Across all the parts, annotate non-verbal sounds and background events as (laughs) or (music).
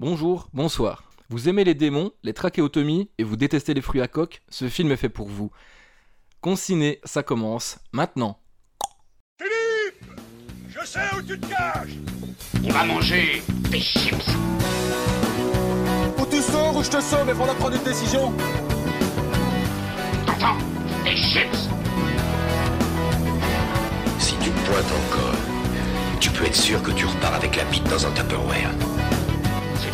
Bonjour, bonsoir. Vous aimez les démons, les trachéotomies et vous détestez les fruits à coque Ce film est fait pour vous. Consiné, ça commence maintenant. Philippe Je sais où tu te caches On va manger des chips. Ou tu sors ou je te sauve, il faudra prendre une décision. T'entends Des chips. Si tu pointes encore, tu peux être sûr que tu repars avec la bite dans un Tupperware.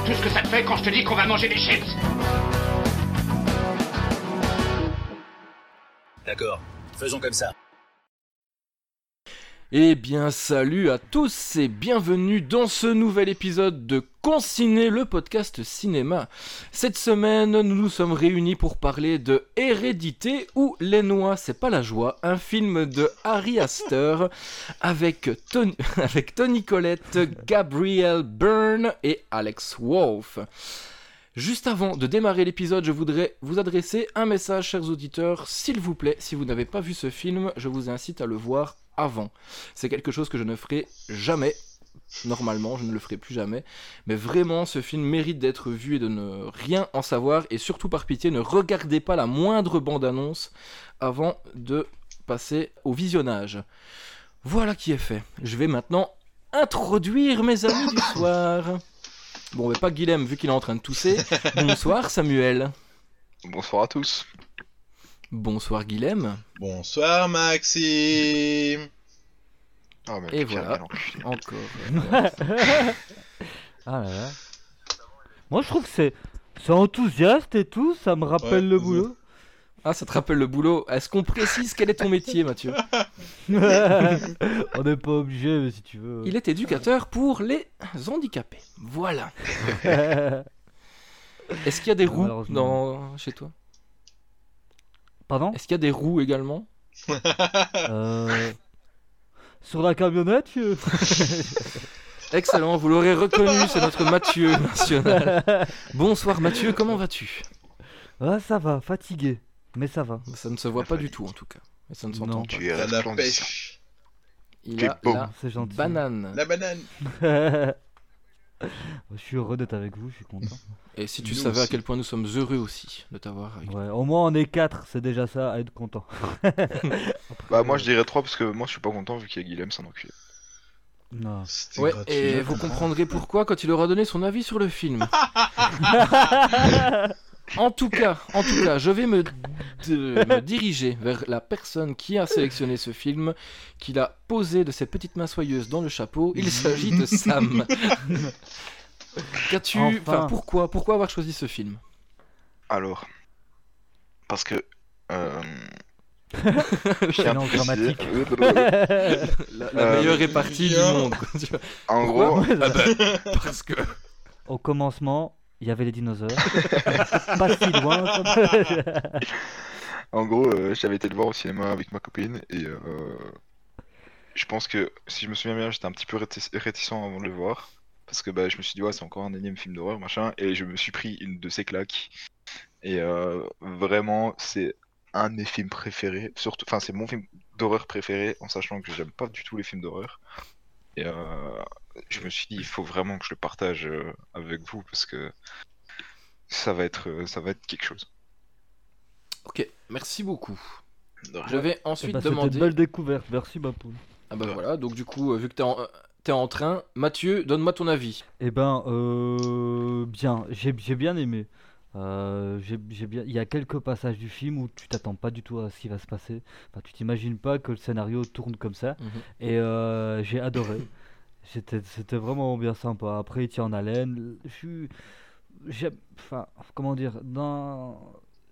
Tout ce que ça te fait quand je te dis qu'on va manger des chips. D'accord, faisons comme ça. Eh bien salut à tous et bienvenue dans ce nouvel épisode de Consigné, le podcast cinéma. Cette semaine, nous nous sommes réunis pour parler de Hérédité ou Les Noix, c'est pas la joie, un film de Harry Astor (laughs) avec Tony, (laughs) avec Tony Collette, Gabriel Byrne et Alex Wolff. Juste avant de démarrer l'épisode, je voudrais vous adresser un message, chers auditeurs. S'il vous plaît, si vous n'avez pas vu ce film, je vous incite à le voir avant. C'est quelque chose que je ne ferai jamais. Normalement, je ne le ferai plus jamais. Mais vraiment, ce film mérite d'être vu et de ne rien en savoir. Et surtout, par pitié, ne regardez pas la moindre bande-annonce avant de passer au visionnage. Voilà qui est fait. Je vais maintenant introduire mes amis du soir. Bon, mais pas Guilhem, vu qu'il est en train de tousser. (laughs) Bonsoir Samuel. Bonsoir à tous. Bonsoir Guilhem. Bonsoir Maxime. Ah, mais Et voilà. (laughs) Encore. Ah là là. Moi je trouve que c'est c'est enthousiaste et tout, ça me rappelle Ouais, le boulot. Ah, ça te rappelle le boulot. Est-ce qu'on précise quel est ton métier, Mathieu (laughs) On n'est pas obligé mais si tu veux. Il est éducateur pour les handicapés. Voilà. (laughs) Est-ce qu'il y a des roues dans... chez toi? Pardon Est-ce qu'il y a des roues également (laughs) Euh, Sur la camionnette tu- (laughs) Excellent, vous l'aurez reconnu, c'est notre Mathieu national. (laughs) Bonsoir Mathieu, comment vas-tu? Ah ça va, fatigué. Mais ça va. Ça ne se voit pas du tout en tout cas. Mais ça ne s'entend pas. Tu la pêche. Il a beau. la C'est gentil. banane. La banane. Je suis heureux d'être avec vous, je suis content. Et si tu Nous savais à quel point nous sommes heureux aussi de t'avoir avec nous. Ouais, au moins on est quatre, c'est déjà ça à être content. (laughs) Bah, moi je dirais 3 parce que moi je suis pas content vu qu'il y a Guilhem, c'est un enculé. Non. C'était Ouais, gratuit, et vous comprendrez pourquoi quand il aura donné son avis sur le film. (laughs) (laughs) En tout cas, en tout cas, je vais me, de- me diriger vers la personne qui a sélectionné ce film, qui l'a posé de ses petites mains soyeuses dans le chapeau. Il s'agit de Sam. Qu'as-tu, Enfin. enfin, pourquoi, pourquoi avoir choisi ce film? Alors. Parce que. Euh... (laughs) préciser- dramatique. (laughs) La, la Euh, meilleure répartie du monde. En gros, (laughs) Ah ben, parce que Au commencement, il y avait les dinosaures. (laughs) pas si loin. (laughs) en gros euh, j'avais été le voir au cinéma avec ma copine et euh... je pense que si je me souviens bien, j'étais un petit peu rétic- réticent avant de le voir. Parce que bah, je me suis dit, ouais, c'est encore un énième film d'horreur, machin. Et je me suis pris une de ces claques. Et euh, vraiment, c'est un de mes films préférés. Surtout, enfin, c'est mon film d'horreur préféré, en sachant que j'aime pas du tout les films d'horreur. Et je me suis dit, il faut vraiment que je le partage euh, avec vous parce que ça va être, euh, ça va être quelque chose. Ok, merci beaucoup. Je vais Eh ensuite ben, C'était une demander. belle découverte, merci ma poule. Ah bah voilà, donc du coup, euh, vu que t'es en, t'es en train, Mathieu, donne-moi ton avis. Eh ben, euh, bien, j'ai j'ai bien aimé. Euh, j'ai j'ai bien, il y a quelques passages du film où tu t'attends pas du tout à ce qui va se passer. Enfin, tu t'imagines pas que le scénario tourne comme ça. Mhm. Et euh, j'ai adoré. (laughs) C'était, c'était vraiment bien sympa. Après, il tient en haleine. Je suis, j'aime, enfin, comment dire, dans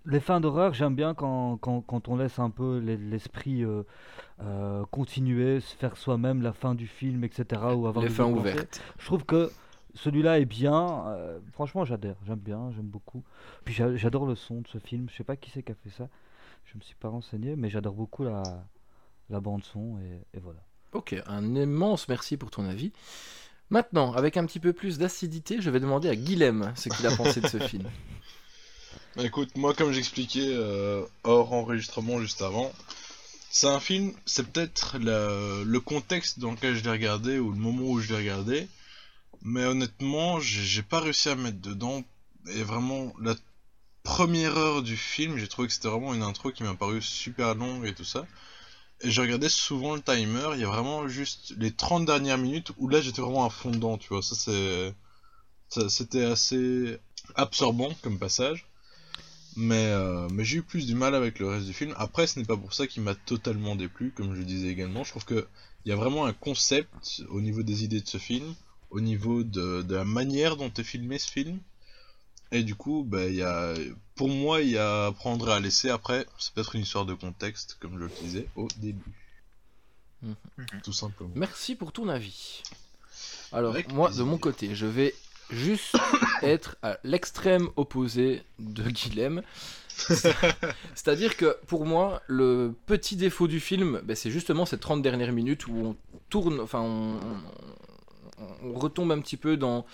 les fins d'horreur, j'aime bien quand, quand, quand on laisse un peu l'es- l'esprit euh, euh, continuer, se faire soi-même la fin du film, etc. Ou avoir Les fins ouvertes. Je trouve que celui-là est bien. euh, franchement, j'adhère. J'aime bien, j'aime beaucoup. Puis j'a- j'adore le son de ce film. Je sais pas qui c'est qui a fait ça. Je me suis pas renseigné, mais j'adore beaucoup la, la bande son et, et voilà. Ok, un immense merci pour ton avis. Maintenant, avec un petit peu plus d'acidité, je vais demander à Guilhem ce qu'il a pensé de ce (laughs) film. Bah, écoute, moi, comme j'expliquais euh, hors enregistrement juste avant, c'est un film, c'est peut-être le, contexte dans lequel je l'ai regardé ou le moment où je l'ai regardé Mais honnêtement, j'ai j'ai pas réussi à me mettre dedans. Et vraiment, la première heure du film, j'ai trouvé que c'était vraiment une intro qui m'a paru super longue et tout ça. Et je regardais souvent le timer, il y a vraiment juste les 30 dernières minutes où là j'étais vraiment à fond tu vois. Ça c'est. C'était assez absorbant comme passage. Mais, euh, mais j'ai eu plus du mal avec le reste du film. Après, ce n'est pas pour ça qu'il m'a totalement déplu, comme je le disais également. Je trouve que il y a vraiment un concept au niveau des idées de ce film, au niveau de, de la manière dont est filmé ce film. Et du coup, bah, il y a, pour moi, il y a à prendre et à laisser. Après, c'est peut-être une histoire de contexte, comme je le disais au début. Mhm. Tout simplement. Merci pour ton avis. Alors, Avec moi, plaisir. de mon côté, je vais juste (coughs) être à l'extrême opposé de Guilhem. (laughs) C'est-à-dire que pour moi, le petit défaut du film, ben, c'est justement ces 30 dernières minutes où on tourne, enfin, on, on- on retombe un petit peu dans,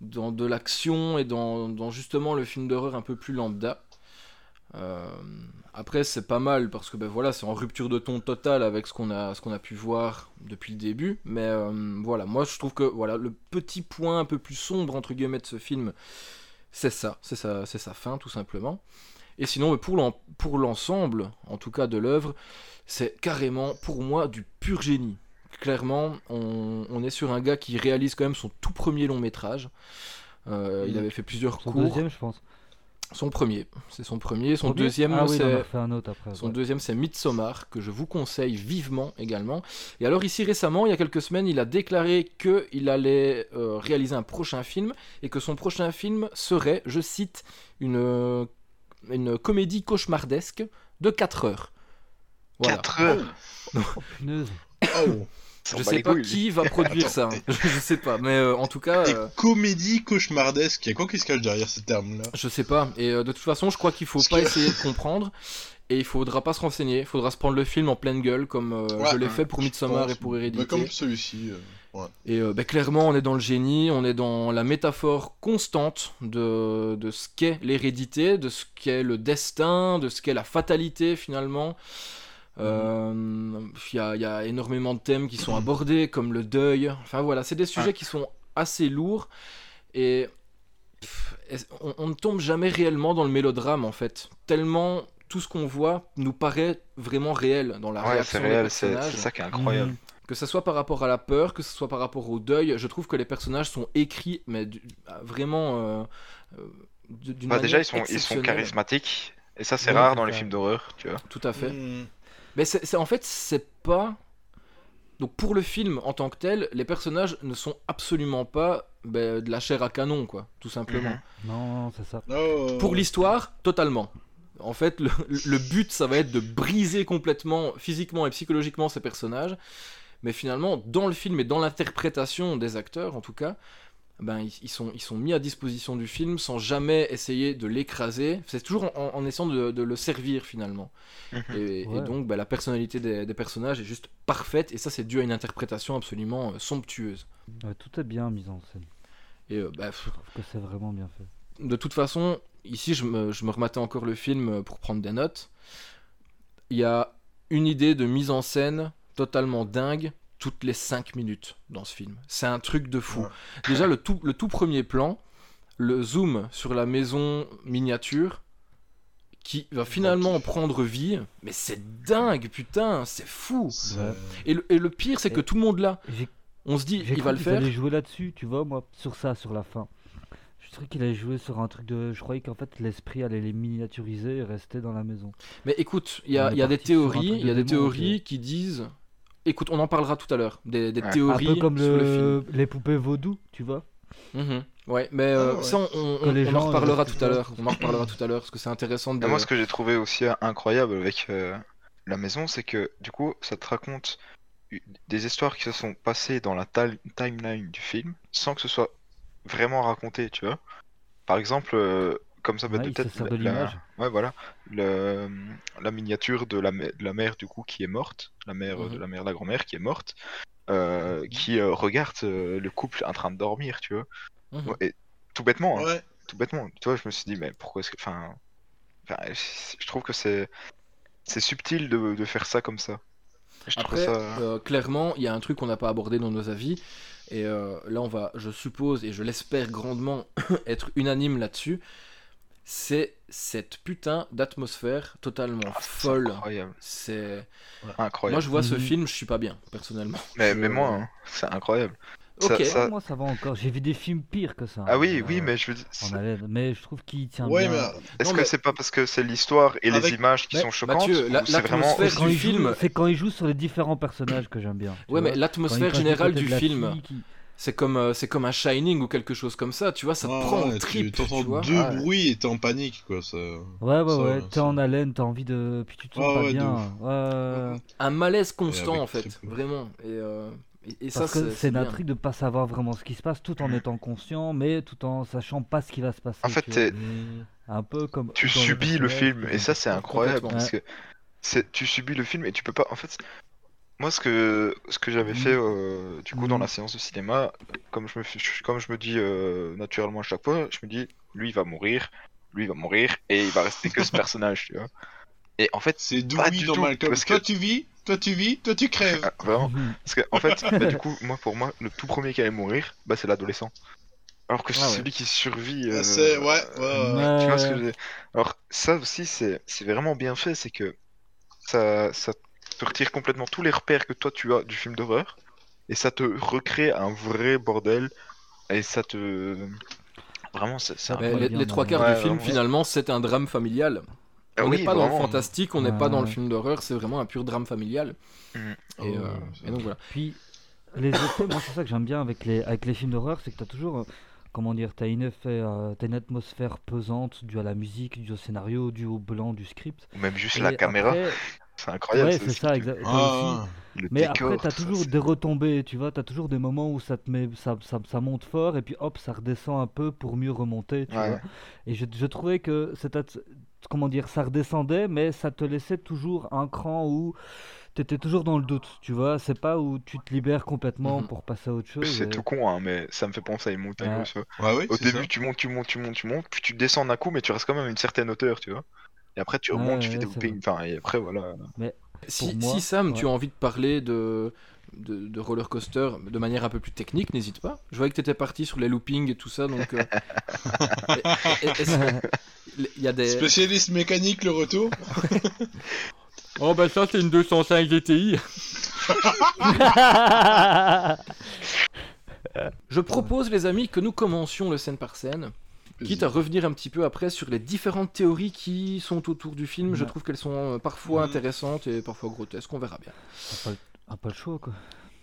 dans de l'action et dans, justement le film d'horreur un peu plus lambda. Euh, après, c'est pas mal parce que ben voilà, c'est en rupture de ton total avec ce qu'on a, pu voir depuis le début. Mais euh, voilà, moi je trouve que voilà, le petit point un peu plus sombre entre guillemets de ce film, c'est ça, c'est sa, c'est sa fin tout simplement. Et sinon, pour l'ensemble, en tout cas de l'œuvre, c'est carrément pour moi du pur génie. Clairement, on, on est sur un gars qui réalise quand même son tout premier long métrage. Euh, Il avait fait plusieurs Son cours. deuxième, je pense. Son premier, c'est son premier. Son Premier deuxième, Ah oui, il c'est refait un autre après. son ouais. deuxième, c'est Midsommar, que je vous conseille vivement également. Et alors ici récemment, il y a quelques semaines, il a déclaré qu'il allait euh, réaliser un prochain film et que son prochain film serait, je cite, une, une comédie cauchemardesque de 4 heures. Voilà. 4 heures Oh. Oh Je sais pas qui va produire ça. hein. Je sais pas, mais euh, en tout cas, Et euh, comédie cauchemardesque, il y a quoi qui se cache derrière ce terme-là? je sais pas. Et euh, de toute façon, je crois qu'il faut Parce pas que- essayer de comprendre. Et il faudra pas se renseigner, il faudra se prendre le film en pleine gueule comme euh, Ouais, je l'ai fait pour Midsommar pense. et pour Bah, Hérédité. comme celui-ci. euh, ouais. Et euh, bah, clairement, on est dans le génie, on est dans la métaphore constante de, de ce qu'est l'hérédité, de ce qu'est le destin, de ce qu'est la fatalité finalement. Euh, Il y, a, il y a énormément de thèmes qui sont abordés, comme le deuil. Enfin voilà, c'est des sujets qui sont assez lourds et on, on ne tombe jamais réellement dans le mélodrame en fait. Tellement tout ce qu'on voit nous paraît vraiment réel dans la Ouais, réaction c'est des réel, c'est personnages. c'est ça qui est incroyable. Que ce soit par rapport à la peur, que ce soit par rapport au deuil, je trouve que les personnages sont écrits, mais du- ah, vraiment euh, euh, d'une Bah, déjà, ils sont, ils sont charismatiques. Et ça, c'est Oui, rare dans les films d'horreur, tu vois. Tout à fait. Hmm. Mais c'est c'est- en fait, c'est pas. Donc pour le film en tant que tel, les personnages ne sont absolument pas ben, de la chair à canon, quoi, tout simplement. Mhm. Non, c'est ça. Oh. Pour l'histoire, totalement. En fait, le, le but, ça va être de briser complètement, physiquement et psychologiquement, ces personnages. Mais finalement, dans le film et dans l'interprétation des acteurs, en tout cas, ben, ils, ils sont, ils sont mis à disposition du film sans jamais essayer de l'écraser. C'est toujours en, en essayant de, de le servir, finalement. Mhm. Et, donc, ben, la personnalité des, des personnages est juste parfaite. Et ça, c'est dû à une interprétation absolument euh, somptueuse. Ouais, tout est bien mis en scène. Et euh, ben, pff, Je trouve que c'est vraiment bien fait. de toute façon, ici, je me, je me rematais encore le film euh, pour prendre des notes. Il y a une idée de mise en scène totalement dingue toutes les 5 minutes dans ce film. C'est un truc de fou. Ouais. Déjà, le tout, le tout premier plan, le zoom sur la maison miniature, qui va finalement prendre vie. Mais c'est dingue, putain, c'est fou. Et le, et le pire, c'est que Et- tout le monde là, J'ai on se dit, j'ai il va le faire. allaient jouer là-dessus, tu vois, moi, sur ça, sur la fin. Je trouvais qu'il allait jouer sur un truc de. Je croyais qu'en fait l'esprit allait les miniaturiser et rester dans la maison. Mais écoute, il y a, y a des théories, il y a de des démon, théories qui disent. Écoute, on en parlera tout à l'heure. Des, des Ouais. théories un peu comme sur le... le film. les poupées vaudou, tu vois. Mhm. Ouais, mais euh, Ah ouais. ça, on, on- Que les on gens, en reparlera euh, tout à l'heure. (laughs) On en reparlera tout à l'heure parce que c'est intéressant de. Et moi, ce que j'ai trouvé aussi incroyable avec euh, la maison, c'est que du coup, ça te raconte des histoires qui se sont passées dans la timeline du film sans que ce soit vraiment raconté, tu vois. Par exemple, euh, comme ça m'aide Ouais, tête, sert la-. Ouais, voilà, le- la miniature de la, de la mère du coup qui est morte, la mère euh, de Mhm. la mère de la grand-mère qui est morte, euh, qui euh, regarde euh, le couple en train de dormir, tu vois. Mhm. Et tout bêtement, hein, Ouais. tout bêtement. Tu vois, je me suis dit, mais pourquoi est-ce que. Enfin. enfin, je trouve que c'est. C'est subtil de, de faire ça comme ça. Je Après, ça. euh, clairement, il y a un truc qu'on n'a pas abordé dans nos avis, Et euh, là, on va, je suppose, et je l'espère grandement, (coughs) être unanime là-dessus. C'est cette putain d'atmosphère totalement Ah, folle. incroyable. C'est. Incroyable. Moi, je vois ce Mhm. film, je suis pas bien, personnellement. Mais, Je- mais moi, hein, c'est incroyable. Ça- Ok. ça- Moi, ça va encore. J'ai vu des films pires que ça. Ah oui, Euh, oui, mais je veux dire. Mais je trouve qu'il tient Ouais, bien. mais est-ce que mais- c'est pas parce que c'est l'histoire et Avec- les images qui Mais, sont choquantes c'est vraiment l'atmosphère C'est quand, du il joue, film- c'est quand il joue sur les différents personnages que j'aime bien. Ouais, vois. mais l'atmosphère générale du film, qui- c'est comme, euh, c'est comme un Shining ou quelque chose comme ça, tu vois, ça te prend en ouais, trip, Tu tu entends vois. deux Ouais. bruits et t'es en panique, quoi. Ça... Ouais, ouais, Ça, ouais. T'es en haleine, t'as envie de. Puis tu te sens pas ouais, bien. Un malaise constant, en fait, vraiment. Et, euh, et, et ça, que c'est bien. l'intrigue de pas savoir vraiment ce qui se passe tout en Mhm. étant conscient, mais tout en sachant pas ce qui va se passer. En fait, tu vois. t'es- Un peu comme. tu subis le film et ça c'est incroyable parce que tu subis le film et tu peux pas en fait moi ce que ce que j'avais Mhm. fait euh, du coup dans Mhm. la séance de cinéma comme je me je- comme je me dis euh, naturellement à chaque fois je me dis lui il va mourir lui il va mourir et il va rester que ce (laughs) personnage tu vois et en fait C'est Pas du dans tout, Malcolm. parce Toi que- tu vis, toi tu vis, toi tu crèves. ah, vraiment Mhm. parce que en fait bah, du (laughs) coup moi pour moi le tout premier qui allait mourir bah c'est l'adolescent alors que Ah c'est ouais. celui qui survit Ah, euh, c'est- ouais, ouais, ouais. Tu vois ce que je veux dire Alors, ça aussi, c'est c'est vraiment bien fait, c'est que ça, ça te retire complètement tous les repères que toi tu as du film d'horreur, et ça te recrée un vrai bordel, et ça te. Vraiment, c'est Ah, Ouais, les, trois quarts Ouais, du film, vraiment. finalement, c'est un drame familial. Ah on n'est oui, pas dans le fantastique, on n'est pas dans le film d'horreur, c'est vraiment un pur drame familial. Et, Oh, euh, ouais, et donc voilà. Puis les effets, moi c'est ça que j'aime bien avec les, avec les films d'horreur, c'est que t'as toujours, euh, comment dire, t'as une, effet, euh, t'as une atmosphère pesante due à la musique, due au scénario, due au blanc du script. Ou même juste Et la caméra, après- c'est incroyable. ouais, c'est ça, exactement. Ah, Mais décor, après, t'as ça, toujours des retombées, tu vois, t'as toujours des moments où ça te met, ça, ça, ça monte fort et puis hop, ça redescend un peu pour mieux remonter, tu Ouais. vois. Et je, je trouvais que cette, at- comment dire, ça redescendait, mais ça te laissait toujours un cran où t'étais toujours dans le doute, tu vois. C'est pas où tu te libères complètement Mhm. pour passer à autre chose. C'est et- tout con, hein, mais ça me fait penser à une montagne Ouais. oui, Au début, ça. tu montes, tu montes, tu montes, tu montes, puis tu descends d'un coup, mais tu restes quand même à une certaine hauteur, tu vois. Et après, tu Ouais, remontes, tu fais ouais, des loopings, enfin, et après, voilà. Si, moi, si Sam, tu ouais. as envie de parler de, de, de roller coaster de manière un peu plus technique, n'hésite pas. Je voyais que tu étais parti sur les loopings et tout ça, donc. euh, (laughs) Il y a des. Spécialiste mécanique, le retour. (laughs) Oh bah ça c'est une 205 GTI. (laughs) Je propose les amis que nous commencions le scène par scène. Quitte à revenir un petit peu après sur les différentes théories qui sont autour du film, je trouve qu'elles sont euh, parfois intéressantes et parfois grotesques, on verra bien. Ah, pas, le- pas le choix, quoi.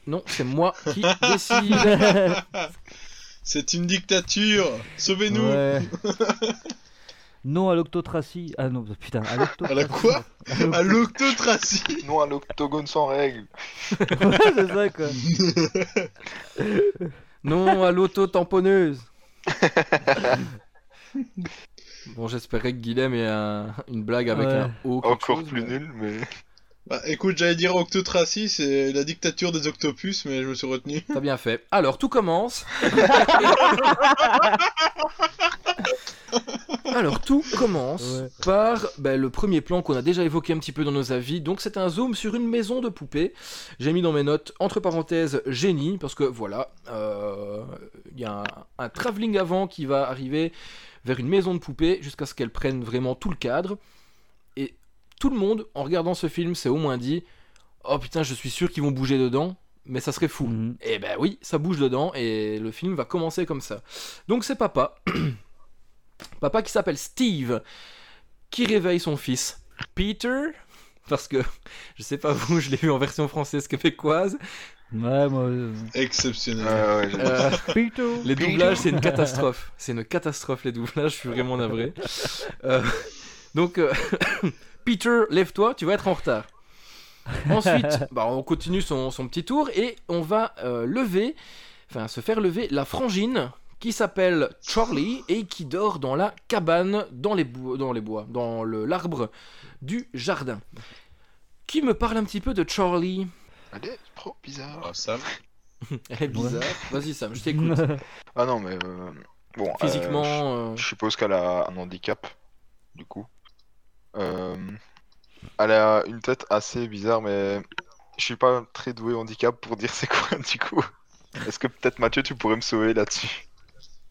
Non, c'est moi qui (laughs) décide. (laughs) C'est une dictature. Sauvez-nous. Ouais. (laughs) non à l'octotracie. Ah non, putain, à l'octotracie. À la quoi? À l'oc- À l'octotracie. Non, à l'octogone sans règles. Ouais, c'est ça, quoi. Non à l'auto-tamponneuse. Bon, j'espérais que Guilhem ait un- une blague avec Ouais. un O. Encore chose, plus mais- nul, mais. Bah écoute, j'allais dire octotracie, c'est la dictature des octopus, mais je me suis retenu. T'as bien fait. Alors, tout commence. (laughs) Alors, tout commence Ouais. par ben, le premier plan qu'on a déjà évoqué un petit peu dans nos avis. Donc, c'est un zoom sur une maison de poupée. J'ai mis dans mes notes, entre parenthèses, génie, parce que voilà, euh, il y a un, un travelling avant qui va arriver vers une maison de poupée jusqu'à ce qu'elle prenne vraiment tout le cadre. Et tout le monde, en regardant ce film, s'est au moins dit Oh putain, je suis sûr qu'ils vont bouger dedans, mais ça serait fou. Mhm. Et ben oui, ça bouge dedans et le film va commencer comme ça. Donc c'est papa, (clears throat) papa qui s'appelle Steve, qui réveille son fils Peter, parce que (laughs) je sais pas vous, je l'ai vu en version française québécoise. Ouais, moi. euh, Exceptionnel. Ouais, Euh, (laughs) les doublages, c'est une catastrophe. C'est une catastrophe les doublages, je suis vraiment navré. Euh, donc, euh, (coughs) Peter, lève-toi, tu vas être en retard. Ensuite, (laughs) bah, on continue son, son petit tour et on va euh, lever, enfin se faire lever la frangine qui s'appelle Charlie et qui dort dans la cabane dans les, bois, dans les bois, dans le- l'arbre du jardin. Qui me parle un petit peu de Charlie? Elle est trop bizarre. Ah, Sam. (laughs) Elle est bizarre. Vas-y Sam, je t'écoute. (laughs) Ah non, mais. euh, Bon. euh, Physiquement, euh, Je suppose qu'elle a un handicap, du coup. Euh, Elle a une tête assez bizarre, mais je suis pas très doué handicap pour dire c'est quoi, (laughs) du coup. Est-ce que peut-être Mathieu, tu pourrais me sauver là-dessus?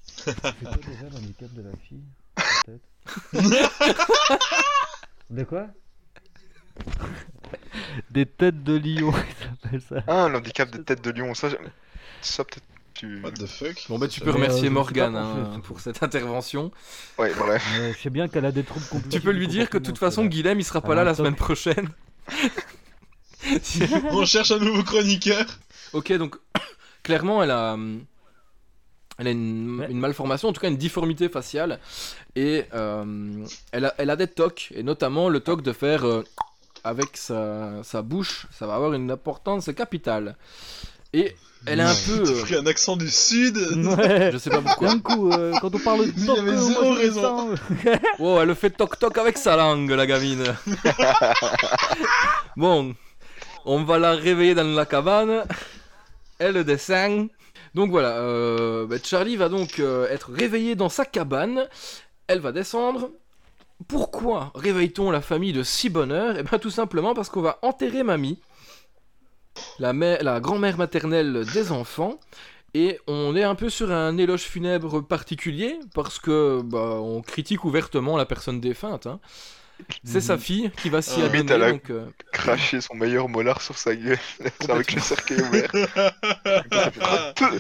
C'est quoi déjà l'handicap de la fille Peut-être? De quoi? (laughs) Des têtes de lion, (laughs) ils appellent ça. Ah, l'handicap des têtes de lion, ça, j'ai- ça peut-être tu... What the fuck Bon bah tu peux. Mais, remercier euh, je pas Morgane hein, c'est pour cette intervention. Ouais, bref. Ouais, je sais bien qu'elle a des troubles compulsifs. Tu peux lui dire que de toute façon Guilhem il sera pas Elle là a la semaine prochaine. (laughs) On cherche un nouveau chroniqueur ok donc (coughs) clairement elle a hum, elle a une, Ouais. une malformation, en tout cas une difformité faciale et euh, elle, a, elle a des tocs et notamment le toc de faire euh, avec sa, sa bouche, ça va avoir une importance capitale. Et elle est un peu, T'as (laughs) euh, pris un accent du sud Ouais. je sais pas pourquoi. D'un coup, euh, quand on parle de (laughs) il toc, avait moi, zéro raison. (laughs) Oh, elle fait toc toc avec sa langue, la gamine. bon, on va la réveiller dans la cabane. Elle descend. Donc voilà, euh, bah, Charlie va donc euh, être réveillée dans sa cabane. Elle va descendre. Pourquoi réveille-t-on la famille de si bonne heure Eh bien tout simplement parce qu'on va enterrer mamie, la, mère- la grand-mère maternelle des enfants. Et on est un peu sur un éloge funèbre particulier parce que bah, on critique ouvertement la personne défunte. hein. C'est sa fille qui va s'y adonner. limite, elle a- donc, euh, Cracher son meilleur molar sur sa gueule (laughs) avec le cercueil ouvert. (laughs)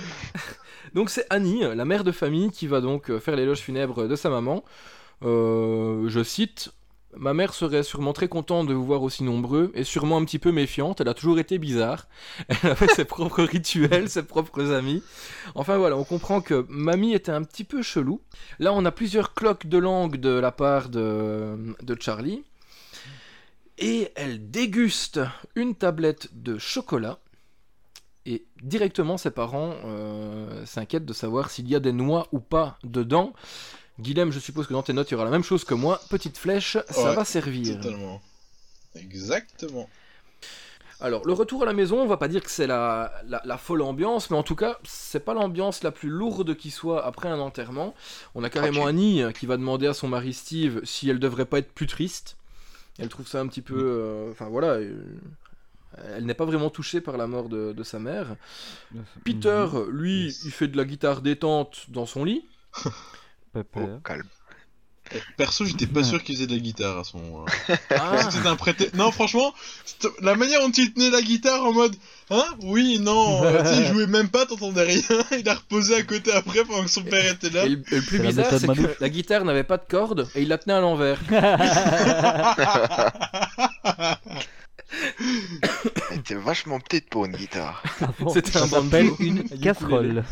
Donc c'est Annie, la mère de famille, qui va donc euh, faire l'éloge funèbre de sa maman. Euh, je cite Ma mère serait sûrement très contente de vous voir aussi nombreux et sûrement un petit peu méfiante. Elle a toujours été bizarre. (laughs) Elle avait ses propres rituels, ses propres amis. Enfin voilà, on comprend que mamie était un petit peu chelou. Là, on a plusieurs cloques de langue de la part de, Charlie. Et elle déguste une tablette de chocolat. Et directement, ses parents euh, s'inquiètent de savoir s'il y a des noix ou pas dedans. Guilhem, je suppose que dans tes notes, il y aura la même chose que moi. Petite flèche, ça Ouais, va servir. Totalement. Exactement. Alors, le retour à la maison, on va pas dire que c'est la, la, la folle ambiance, mais en tout cas, c'est pas l'ambiance la plus lourde qui soit après un enterrement. On a carrément. Annie euh, qui va demander à son mari Steve si elle devrait pas être plus triste. Elle trouve ça un petit peu. euh, Enfin voilà. euh, elle n'est pas vraiment touchée par la mort de, de sa mère. Peter, lui, Yes. il fait de la guitare détente dans son lit. (laughs) Oh, Pépère. calme. Eh, Perso, j'étais pas sûr qu'il faisait de la guitare à son. Ah, C'était un prété... Non, franchement, c'était- la manière dont il tenait la guitare en mode Hein? Oui, non, euh, tu sais, il jouait même pas, t'entendais rien. (laughs) Il a reposé à côté après pendant que son père était là. et, le et le plus bizarre, c'est que la guitare n'avait pas de corde et il la tenait à l'envers. (laughs) Elle était vachement petite pour une guitare. C'était Ça (laughs) un banjo. une casserole.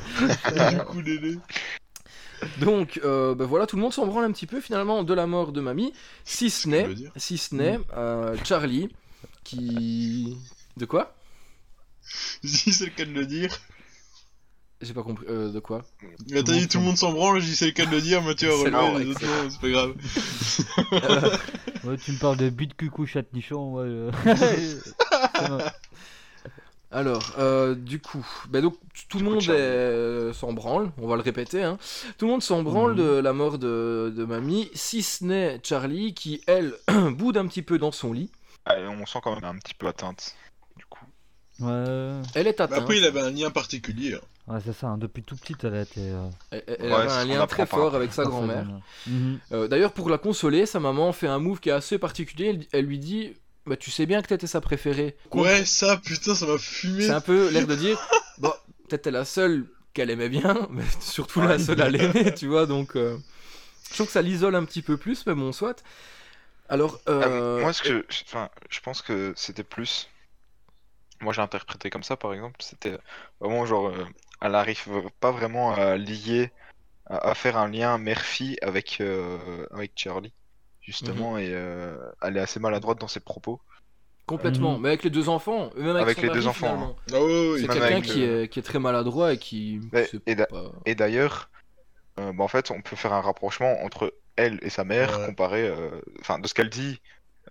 (laughs) Donc, euh, bah voilà, tout le monde s'en branle un petit peu finalement de la mort de mamie, si ce n'est, si ce n'est euh, Charlie, qui... De quoi? (laughs) Si c'est le cas de le dire. J'ai pas compris. Euh, de quoi? Mais t'as dit tout le monde s'en branle, je dis c'est le cas de le dire, Mathieu a (laughs) C'est relevé, les autres c'est pas grave. Ouais, tu me parles de but cucou chat nichon. Ouais, euh. Alors, euh, du coup, bah donc tout le monde est- euh, s'en branle, on va le répéter, hein. Tout le monde s'en branle Mhm. de la mort de, de mamie, si ce n'est Charlie qui, elle, (clears throat) boude un petit peu dans son lit. Ah, on sent quand même un petit peu atteinte. Du coup. Ouais, Elle est atteinte. après, il avait un lien particulier. hein. ouais c'est ça. hein, Depuis tout petit, elle a été. euh, Elle, elle Ouais, avait un lien très fort avec sa grand-mère. Mhm. Euh, D'ailleurs, pour la consoler, sa maman fait un move qui est assez particulier. Elle, elle lui dit bah, Tu sais bien que t'étais sa préférée. Ouais, ça, putain, ça m'a fumé. C'est un peu l'air de dire (laughs) Bon, peut-être t'es la seule qu'elle aimait bien, (laughs) mais surtout la seule à l'aimer, tu vois. Donc, euh, je trouve que ça l'isole un petit peu plus, mais bon, soit. Alors, Ah, euh, moi, ce que, je- enfin, je pense que c'était plus. Moi, j'ai interprété comme ça, par exemple. C'était vraiment genre, euh, elle arrive pas vraiment à lier, à, à faire un lien mère-fille avec euh, avec Charlie, justement, Mhm. et euh, elle est assez maladroite dans ses propos. complètement. Mhm. Mais avec les deux enfants, même avec, Avec son les mari, deux enfants, finalement. Ah C'est quelqu'un avec qui, le- est, qui est très maladroit et qui. Et d'a- pas- Et d'ailleurs, euh, bah, en fait, on peut faire un rapprochement entre elle et sa mère, Ouais. comparé, euh, enfin, de ce qu'elle dit,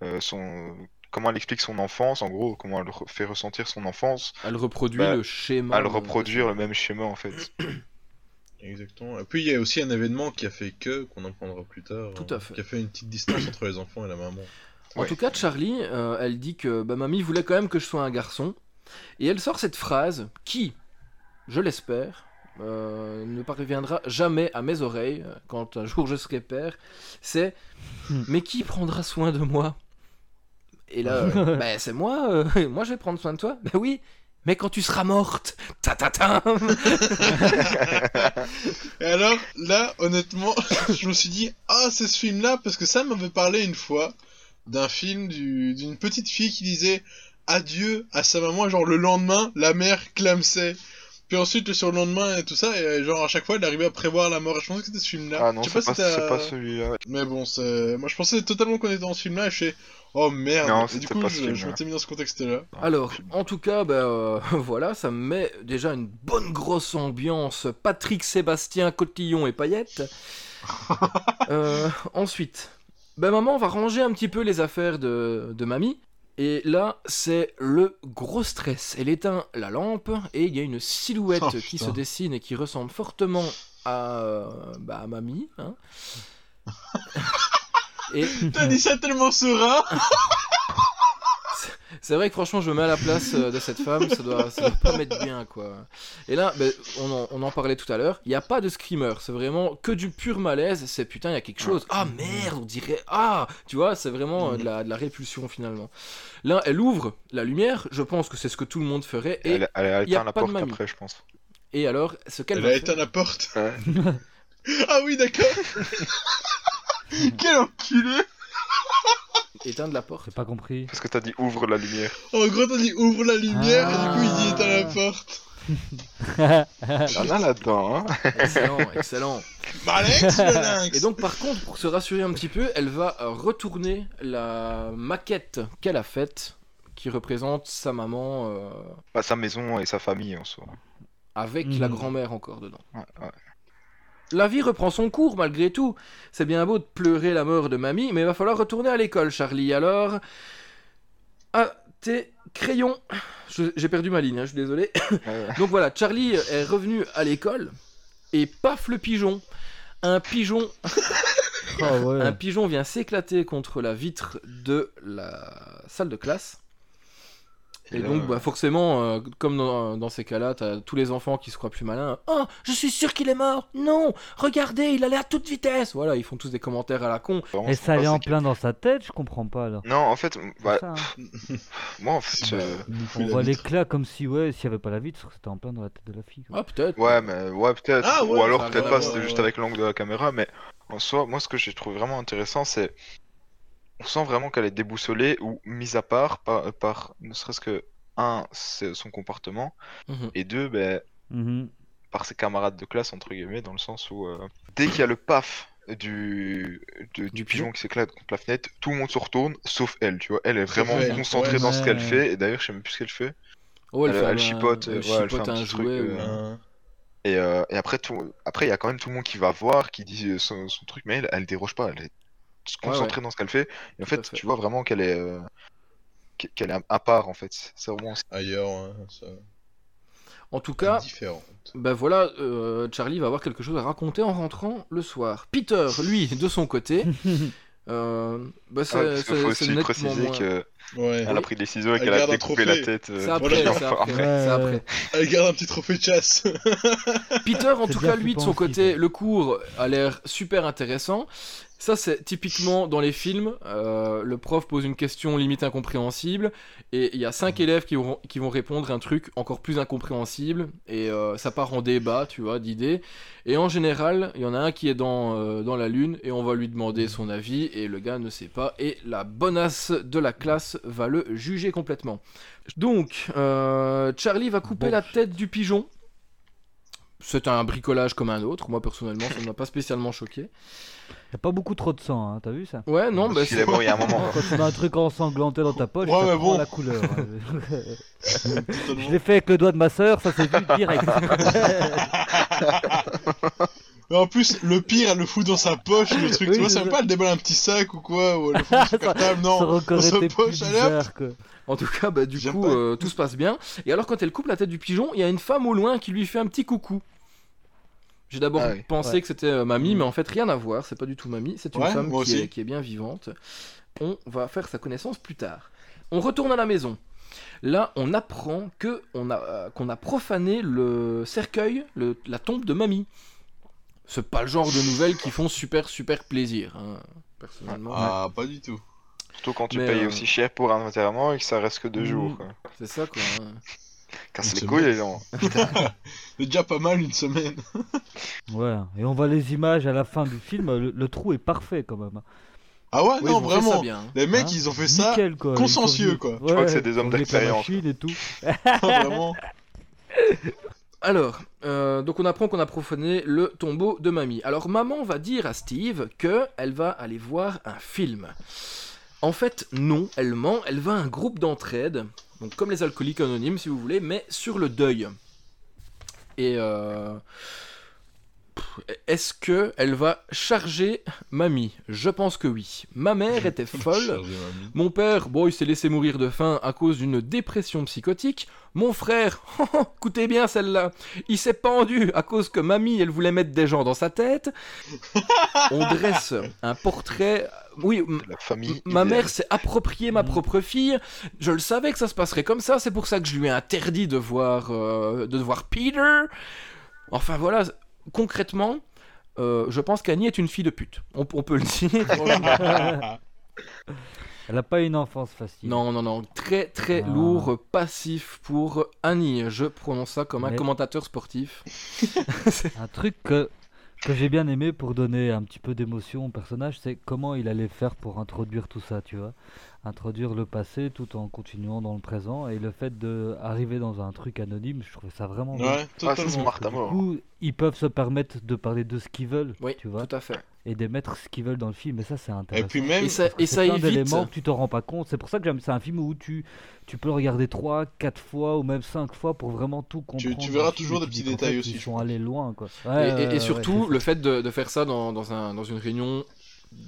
euh, son, comment elle explique son enfance, en gros, comment elle re- fait ressentir son enfance, Elle reproduit Bah, le schéma. elle reproduire le même schéma, en fait. (clears throat) Exactement. Et puis, il y a aussi un événement qui a fait que, qu'on en prendra plus tard. Tout à fait. Qui a fait une petite distance entre les enfants et la maman. En Ouais. tout cas, Charlie, euh, elle dit que bah, mamie voulait quand même que je sois un garçon. Et elle sort cette phrase qui, je l'espère, euh, ne parviendra jamais à mes oreilles euh, quand un jour je serai père, c'est Hmm. mais qui prendra soin de moi? Et là, (laughs) euh, bah, c'est moi, euh, (laughs) moi je vais prendre soin de toi. Bah oui, mais quand tu seras morte, ta ta ta. (laughs) Et alors, là, honnêtement, (laughs) je me suis dit, ah, c'est ce film-là, parce que ça m'avait parlé une fois d'un film du- d'une petite fille qui disait adieu à sa maman, genre le lendemain, la mère clamsait. Puis ensuite, le surlendemain et tout ça, et euh, genre à chaque fois, elle arrivait à prévoir la mort. Et je pensais que c'était ce film-là. Ah non, Je c'est pas, si pas celui-là. Mais bon, c'est... moi je pensais totalement qu'on était dans ce film-là, et je fais, oh merde. Non, et du coup, je, je m'étais mis dans ce contexte-là. Alors, en tout cas, ben euh, (laughs) voilà, ça me met déjà une bonne grosse ambiance. Patrick Sébastien, Cotillon et paillettes. (laughs) Euh, ensuite, ben maman va ranger un petit peu les affaires de, de mamie. Et là, c'est le gros stress. Elle éteint la lampe et il y a une silhouette Oh, qui se dessine et qui ressemble fortement à, euh, bah, à mamie. hein. (laughs) et T'as dit ça tellement serein (laughs) C'est vrai que franchement, je me mets à la place euh, de cette femme, ça doit, ça doit pas mettre bien, quoi. Et là, ben, on, en, on en parlait tout à l'heure, il n'y a pas de screamer, c'est vraiment que du pur malaise, c'est putain, il y a quelque chose. Ah merde, on dirait, ah Tu vois, c'est vraiment euh, de, la, de la répulsion finalement. Là, elle ouvre la lumière, je pense que c'est ce que tout le monde ferait, et, Elle, elle a y a éteint la pas de porte après, je pense. et alors, ce qu'elle Elle va a faire- éteint la porte. (laughs) Ah oui, d'accord. (laughs) Quel enculé éteindre la porte. J'ai pas compris. Parce que t'as dit ouvre la lumière. En gros, t'as dit ouvre la lumière, et du coup, il dit Ah. éteins la porte. (laughs) Y'en a là-dedans, hein. Excellent, excellent. Le lynx Et donc par contre, pour se rassurer un petit peu, elle va euh, retourner la maquette qu'elle a faite, qui représente sa maman euh, Bah, sa maison et sa famille en soi. avec Mhm. la grand-mère encore dedans. Ouais, ouais. La vie reprend son cours malgré tout. C'est bien beau de pleurer la mort de mamie, mais il va falloir retourner à l'école, Charlie. Alors, à tes crayons. J'ai perdu ma ligne, hein, je suis désolé. (laughs) Donc voilà, Charlie est revenu à l'école et paf le pigeon. Un pigeon (laughs) Ah ouais. Un pigeon vient s'éclater contre la vitre de la salle de classe. Et Et donc, bah, forcément, euh, comme dans, dans ces cas-là, t'as tous les enfants qui se croient plus malins. Oh, je suis sûr qu'il est mort Non Regardez, il allait à toute vitesse Voilà, ils font tous des commentaires à la con. Et ça allait en plein dans sa tête, je comprends pas alors. Non, en fait, bah, ça, hein. moi, en fait, Bah, euh, On voit l'éclat comme si, ouais, s'il y avait pas la vitre, c'était en plein dans la tête de la fille. quoi. Ah, peut-être. ouais, mais ouais, peut-être. Ah, ouais, Ou alors peut-être pas, c'était juste ouais. avec l'angle de la caméra, mais en soi, moi, ce que j'ai trouvé vraiment intéressant, c'est. On sent vraiment qu'elle est déboussolée, ou mise à part, par, par ne serait-ce que, un, son comportement, Mhm. et deux, ben, Mhm. par ses camarades de classe, entre guillemets, dans le sens où, euh, dès qu'il y a le paf du, de- du, Du pigeon pigeon. qui s'éclate contre la fenêtre, tout le monde se retourne, sauf elle, tu vois. Elle est vraiment concentrée ouais. dans ce qu'elle Ouais. fait, et d'ailleurs, je sais même plus ce qu'elle fait. Oh, Elle- fait elle chipote, elle fait un chipote un truc, jouet. euh. Et, euh, et après, tout, après, il y a quand même tout le monde qui va voir, qui dit euh, son, son truc, mais elle, elle déroge pas, elle est concentrée dans ce qu'elle fait. Et en fait, fait. tu vois vraiment qu'elle est, euh, qu'e- qu'elle est à- part, en fait. C'est vraiment. Ailleurs, hein, ça... En tout cas, ben voilà, euh, Charlie va avoir quelque chose à raconter en rentrant le soir. Peter, lui, de son côté, (laughs) euh, bah, c'est Ah, parce qu'il c'est- faut c'est aussi préciser moins- qu'elle Ouais. a pris des ciseaux et Elle qu'elle a découpé la tête. euh, C'est après, Voilà. c'est après, Ouais. c'est après. Elle garde un petit trophée de chasse. Peter, en C'est tout cas, lui, de son côté, le cours a l'air super intéressant. Ça, c'est typiquement dans les films. euh, le prof pose une question limite incompréhensible et il y a cinq élèves qui vont, qui vont répondre un truc encore plus incompréhensible et euh, ça part en débat, tu vois, d'idées. Et en général, il y en a un qui est dans, euh, dans la lune et on va lui demander son avis et le gars ne sait pas et la bonasse de la classe va le juger complètement. Donc, Charlie va couper Bon. la tête du pigeon. C'est un bricolage comme un autre. Moi, personnellement, ça ne m'a pas spécialement choqué. Y a pas beaucoup trop de sang, hein, t'as vu ça Ouais, non, bah, c'est... est mort il y a un moment. Quand (laughs) tu mets un truc ensanglanté dans ta poche, Ouais, ça bon. la couleur. hein. (laughs) Je l'ai fait avec le doigt de ma sœur, ça s'est vu direct. (laughs) Mais en plus, le pire, elle le fout dans sa poche, le truc. Oui, tu vois, ça. pas, elle déballe un petit sac ou quoi, ou elle le fout ça non. aurait encore dans sa poche, allez. En tout cas, bah, du coup, euh, tout se passe bien. Et alors, quand elle coupe la tête du pigeon, il y a une femme au loin qui lui fait un petit coucou. J'ai d'abord Ah oui. pensé Ouais. que c'était euh, mamie, mais en fait, rien à voir. C'est pas du tout mamie. C'est une Ouais, femme qui est, qui est bien vivante. On va faire sa connaissance plus tard. On retourne à la maison. Là, on apprend que on a, euh, qu'on a profané le cercueil, le- la tombe de mamie. C'est pas le genre de nouvelles qui font super super plaisir, hein, personnellement. Ah, pas du tout. Surtout quand tu Mais, payes euh, aussi cher pour un enterrement et que ça reste que deux Mm. jours. Quoi. C'est ça quoi. hein. Casse C'est les couilles, les gens. C'est déjà pas mal une semaine. (laughs) Ouais, et on voit les images à la fin du film, le, le trou est parfait quand même. Ah ouais, Oui, non, ça vraiment. bien. Les mecs, Hein ils ont fait ça. Nickel, quoi. Consciencieux, quoi. Ouais, crois que c'est des hommes d'expérience. et tout. (laughs) (laughs) vraiment. Alors, euh, donc on apprend qu'on a profané le tombeau de mamie. Alors maman va dire à Steve que elle va aller voir un film. En fait, non, elle ment, elle va à un groupe d'entraide, donc comme les alcooliques anonymes si vous voulez, mais sur le deuil. Et euh, est-ce que elle va charger mamie? Je pense que oui. Ma mère (laughs) était folle. Mon père, bon, il s'est laissé mourir de faim à cause d'une dépression psychotique. Mon frère, (laughs) écoutez bien celle-là, il s'est pendu à cause que mamie, elle voulait mettre des gens dans sa tête. (laughs) On dresse un portrait. Oui, m- La famille. ma idéale. mère s'est approprié ma propre fille. Je le savais que ça se passerait comme ça. C'est pour ça que je lui ai interdit de voir, euh, de voir Peter. Enfin voilà, concrètement, euh, je pense qu'Annie est une fille de pute. On, on peut le dire. (laughs) Elle a pas une enfance facile. Non, non, non, très très Ah. lourd passif pour Annie. Je prononce ça comme un Mais- commentateur sportif. (laughs) Un truc que, que j'ai bien aimé pour donner un petit peu d'émotion au personnage, c'est comment il allait faire pour introduire tout ça, tu vois. Introduire le passé tout en continuant dans le présent. Et le fait d'arriver dans un truc anonyme, je trouvais ça vraiment. Ouais, Ah, smart à Du coup, ils peuvent se permettre de parler de ce qu'ils veulent, Oui, tu vois, tout à fait. et de mettre ce qu'ils veulent dans le film. Et ça, c'est intéressant. Et puis même, Et ça, et C'est ça plein évite. d'éléments que tu te rends pas compte. C'est pour ça que j'aime. C'est un film où tu, tu peux le regarder 3, 4 fois ou même 5 fois pour vraiment tout comprendre. tu verras toujours des petits détails aussi, Ils sont allés loin, quoi. Et, Ouais, et- ouais, et ouais, surtout, le fait de, de faire ça dans, dans un, dans une réunion,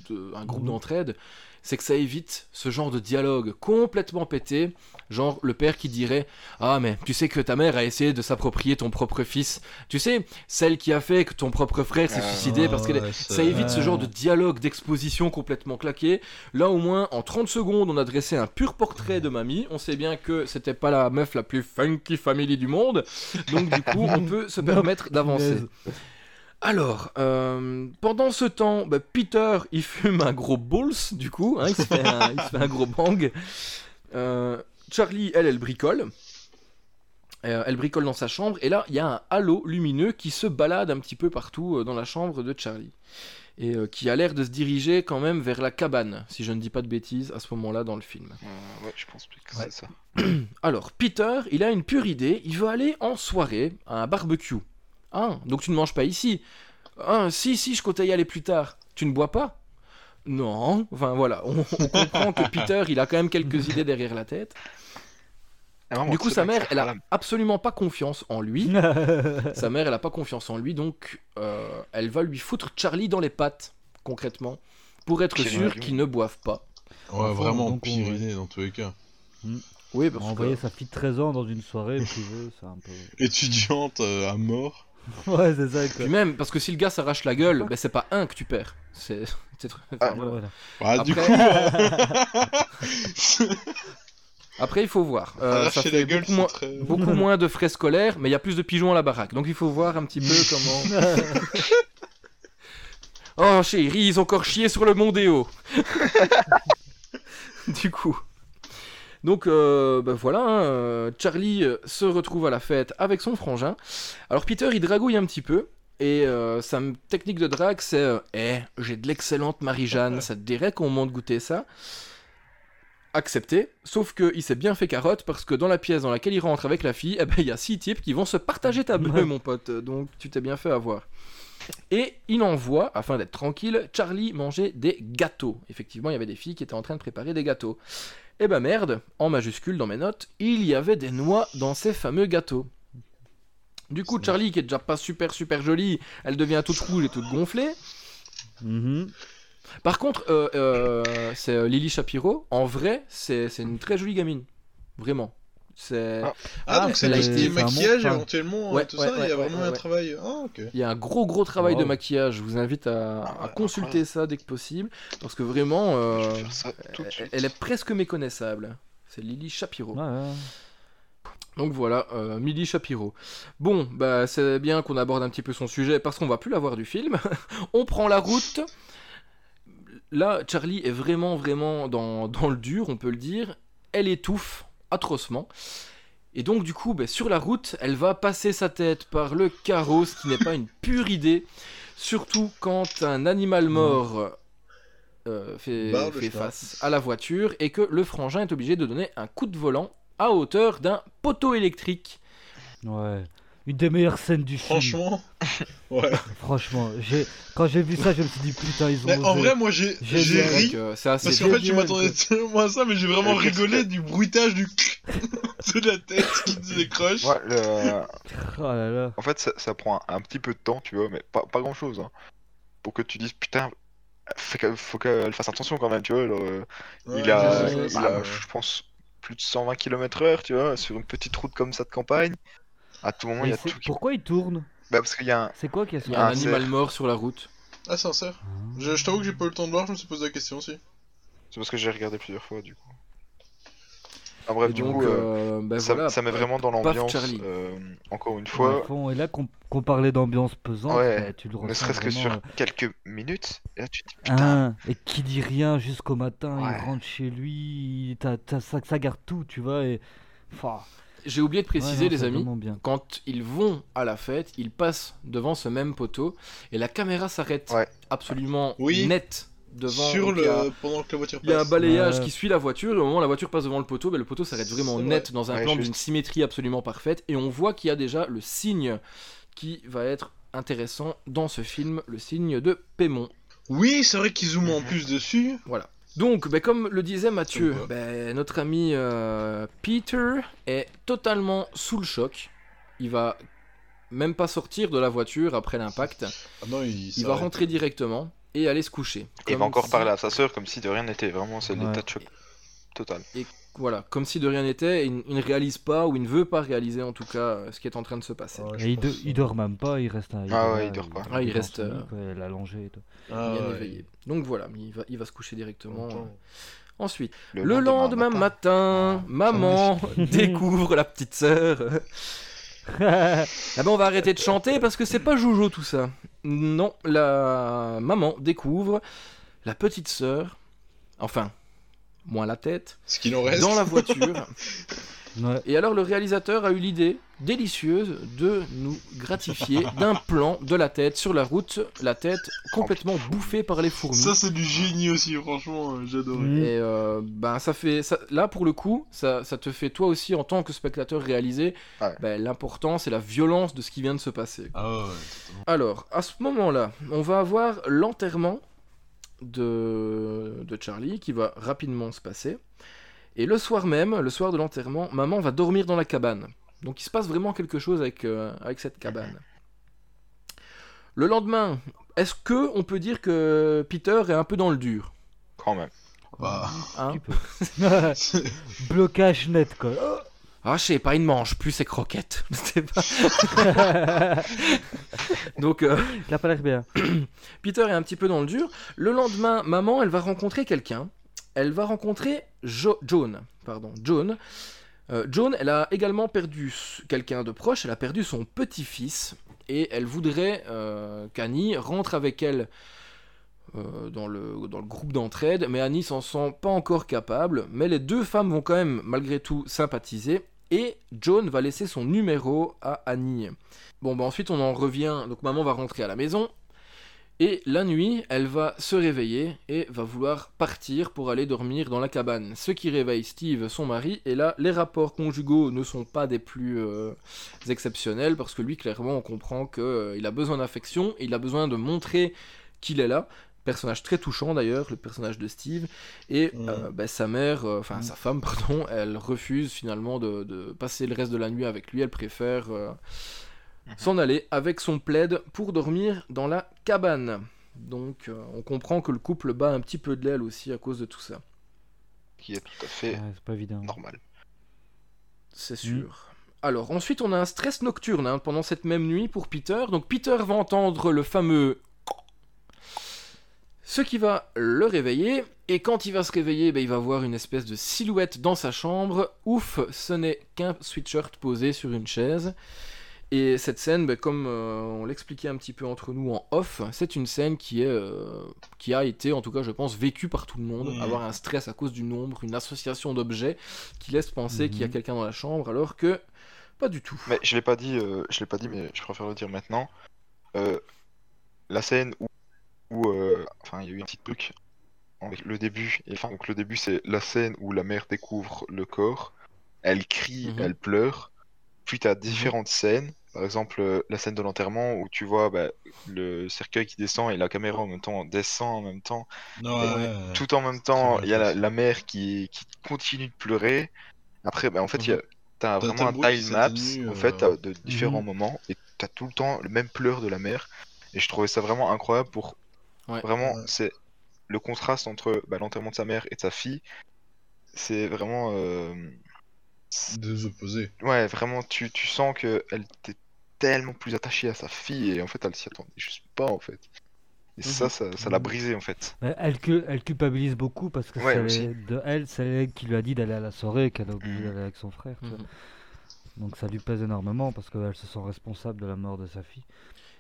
de, un groupe Mhm. d'entraide, c'est que ça évite ce genre de dialogue complètement pété. Genre le père qui dirait Ah, mais tu sais que ta mère a essayé de s'approprier ton propre fils. Tu sais, celle qui a fait que ton propre frère s'est Ah, suicidé parce ouais, Ça évite ce genre de dialogue, d'exposition complètement claqué. Là, au moins, en 30 secondes, on a dressé un pur portrait de mamie. On sait bien que c'était pas la meuf la plus funky family du monde. Donc, du coup, on peut se (laughs) permettre d'avancer. Alors, euh, pendant ce temps, bah, Peter, il fume un gros balls, du coup. hein, il, se fait un, il se fait un gros bang. Euh, Charlie, elle, elle bricole. Euh, elle bricole dans sa chambre. Et là, il y a un halo lumineux qui se balade un petit peu partout euh, dans la chambre de Charlie. Et euh, qui a l'air de se diriger quand même vers la cabane, si je ne dis pas de bêtises, à ce moment-là dans le film. Euh, ouais, je pense que Ouais. c'est ça. (clears throat) Alors, Peter, il a une pure idée, il veut aller en soirée à un barbecue. Ah, donc tu ne manges pas ici Ah, si, si, je comptais y aller plus tard. Tu ne bois pas? Non, enfin voilà, on, on comprend que Peter, il a quand même quelques idées derrière la tête. Ah, Du coup, sa mère, elle a absolument pas confiance en lui. (laughs) Sa mère, elle a pas confiance en lui, donc euh, elle va lui foutre Charlie dans les pattes, concrètement, pour être sûr qu'ils ne boivent pas. Ouais, Enfin, vraiment donc, pire dans tous les cas. Oui, parce Envoyer que... sa fille de 13 ans dans une soirée privée, c'est un peu. (laughs) Étudiante euh, à mort. (laughs) Ouais, c'est ça, quoi. Puis même, parce que si le gars s'arrache la gueule, ben, c'est pas un que tu perds. C'est... (laughs) c'est- Ah, voilà. Voilà. Bah, du coup, Après- euh, (laughs) Après, il faut voir. Euh, ça fait la gueule, beaucoup, c'est moins, très... beaucoup moins de frais scolaires, mais il y a plus de pigeons à la baraque. Donc il faut voir un petit peu comment. Oh chérie, ils ont encore chié sur le Mondéo. du coup. Donc euh, ben voilà, hein, euh, Charlie euh, se retrouve à la fête avec son frangin. Alors Peter il dragouille un petit peu. Et euh, sa technique de drague c'est Eh, j'ai de l'excellente Marie-Jeanne, ça te dirait qu'on monte goûter ça? Accepté, sauf qu'il s'est bien fait carotte parce que dans la pièce dans laquelle il rentre avec la fille, (laughs) eh ben, il y a six types qui vont se partager ta bœuf, mon pote. Donc tu t'es bien fait avoir. Et il envoie, afin d'être tranquille, Charlie manger des gâteaux. Effectivement, il y avait des filles qui étaient en train de préparer des gâteaux. Et bah merde, en majuscule dans mes notes, il y avait des noix dans ces fameux gâteaux. Du coup, Charlie, qui est déjà pas super super jolie, elle devient toute rouge et toute gonflée. Mhm. Par contre, euh, euh, c'est euh, Lily Shapiro. En vrai, c'est une très jolie gamine. Vraiment. C'est. Ah. Ah, Ah, donc c'est tout ce qui est maquillage éventuellement, Ouais, tout ouais, ça, il y a vraiment ouais, un travail. Ah. Il y a un gros gros travail de maquillage. Je vous invite à, Ah, à consulter ça dès que possible. Parce que vraiment, euh, elle, est presque méconnaissable. C'est Lily Shapiro. Donc voilà, euh, Millie Shapiro. Bon, bah c'est bien qu'on aborde un petit peu son sujet parce qu'on va plus la voir du film. (laughs) on prend la route. Là, Charlie est vraiment, vraiment dans, dans le dur, on peut le dire. Elle étouffe atrocement. Et donc, du coup, bah, sur la route, elle va passer sa tête par le carreau, ce qui n'est pas une pure idée. Surtout quand un animal mort euh, fait, fait face à la voiture et que le frangin est obligé de donner un coup de volant à hauteur d'un poteau électrique. Ouais. Une des meilleures scènes du film. Franchement, (laughs) ouais. Franchement, j'ai quand j'ai vu ça, je me suis dit putain, ils ont. Mais en vrai, moi j'ai j'ai ri. Euh, c'est assez Parce qu'en fait, je m'attendais tellement à ça, mais j'ai vraiment rigolé du bruitage du (laughs) de la tête qui se décroche. Ouais, le- Oh là là. En fait, ça, ça prend un, un petit peu de temps, tu vois, mais pas, pas grand chose. Hein, pour que tu dises, putain, faut qu'elle fasse attention quand même, tu vois. euh, Ouais, il a, il a, ouais. je pense, plus de 120 km/h, tu vois, sur une petite route comme ça de campagne. À tout moment, il y a c'est- tout qui. Pourquoi il tourne Bah, parce qu'il y a un. C'est quoi qui est Il y a un Ah, animal c'est- mort sur la route. Ah, sincère. Je, je t'avoue que j'ai pas eu le temps de voir, je me suis posé la question aussi. C'est parce que j'ai regardé plusieurs fois, du coup. Ah, bref, Et du donc, coup, euh, euh, ben ça, voilà, ça met vraiment dans l'ambiance. Euh, encore une fois, fond. Et là, qu'on parlait d'ambiance pesante, Ouais, bah, tu le ne serait-ce que sur euh, quelques minutes, et là tu te dis, putain, et qui dit rien jusqu'au matin, Ouais. il rentre chez lui, t'as- t'as- ça, ça garde tout, tu vois. Et... Enfin, J'ai oublié de ouais, préciser, non, les amis, bien. quand ils vont à la fête, ils passent devant ce même poteau et la caméra s'arrête Ouais. absolument Oui. net devant. Sur y a- le. pendant que la voiture Il y a un passe. balayage Ouais. qui suit la voiture, et au moment où la voiture passe devant le poteau, ben, le poteau s'arrête vraiment net dans un Ouais, plan d'une symétrie absolument parfaite, et on voit qu'il y a déjà le signe qui va être intéressant dans ce film, le signe de Pémon. Oui, c'est vrai qu'ils zooment Mhm. en plus dessus. Voilà. Donc, ben, comme le disait Mathieu, ben, notre ami euh, Peter est totalement sous le choc. Il va même pas sortir de la voiture après l'impact. Ah non, il, Il va rentrer directement et aller se coucher. il va encore si- parler à sa sœur comme si de rien n'était. Vraiment, c'est Ouais. l'état de choc total. Voilà, comme si de rien n'était, et il, il ne réalise pas, ou il ne veut pas réaliser en tout cas ce qui est en train de se passer. Ouais, Et il, il dort même pas, il reste un. Ah ouais, là, il dort pas. Ah, il est reste, euh, il allongé et tout. Ah, bien ouais, éveillé. Donc voilà, il va, il va se coucher directement. Euh. Ensuite, le, lendemain, matin, Ah, maman (laughs) (laughs) découvre la petite sœur. Ah ben on va arrêter de chanter parce que c'est pas Jojo tout ça. Non, la maman découvre la petite sœur, enfin, moins la tête, Ce qu'il en reste. dans la voiture. (laughs) Ouais. Et alors le réalisateur a eu l'idée délicieuse de nous gratifier (laughs) d'un plan de la tête sur la route, la tête complètement bouffée par les fourmis. Ça, c'est du génie aussi, franchement, euh, j'adore. Mm. Et euh, ben ça fait ça, là pour le coup ça, ça te fait toi aussi en tant que spectateur réaliser Ouais. ben, l'importance et la violence de ce qui vient de se passer. Ah ouais. Alors à ce moment-là on va avoir l'enterrement de, de Charlie qui va rapidement se passer. Et le soir même, le soir de l'enterrement, maman va dormir dans la cabane. Donc il se passe vraiment quelque chose avec, euh, avec cette cabane. Le lendemain, est-ce que on peut dire que Peter est un peu dans le dur? Quand même. Bah, hein. (laughs) Blocage net, quoi. Ah, je sais pas, il ne mange plus ses croquettes. (laughs) Pas- (laughs) Donc, euh, Il a pas l'air bien. (clears throat) Peter est un petit peu dans le dur. Le lendemain, maman, elle va rencontrer quelqu'un. Elle va rencontrer Jo- Joan. Pardon, Joan. Euh, Joan, elle a également perdu quelqu'un de proche. Elle a perdu son petit-fils. Et elle voudrait euh, qu'Annie rentre avec elle euh, dans, le, dans le groupe d'entraide. Mais Annie s'en sent pas encore capable. Mais les deux femmes vont quand même, malgré tout, sympathiser. Et Joan va laisser son numéro à Annie. Bon, bah ensuite, on en revient. Donc, maman va rentrer à la maison. Et la nuit, elle va se réveiller et va vouloir partir pour aller dormir dans la cabane. Ce qui réveille Steve, son mari, et là, les rapports conjugaux ne sont pas des plus euh, exceptionnels, parce que lui, clairement, on comprend qu'il a besoin d'affection, il a besoin de montrer qu'il est là. Personnage très touchant d'ailleurs, le personnage de Steve. Et Mhm. euh, bah, sa mère, euh, enfin sa femme, (laughs) pardon, elle refuse finalement de, de passer le reste de la nuit avec lui. Elle préfère euh, s'en aller avec son plaid pour dormir dans la cabane. Donc euh, on comprend que le couple bat un petit peu de l'aile aussi à cause de tout ça. Qui est tout à fait Ouais, c'est pas évident. normal. C'est sûr. Alors ensuite on a un stress nocturne hein, pendant cette même nuit pour Peter. Donc Peter va entendre le fameux Ce qui va le réveiller, et quand il va se réveiller, ben, il va voir une espèce de silhouette dans sa chambre. Ouf, ce n'est qu'un sweatshirt posé sur une chaise. Et cette scène, ben, comme euh, on l'expliquait un petit peu entre nous en off, c'est une scène qui, est, euh, qui a été, en tout cas je pense, vécue par tout le monde. Mhm. Avoir un stress à cause du nombre, une association d'objets qui laisse penser qu'il y a Mhm. quelqu'un dans la chambre, alors que pas du tout. Mais je l'ai pas dit, euh, je l'ai pas dit, mais je préfère le dire maintenant. Euh, la scène où, où, euh, enfin, il y a eu un petit truc avec le début. Et, enfin, donc le début, c'est la scène où la mère découvre le corps. Elle crie, Mhm. elle pleure. Puis t'as différentes scènes. Par exemple, la scène de l'enterrement où tu vois bah, le cercueil qui descend et la caméra en même temps descend en même temps. Non, Et ouais, Tout en même temps, il y a la, mère qui, qui continue de pleurer. Après, bah, en fait, il y a- t'as T'as- vraiment un time lapse en fait euh, de différents Mhm. moments et t'as tout le temps le même pleur de la mère. Et je trouvais ça vraiment incroyable pour Ouais. vraiment, Ouais. c'est le contraste entre bah, l'enterrement de sa mère et de sa fille. C'est vraiment, euh, Deux opposés. ouais, vraiment, tu, tu sens que elle était tellement plus attachée à sa fille et en fait, elle s'y attendait juste pas en fait. Et ça, ça, ça l'a Mhm. brisé en fait. Mais elle, elle culpabilise beaucoup parce que Ouais, c'est aussi. de elle, c'est elle qui lui a dit d'aller à la soirée et qu'elle a oublié Mhm. d'aller avec son frère. Mhm. Donc ça lui pèse énormément parce qu'elle se sent responsable de la mort de sa fille.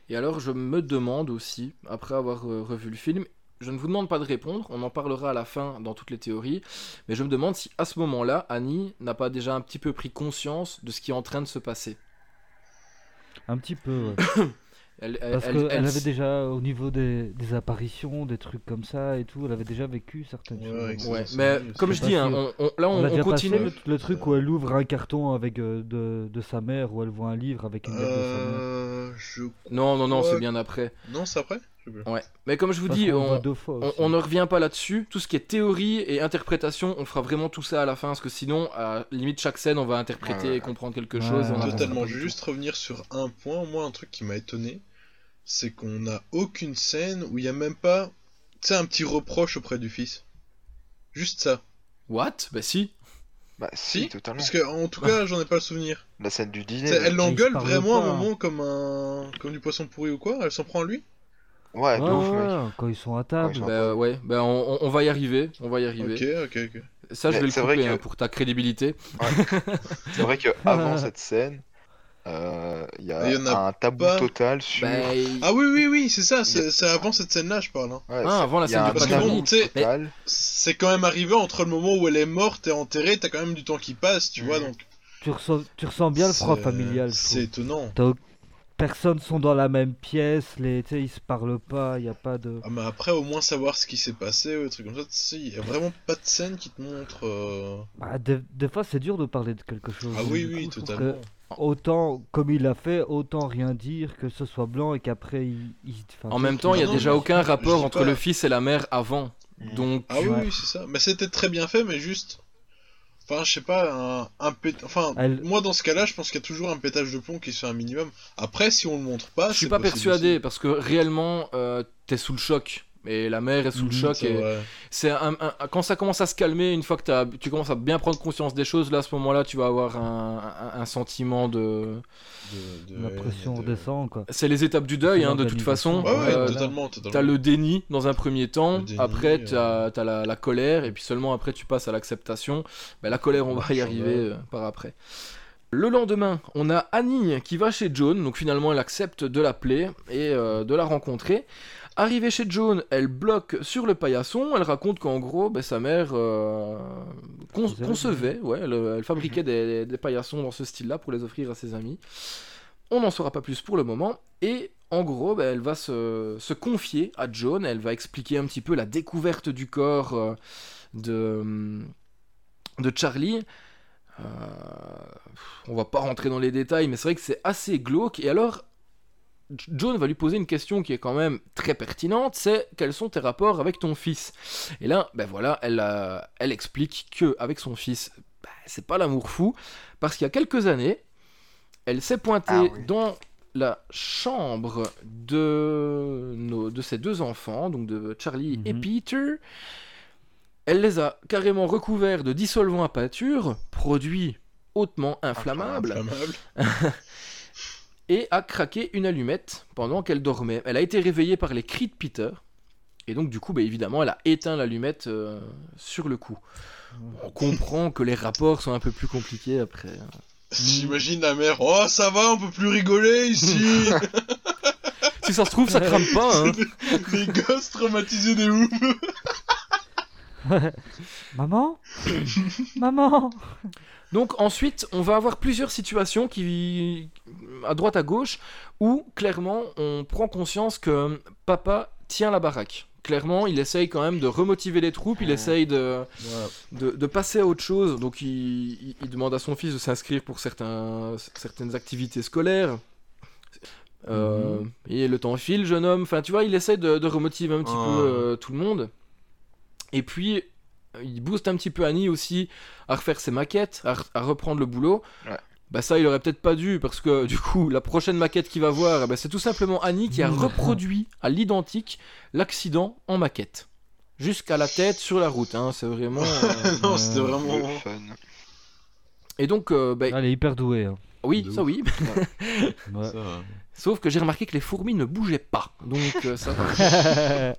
Et alors je me demande aussi, après avoir euh, revu le film, je ne vous demande pas de répondre, on en parlera à la fin dans toutes les théories, mais je me demande si à ce moment-là, Annie n'a pas déjà un petit peu pris conscience de ce qui est en train de se passer. Un petit peu, ouais. (coughs) Elle, elle- Parce elle- qu'elle elle- avait déjà, au niveau des, des apparitions, des trucs comme ça et tout, elle avait déjà vécu certaines Ouais, choses. Ouais, mais comme je dis, hein, sûr. on- on- là on, On a on déjà continue. passé le, le truc où elle ouvre un carton avec euh, de, de sa mère, où elle voit un livre avec une lettre de sa mère. Je... Non, non, non, c'est bien après. Non, c'est après. Ouais. Mais comme je vous Parce dis, on, deux fois on, ne revient pas là-dessus. Tout ce qui est théorie et interprétation, on fera vraiment tout ça à la fin, parce que sinon, à limite chaque scène, on va interpréter Ouais. et comprendre quelque Ouais, chose. on Totalement. Je juste revenir sur un point. Moi, un truc qui m'a étonné, c'est qu'on n'a aucune scène où il n'y a même pas, tu sais, un petit reproche auprès du fils. Juste ça. What? Bah si. Bah, si, totalement. Parce que, en tout cas, j'en ai pas le souvenir. La scène du dîner. elle ils l'engueule vraiment pas, à un hein. moment comme un, comme du poisson pourri ou quoi. Elle s'en prend à lui. Ouais, de Ouais, ouf, mec. ouais, quand ils sont à table. Bah ouais, bah on, on- on va y arriver, on va y arriver. Ok, ok, ok. Ça, je Mais vais le c'est vrai couper que- hein, pour ta crédibilité. (laughs) C'est vrai que avant cette scène, euh, il y a y en a un tabou pas. total sur. Bah, il- Ah oui, oui, oui, c'est ça. C'est avant cette scène-là, je parle. hein. Ouais, Ah, avant la scène un de Parce que tabou bon, tu sais, total. C'est quand même arrivé entre le moment où elle est morte et enterrée. T'as quand même du temps qui passe, tu vois. Mhm. Donc. Tu ressens, tu ressens bien le froid familial. C'est étonnant. Personne sont dans la même pièce, les, ils se parlent pas, il y a pas de. Ah, mais après, au moins savoir ce qui s'est passé ou des trucs comme ça, il y a vraiment pas de scène qui te montre. euh, Bah, des, des fois, c'est dur de parler de quelque chose. Ah oui, oui, coup, totalement. Que Autant, comme il l'a fait, autant rien dire, que ce soit blanc et qu'après il. il- enfin, En même temps, il y a non, déjà aucun rapport entre pas. le fils et la mère avant. Mhm. Donc, Ah oui, Ouais. oui, c'est ça. Mais c'était très bien fait, mais juste. Enfin, je sais pas, un, un pét- Enfin, Elle- moi dans ce cas-là, je pense qu'il y a toujours un pétage de plomb qui se fait un minimum. Après, si on le montre pas, je suis pas persuadé aussi. parce que réellement, euh, t'es sous le choc. Et la mère est sous le Mhm, choc. C'est Et vrai. c'est un, un- quand ça commence à se calmer, une fois que t'as- tu commences à bien prendre conscience des choses, là à ce moment-là, tu vas avoir un, un- un sentiment de. De- de La pression de- redescend, quoi. C'est les étapes du deuil, hein, de toute façon. Ouais, ouais, Euh, totalement, totalement. T'as le déni dans un premier temps, déni, après euh. t'as as la, la colère, et puis seulement après tu passes à l'acceptation. Ben, la colère, on va y arriver euh, par après. Le lendemain, on a Annie qui va chez John, donc finalement elle accepte de l'appeler et euh, de la rencontrer. Arrivée chez John, elle bloque sur le paillasson, elle raconte qu'en gros, ben, sa mère euh, con- concevait, ouais, elle, elle fabriquait des, des paillassons dans ce style-là pour les offrir à ses amis. On n'en saura pas plus pour le moment. Et en gros, ben, elle va se, se confier à John. Elle va expliquer un petit peu la découverte du corps euh, de, de Charlie. Euh, on va pas rentrer dans les détails, mais c'est vrai que c'est assez glauque. Et alors, John va lui poser une question qui est quand même très pertinente, c'est quels sont tes rapports avec ton fils? Et là, ben voilà, elle, euh, elle explique que avec son fils, ben, c'est pas l'amour fou, parce qu'il y a quelques années, elle s'est pointée Ah oui. dans la chambre de, nos, de ses deux enfants, donc de Charlie et Mhm. Peter. Elle les a carrément recouverts de dissolvant à peinture, produit hautement inflammable, Inflammable. (laughs) et a craqué une allumette pendant qu'elle dormait. Elle a été réveillée par les cris de Peter, Et donc, du coup, bah, évidemment, elle a éteint l'allumette euh, sur le coup. On comprend que les rapports sont un peu plus compliqués après. hein. (laughs) J'imagine la mère, oh ça va, on peut plus rigoler ici (laughs) Si ça se trouve, ça crame pas. (laughs) Hein. Les gosses traumatisés des ouf Maman? Maman Donc ensuite, on va avoir plusieurs situations qui, à droite à gauche, où clairement on prend conscience que papa tient la baraque. Clairement, il essaye quand même de remotiver les troupes, il essaye de, de, de passer à autre chose. Donc il, il- il demande à son fils de s'inscrire pour certains, certaines activités scolaires. Euh, Et le temps file, jeune homme. Enfin, tu vois, il essaie de, de remotiver un petit peu euh, tout le monde. Et puis, il booste un petit peu Annie aussi à refaire ses maquettes, à, re- à reprendre le boulot. Ouais. Bah ça, il aurait peut-être pas dû, parce que du coup, la prochaine maquette qu'il va voir, eh ben, c'est tout simplement Annie qui a reproduit à l'identique l'accident en maquette. Jusqu'à la tête sur la route, hein, c'est vraiment... (laughs) euh, Non, c'était vraiment... fun. Et donc, euh, bah, Elle est hyper douée. hein. oui, de ça ouf. oui. (laughs) Ouais. Euh, Sauf que j'ai remarqué que les fourmis ne bougeaient pas. Donc euh, ça. (laughs)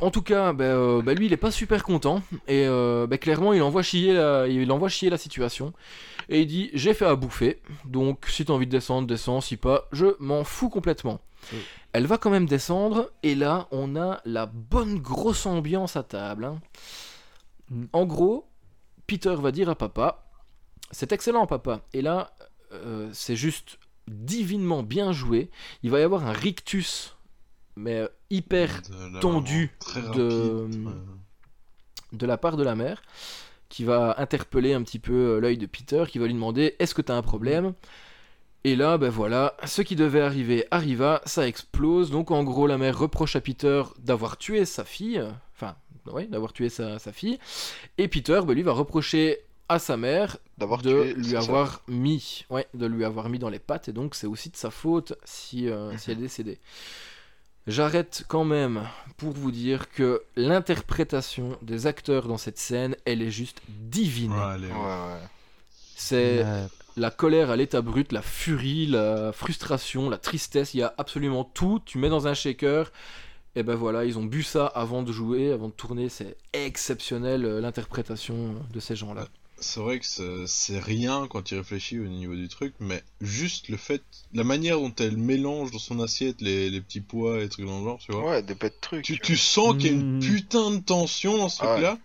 En tout cas, bah, euh, bah, lui il est pas super content et euh, bah, clairement il envoie chier la, il envoie chier la situation et il dit j'ai fait à bouffer donc si t'as envie de descendre descends si pas je m'en fous complètement. Oui. Elle va quand même descendre et là on a la bonne grosse ambiance à table. hein. Mm. En gros, Peter va dire à papa c'est excellent papa et là euh, c'est juste divinement bien joué. Il va y avoir un rictus mais euh, hyper de la tendu maman, très de- rapide, ouais. de la part de la mère qui va interpeller un petit peu euh, l'œil de Peter, qui va lui demander est-ce que t'as un problème? Et là, ben voilà, ce qui devait arriver arriva, ça explose. Donc en gros, la mère reproche à Peter d'avoir tué sa fille, euh, enfin, ouais, d'avoir tué sa, sa fille. Et Peter, ben, lui, va reprocher à sa mère D'avoir de tué lui avoir mis, ouais, de lui avoir mis dans les pattes, et donc c'est aussi de sa faute si, euh, si elle est décédée. J'arrête quand même pour vous dire que l'interprétation des acteurs dans cette scène, elle est juste divine. Ouais, allez, Ouais, ouais. ouais. C'est Ouais. la colère à l'état brut, la furie, la frustration, la tristesse, il y a absolument tout. Tu mets dans un shaker, et ben voilà, ils ont bu ça avant de jouer, avant de tourner. C'est exceptionnel euh, l'interprétation de ces gens-là. C'est vrai que c'est- rien quand tu réfléchis au niveau du truc, mais juste le fait, la manière dont elle mélange dans son assiette les, les petits pois et trucs dans le genre, tu vois. Ouais, des bêtes trucs. Tu, tu sens qu'il y a une Mm. putain de tension dans ce Ah ouais. truc-là,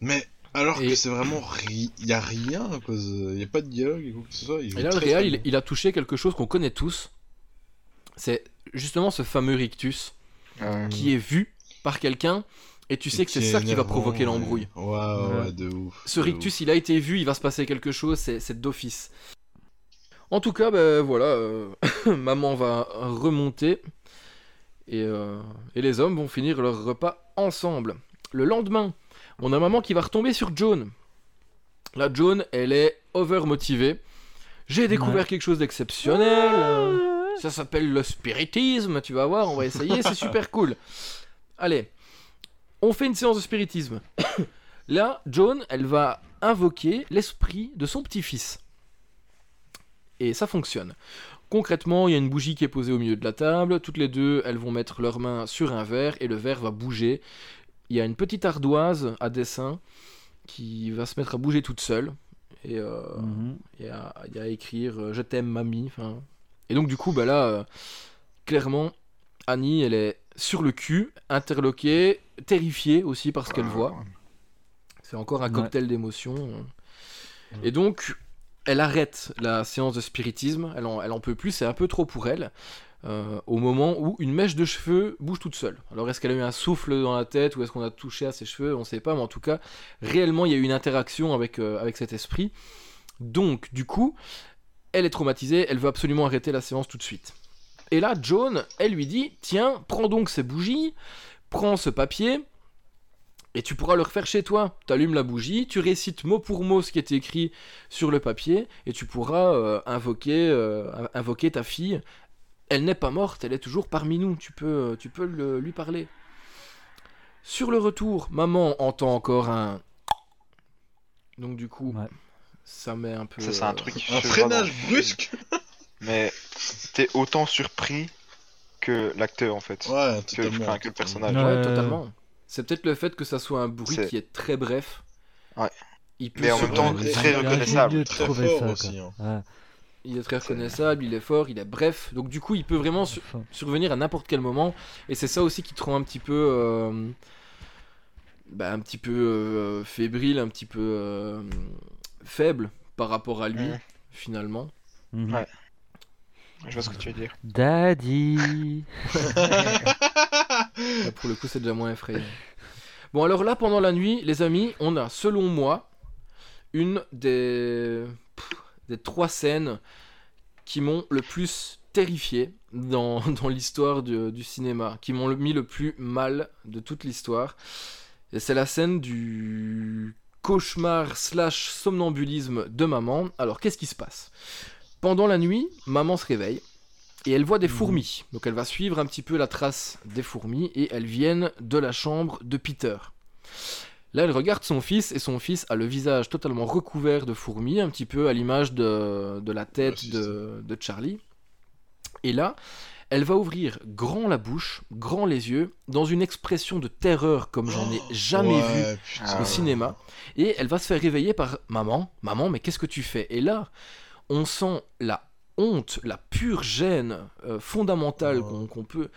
mais alors Et- que c'est vraiment ri... il y a rien à cause, il y a pas de dialogue et quoi que ce soit. il Et là, le réal, il, il a touché quelque chose qu'on connaît tous. C'est justement ce fameux rictus Ouais. qui est vu par quelqu'un, et tu sais que c'est ça qui va provoquer l'embrouille. Ouais, ouais, Ouais. de ouf. Ce de rictus, il a été vu, il va se passer quelque chose, c'est c'est d'office. En tout cas, ben voilà, euh, (coughs) maman va remonter et, euh, et les hommes vont finir leur repas ensemble. Le lendemain, on a maman qui va retomber sur Joan. Là, Joan, elle est over-motivée. J'ai découvert quelque chose d'exceptionnel. ça s'appelle le spiritisme, tu vas voir, on va essayer, c'est super cool. Allez, on fait une séance de spiritisme. (coughs) Là, Joan, elle va invoquer l'esprit de son petit-fils. Et ça fonctionne. Concrètement, il y a une bougie qui est posée au milieu de la table. Toutes les deux, elles vont mettre leurs mains sur un verre et le verre va bouger. Il y a une petite ardoise à dessin qui va se mettre à bouger toute seule. Et euh, Mhm. il y, a, il y a à écrire euh, Je t'aime, mamie. Et donc, du coup, bah là, euh, clairement, Annie, elle est sur le cul, interloquée, terrifiée aussi par ce qu'elle Ouais, voit. C'est encore un Ouais. cocktail d'émotions. Et donc, elle arrête la séance de spiritisme. Elle en, elle en peut plus, c'est un peu trop pour elle. euh, au moment où une mèche de cheveux bouge toute seule. Alors, est-ce qu'elle a eu un souffle dans la tête ou est-ce qu'on a touché à ses cheveux On ne sait pas, mais en tout cas, réellement, il y a eu une interaction avec, euh, avec cet esprit. Donc, du coup, elle est traumatisée, elle veut absolument arrêter la séance tout de suite. Et là, Joan, elle lui dit Tiens, prends donc ces bougies, prends ce papier, et tu pourras le refaire chez toi. Tu allumes la bougie, tu récites mot pour mot ce qui est écrit sur le papier, et tu pourras euh, invoquer, euh, invoquer ta fille. Elle n'est pas morte, elle est toujours parmi nous, tu peux, tu peux le- lui parler. Sur le retour, maman entend encore un. Donc, du coup, Ouais. ça met un peu. Ça, c'est un euh, truc Un freinage brusque Mais t'es autant surpris que l'acteur en fait. Ouais, que, totalement. enfin, que le personnage. Ouais, totalement. C'est peut-être le fait que ça soit un bruit qui est très bref. Ouais. Il peut Mais en même temps, très reconnaissable. Très fort ça, aussi, hein. Ouais. Il est très reconnaissable, il est fort, il est bref. Donc du coup, il peut vraiment su- survenir à n'importe quel moment. Et c'est ça aussi qui te rend un petit peu... euh, bah, un petit peu euh, fébrile, un petit peu euh, faible par rapport à lui, finalement. mhm. Ouais. Je vois ce que tu veux dire. Daddy. Là, pour le coup, c'est déjà moins effrayant. Bon, alors là, pendant la nuit, les amis, on a, selon moi, une des, pff, des trois scènes qui m'ont le plus terrifié dans, (laughs) dans l'histoire du, du cinéma, qui m'ont mis le plus mal de toute l'histoire. Et c'est la scène du cauchemar slash somnambulisme de maman. Alors, qu'est-ce qui se passe? Pendant la nuit, maman se réveille et elle voit des fourmis. Donc elle va suivre un petit peu la trace des fourmis et elles viennent de la chambre de Peter. Là, elle regarde son fils et son fils a le visage totalement recouvert de fourmis, un petit peu à l'image de, de la tête de, de Charlie. Et là, elle va ouvrir grand la bouche, grand les yeux, dans une expression de terreur comme j'en ai jamais vu Ouais, putain. Ah au cinéma et elle va se faire réveiller par maman maman mais qu'est-ce que tu fais? Et là on sent la honte la pure gêne euh, fondamentale qu'on peut.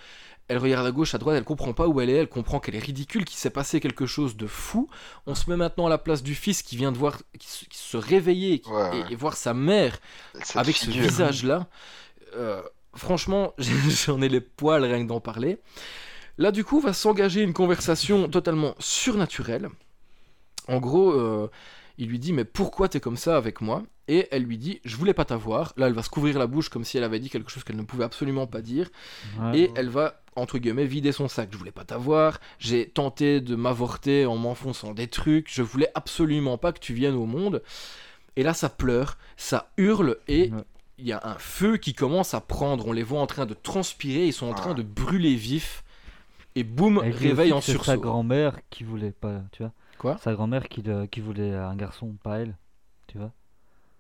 Elle regarde à gauche à droite elle comprend pas où elle est elle comprend qu'elle est ridicule qu'il s'est passé quelque chose de fou. On se met maintenant à la place du fils qui vient de voir qui se, qui se réveiller qui- Ouais, et, ouais. et voir sa mère Cette avec ce figure. visage là franchement (laughs) j'en ai les poils rien que d'en parler. Là du coup va s'engager une conversation totalement surnaturelle. En gros euh, il lui dit mais pourquoi t'es comme ça avec moi? Et elle lui dit je voulais pas t'avoir là elle va se couvrir la bouche comme si elle avait dit quelque chose qu'elle ne pouvait absolument pas dire Ouais. et elle va entre guillemets vider son sac je voulais pas t'avoir j'ai tenté de m'avorter en m'enfonçant des trucs je voulais absolument pas que tu viennes au monde et là ça pleure ça hurle et Ouais. il y a un feu qui commence à prendre on les voit en train de transpirer ils sont en train Ah. de brûler vifs et boum dit réveil en c'est sa sursaut grand-mère qui voulait pas, tu vois. Quoi? Sa grand-mère qui, le- qui voulait un garçon, pas elle. Tu vois.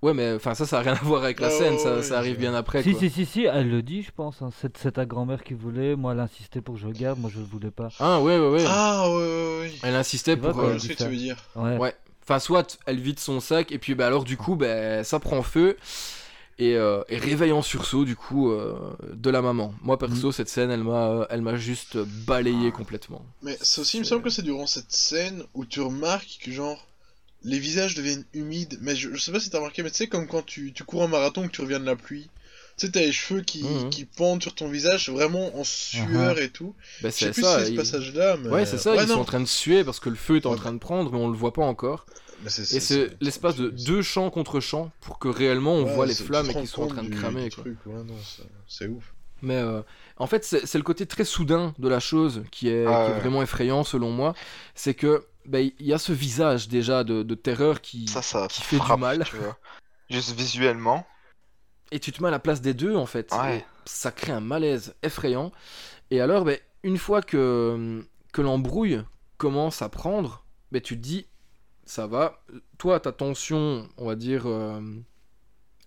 Ouais mais enfin ça ça a rien à voir avec la Ouais, scène ça, ça arrive bien après Si, quoi. si, si, si, elle le dit, je pense. hein. C'est c'est ta grand-mère qui voulait. Moi, elle insistait pour que je le garde. Moi, je le voulais pas. ah ouais ouais ouais Ah, ouais, ouais, ouais. elle insistait Tu pour euh, je sais que tu ça. veux dire. Ouais. Ouais. Enfin, soit elle vide son sac, et puis bah, alors du coup, bah, ça prend feu, et, euh, et réveille en sursaut, du coup, euh, de la maman. Moi, Mm. perso, cette scène, elle m'a euh, elle m'a juste balayé complètement. Mais c'est aussi, il me semble que c'est durant cette scène où tu remarques que, genre, les visages deviennent humides. Mais je, je sais pas si t'as remarqué, mais tu sais, comme quand tu, tu cours un marathon que tu reviens de la pluie. Tu sais, t'as les cheveux qui, Mhm. qui pendent sur ton visage, vraiment en sueur et tout. Bah, Je sais c'est plus ça. si c'est ce passage-là, mais... Ouais, c'est ça, Ouais, ils non. sont en train de suer parce que le feu est en Ouais. train de prendre, mais on le voit pas encore. Mais c'est- Et c'est l'espace de deux champs contre champs pour que réellement on Ouais, voit les flammes et qu'ils sont en train de cramer. c'est- ouf. Mais euh, en fait, c'est le côté très soudain de la chose qui est, Ah qui est ouais. vraiment effrayant selon moi. C'est que bah, il y a ce visage déjà de, de terreur qui, Ça, ça qui fait du mal. tu vois. Juste visuellement. Et tu te mets à la place des deux en fait. Ouais. Ça crée un malaise effrayant. Et alors, ben, une fois que, que l'embrouille commence à prendre, ben, tu te dis, ça va. Toi, ta tension, on va dire, euh,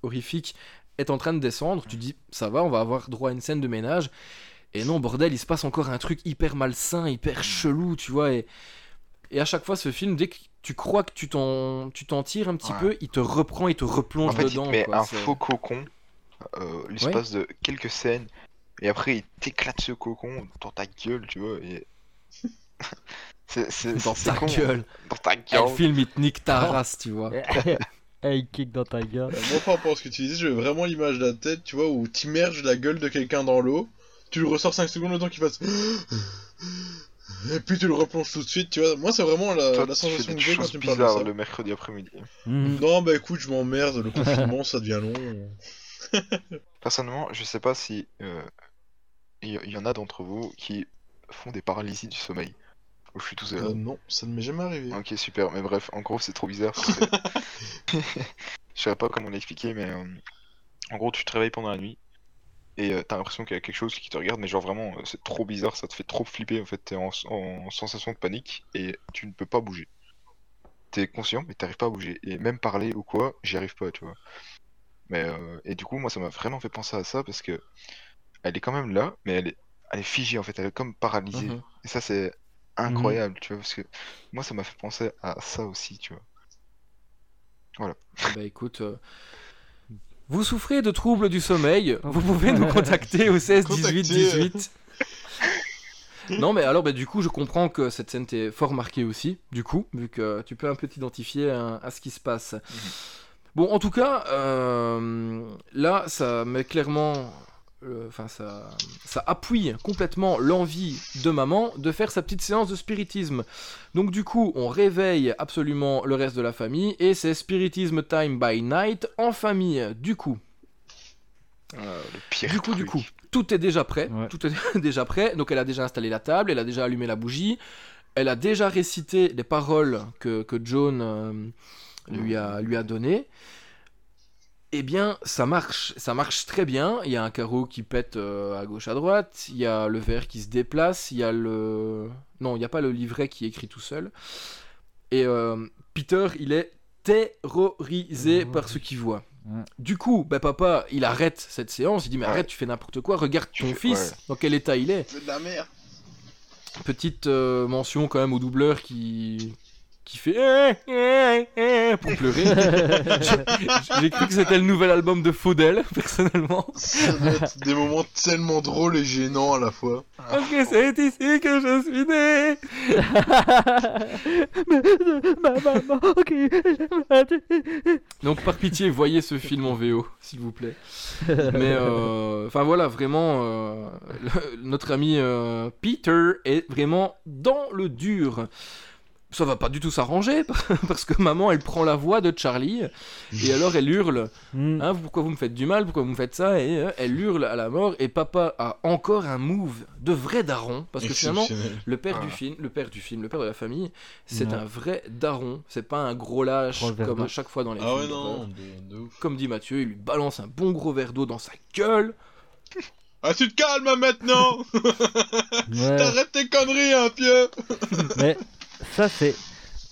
horrifique, est en train de descendre. Tu te dis, ça va, on va avoir droit à une scène de ménage. Et non, bordel, il se passe encore un truc hyper malsain, hyper chelou, tu vois. Et, et à chaque fois, ce film, dès que tu crois que tu t'en tu t'en tires un petit Ouais. peu, il te reprend, il te replonge En fait, dedans. il te met quoi. un faux cocon, euh, l'espace de quelques scènes, et après il t'éclate ce cocon dans ta gueule, tu vois. Et... (laughs) c'est c'est- dans c'est ta con, gueule. Dans ta le gueule. film, il te nique ta race, tu vois. (laughs) Hey, kick dans ta gueule. Euh, Moi, par rapport à ce que tu disais, j'ai vraiment l'image de la tête, tu vois, où t'immerges la gueule de quelqu'un dans l'eau, tu le ressors 5 secondes le temps qu'il fasse. (gasps) (laughs) Et puis tu le replonges tout de suite, tu vois. Moi, c'est vraiment la, Toi, sensation que j'ai quand tu me parles de ça. le mercredi après-midi. Mhm. (laughs) Non, bah écoute, je m'emmerde, le confinement, ça devient long. (laughs) Personnellement, je sais pas si euh, il y, il y en a d'entre vous qui font des paralysies du sommeil. Ou je suis tout seul. Euh, non, ça ne m'est jamais arrivé. Ok, super. Mais bref, en gros, c'est trop bizarre. (laughs) Je savais pas comment l'expliquer, mais euh, en gros, tu te réveilles pendant la nuit et euh, t'as l'impression qu'il y a quelque chose qui te regarde, mais genre vraiment, euh, c'est trop bizarre, ça te fait trop flipper en fait. T'es en, en sensation de panique et tu ne peux pas bouger. T'es conscient, mais t'arrives pas à bouger. Et même parler ou quoi, j'y arrive pas, tu vois. Mais euh, et du coup, moi, ça m'a vraiment fait penser à ça parce que elle est quand même là, mais elle est elle est figée en fait, elle est comme paralysée. Mhm. Et ça, c'est incroyable, tu vois, parce que moi, ça m'a fait penser à ça aussi, tu vois. Bah écoute, vous souffrez de troubles du sommeil, vous pouvez nous (laughs) contacter au 16 18 Contactez, 18. non mais alors bah, du coup je comprends que cette scène t'est fort marquée aussi, du coup, vu que tu peux un peu t'identifier à, à ce qui se passe. Bon en tout cas, euh, là ça met clairement... euh, Enfin, ça, ça appuie complètement l'envie de maman de faire sa petite séance de spiritisme. Donc du coup, on réveille absolument le reste de la famille et c'est spiritisme time by night en famille. Du coup, Euh, le pire. du coup, du coup, tout est déjà prêt. Ouais. Tout est (laughs) déjà prêt. Donc elle a déjà installé la table, elle a déjà allumé la bougie, elle a déjà récité les paroles que, que John euh, lui a lui a données. Eh bien, ça marche, ça marche très bien. Il y a un carreau qui pète euh, à gauche, à droite. Il y a le verre qui se déplace. Il y a le, non, il n'y a pas le livret qui écrit tout seul. Et euh, Peter, il est terrorisé par ce qu'il voit. Ouais. Du coup, bah, papa, il arrête cette séance. Il dit mais Ouais. arrête, tu fais n'importe quoi. Regarde Tu ton fais- fils, ouais. dans quel état il est. C'est de la merde. Petite euh, mention quand même au doubleur qui qui fait eh, eh, eh pour pleurer. (laughs) J'ai- cru que c'était le nouvel album de Faudel, (laughs) personnellement. Ça doit être des moments tellement drôles et gênants à la fois. Parce que c'est ici que je suis né. Ma maman, ok. Donc par pitié, voyez ce film en VO, s'il vous plaît. Mais euh, enfin voilà, vraiment, euh, le- notre ami euh, Peter est vraiment dans le dur. Ça va pas du tout s'arranger (laughs) parce que maman, elle prend la voix de Charlie et alors elle hurle. Hmm. Hein, pourquoi vous me faites du mal Pourquoi vous me faites ça Et euh, elle hurle à la mort. Et papa a encore un move de vrai daron parce que finalement, le père du Voilà. film, le père du film, le père de la famille, c'est Ouais. un vrai daron. C'est pas un gros lâche comme à chaque fois dans les Ah films. ouais, non, de, de ouf. Comme dit Mathieu, il lui balance un bon gros verre d'eau dans sa gueule. (laughs) Ah, tu te calmes maintenant (laughs) Ouais. T'arrêtes tes conneries, hein, pieux Mais ça, c'est.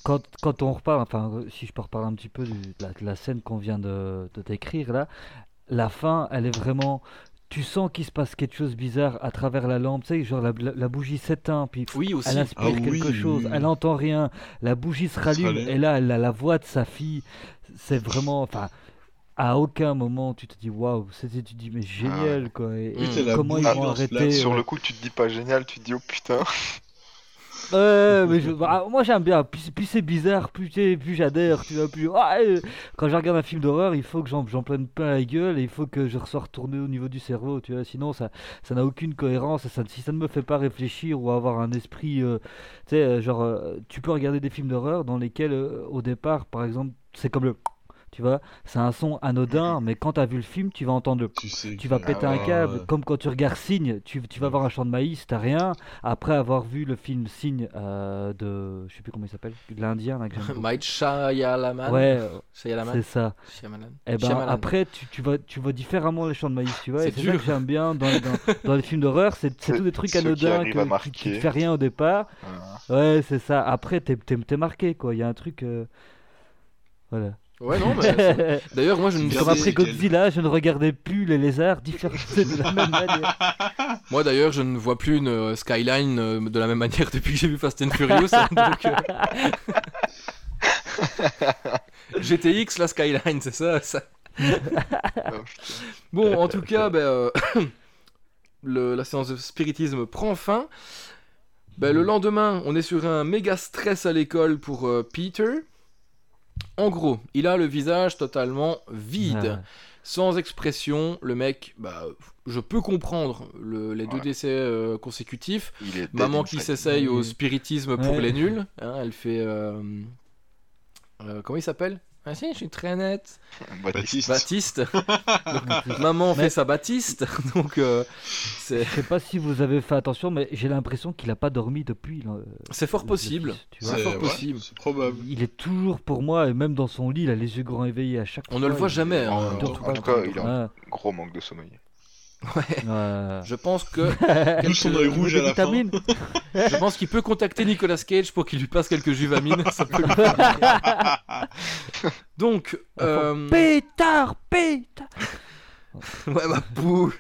Quand, quand on reparle, enfin, si je peux reparler un petit peu du- de, la, de la scène qu'on vient de, de décrire là, la fin, elle est vraiment. Tu sens qu'il se passe quelque chose de bizarre à travers la lampe, tu sais, genre la, la- la bougie s'éteint, puis Oui aussi. elle inspire Ah oui, quelque chose, oui. elle entend rien, la bougie se rallume, et là, elle a la voix de sa fille. C'est vraiment. Enfin, à aucun moment tu te dis waouh, c'était- tu te dis mais génial quoi. Et, Oui, et comment ils vont arrêter. Sur le coup, tu te dis pas génial, tu te dis oh putain. Ouais, mais je- bah, moi j'aime bien. Plus, c'est bizarre, plus, plus j'adhère. Tu vois, plus. Ah, quand je regarde un film d'horreur, il faut que j'en j'en prenne plein la gueule et il faut que je ressorte retourné au niveau du cerveau. Tu vois, sinon ça ça n'a aucune cohérence. Ça, si ça ne me fait pas réfléchir ou avoir un esprit, euh, tu sais, euh, genre, euh, tu peux regarder des films d'horreur dans lesquels, au départ, par exemple, c'est comme le. Tu vois, c'est un son anodin, (laughs) mais quand tu as vu le film, tu vas entendre le. Tu sais Tu vas péter Ah un ouais, câble, ouais. comme quand tu regardes Signe, tu, tu vas voir un champ de maïs, t'as rien. Après avoir vu le film Signe euh, de, je sais plus comment il s'appelle, de l'Indien. Mike Shyamalan. Ouais, Shyamalan. c'est ça. Shyamalan. Et ben Shyamalan. après, tu, tu vois, tu vois différemment les champs de maïs, tu vois. C'est Et c'est ça dur. que j'aime bien dans, dans, (laughs) dans les films d'horreur, c'est tous des trucs qui anodins à que, qui, qui te fait rien au départ. Voilà. Ouais, c'est ça. Après, t'es t'es- t'es marqué quoi. Il y a un truc. euh, Voilà. Ouais non mais (laughs) c'est- d'ailleurs moi je ne Comme après Godzilla, je ne regardais plus les lézards différenciés de la même (laughs) manière. moi d'ailleurs je ne vois plus une euh, skyline euh, de la même manière depuis que j'ai vu Fast and Furious. hein, donc, euh, (laughs) GTX la skyline c'est ça, ça. Bon, en tout cas, ben, (coughs) le- la séance de spiritisme prend fin. Ben, le lendemain, on est sur un méga stress à l'école pour Peter. En gros, il a le visage totalement vide, Ah. sans expression. Le mec, bah, je peux comprendre le- les deux Ouais. décès euh, consécutifs. Il est dead Maman qui s'essaye au spiritisme pour Ouais. les nuls. hein, elle fait. euh, euh, comment il s'appelle? Ah si, je suis très nette. Baptiste. Baptiste. (laughs) Donc, maman fait Mais- sa Baptiste. (laughs) Donc euh, c'est Je sais pas si vous avez fait attention, mais j'ai l'impression qu'il a pas dormi depuis. là, euh, c'est fort le possible. fils, tu C'est fort ouais, possible. C'est probable. Il est toujours pour moi, et même dans son lit, il a les yeux grands éveillés à chaque fois. On ne le voit jamais. hein, En- tout tout cas. cas, il en- Ouais, Gros manque de sommeil. Ouais. Je pense que (laughs) quelques- œil rouge Des à la fin. (laughs) je pense qu'il peut contacter Nicolas Cage pour qu'il lui passe quelques juvamines. Ça peut lui. (laughs) Donc, euh, Pétard, pétard ouais, ma poule.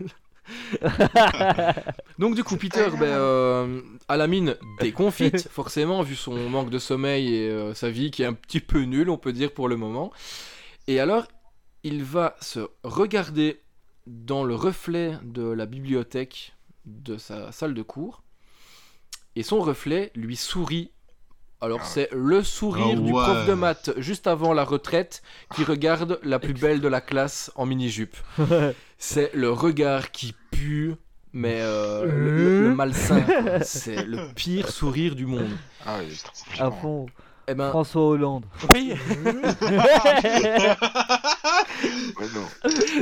Donc du coup, Peter, ben, euh, à la mine déconfite, forcément, vu son manque de sommeil et euh, sa vie qui est un petit peu nulle, on peut dire, pour le moment. Et alors, il va se regarder dans le reflet de la bibliothèque de sa salle de cours. Et son reflet lui sourit. Alors c'est le sourire Ah du ouais. prof de maths juste avant la retraite qui regarde la plus belle de la classe en mini-jupe. (laughs) C'est le regard qui pue, mais euh, le, le- le malsain. (laughs) C'est le pire sourire du monde. Ah, trop À puissant. fond. Eh ben, François Hollande. oui, (laughs) Ouais, non.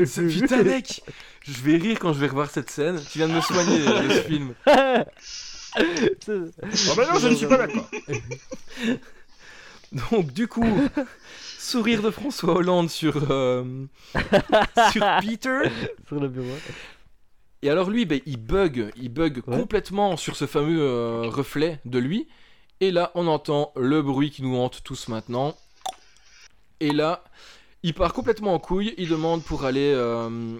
ce putain mec Je vais rire quand je vais revoir cette scène. Tu viens de me soigner de ce film. C'est- Oh ben non, je ne suis pas d'accord. (laughs) Donc du coup, sourire de François Hollande sur, euh, (laughs) sur Peter. Sur le bureau. Et alors lui, ben, il bug, il bug Ouais. complètement sur ce fameux euh, reflet de lui. Et là, on entend le bruit qui nous hante tous maintenant. Et là, il part complètement en couille. Il demande pour aller euh,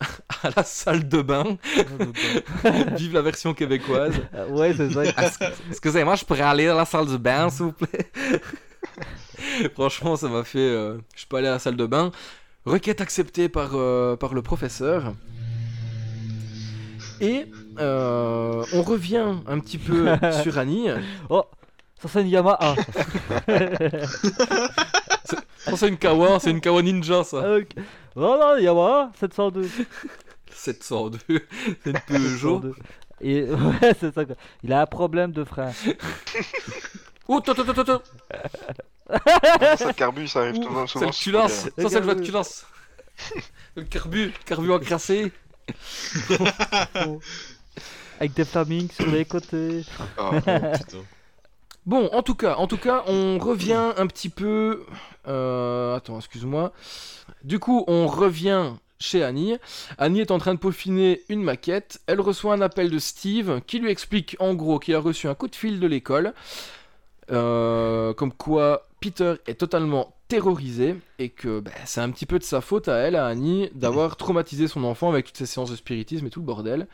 (laughs) à la salle de bain. (laughs) Vive la version québécoise. Ah, ouais, c'est ça. Excusez-moi, je pourrais aller à la salle de bain, s'il vous plaît? (laughs) Franchement, ça m'a fait. euh, je peux aller à la salle de bain. Requête acceptée par, euh, par le professeur. Et euh, on revient un petit peu (laughs) sur Annie. Oh, ça c'est une Yamaha. (laughs) Oh, c'est une Kawa, c'est une Kawa Ninja ça. Ok. Non, non, Yamaha 702. 702, (laughs) c'est une Peugeot. 702. Et ouais, c'est ça. Il a un problème de frein. Oh, toi, toi, toi, toi, toi. Ah, ça carbu, ça arrive souvent. C'est sur culasse. Twitter. Ça, c'est le vote culasse. Le carbu, carbu encrassé. Avec des flamings sur les côtés. Ah, Putain. Bon, en tout cas, en tout cas, on revient un petit peu. euh, Attends, excuse-moi. Du coup, on revient chez Annie. Annie est en train de peaufiner une maquette. Elle reçoit un appel de Steve qui lui explique en gros qu'il a reçu un coup de fil de l'école. euh, comme quoi Peter est totalement terrorisé et que bah, c'est un petit peu de sa faute à elle, à Annie, d'avoir traumatisé son enfant avec toutes ces séances de spiritisme et tout le bordel.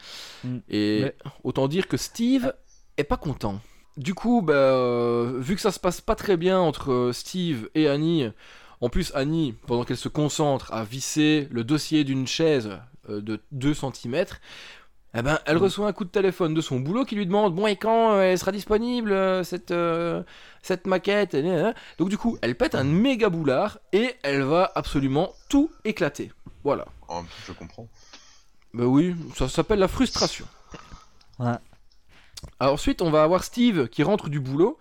Mm. Et Mais- autant dire que Steve est pas content. Du coup, bah, euh, vu que ça se passe pas très bien entre euh, Steve et Annie, en plus Annie, pendant qu'elle se concentre à visser le dossier d'une chaise euh, de 2 cm, eh ben, elle reçoit un coup de téléphone de son boulot qui lui demande Bon, et quand euh, elle sera disponible euh, cette, euh, cette maquette et, Donc, du coup, elle pète un méga boulard et elle va absolument tout éclater. Voilà. Temps, je comprends. Bah oui, ça s'appelle la frustration. Ouais. Alors ensuite, on va avoir Steve qui rentre du boulot.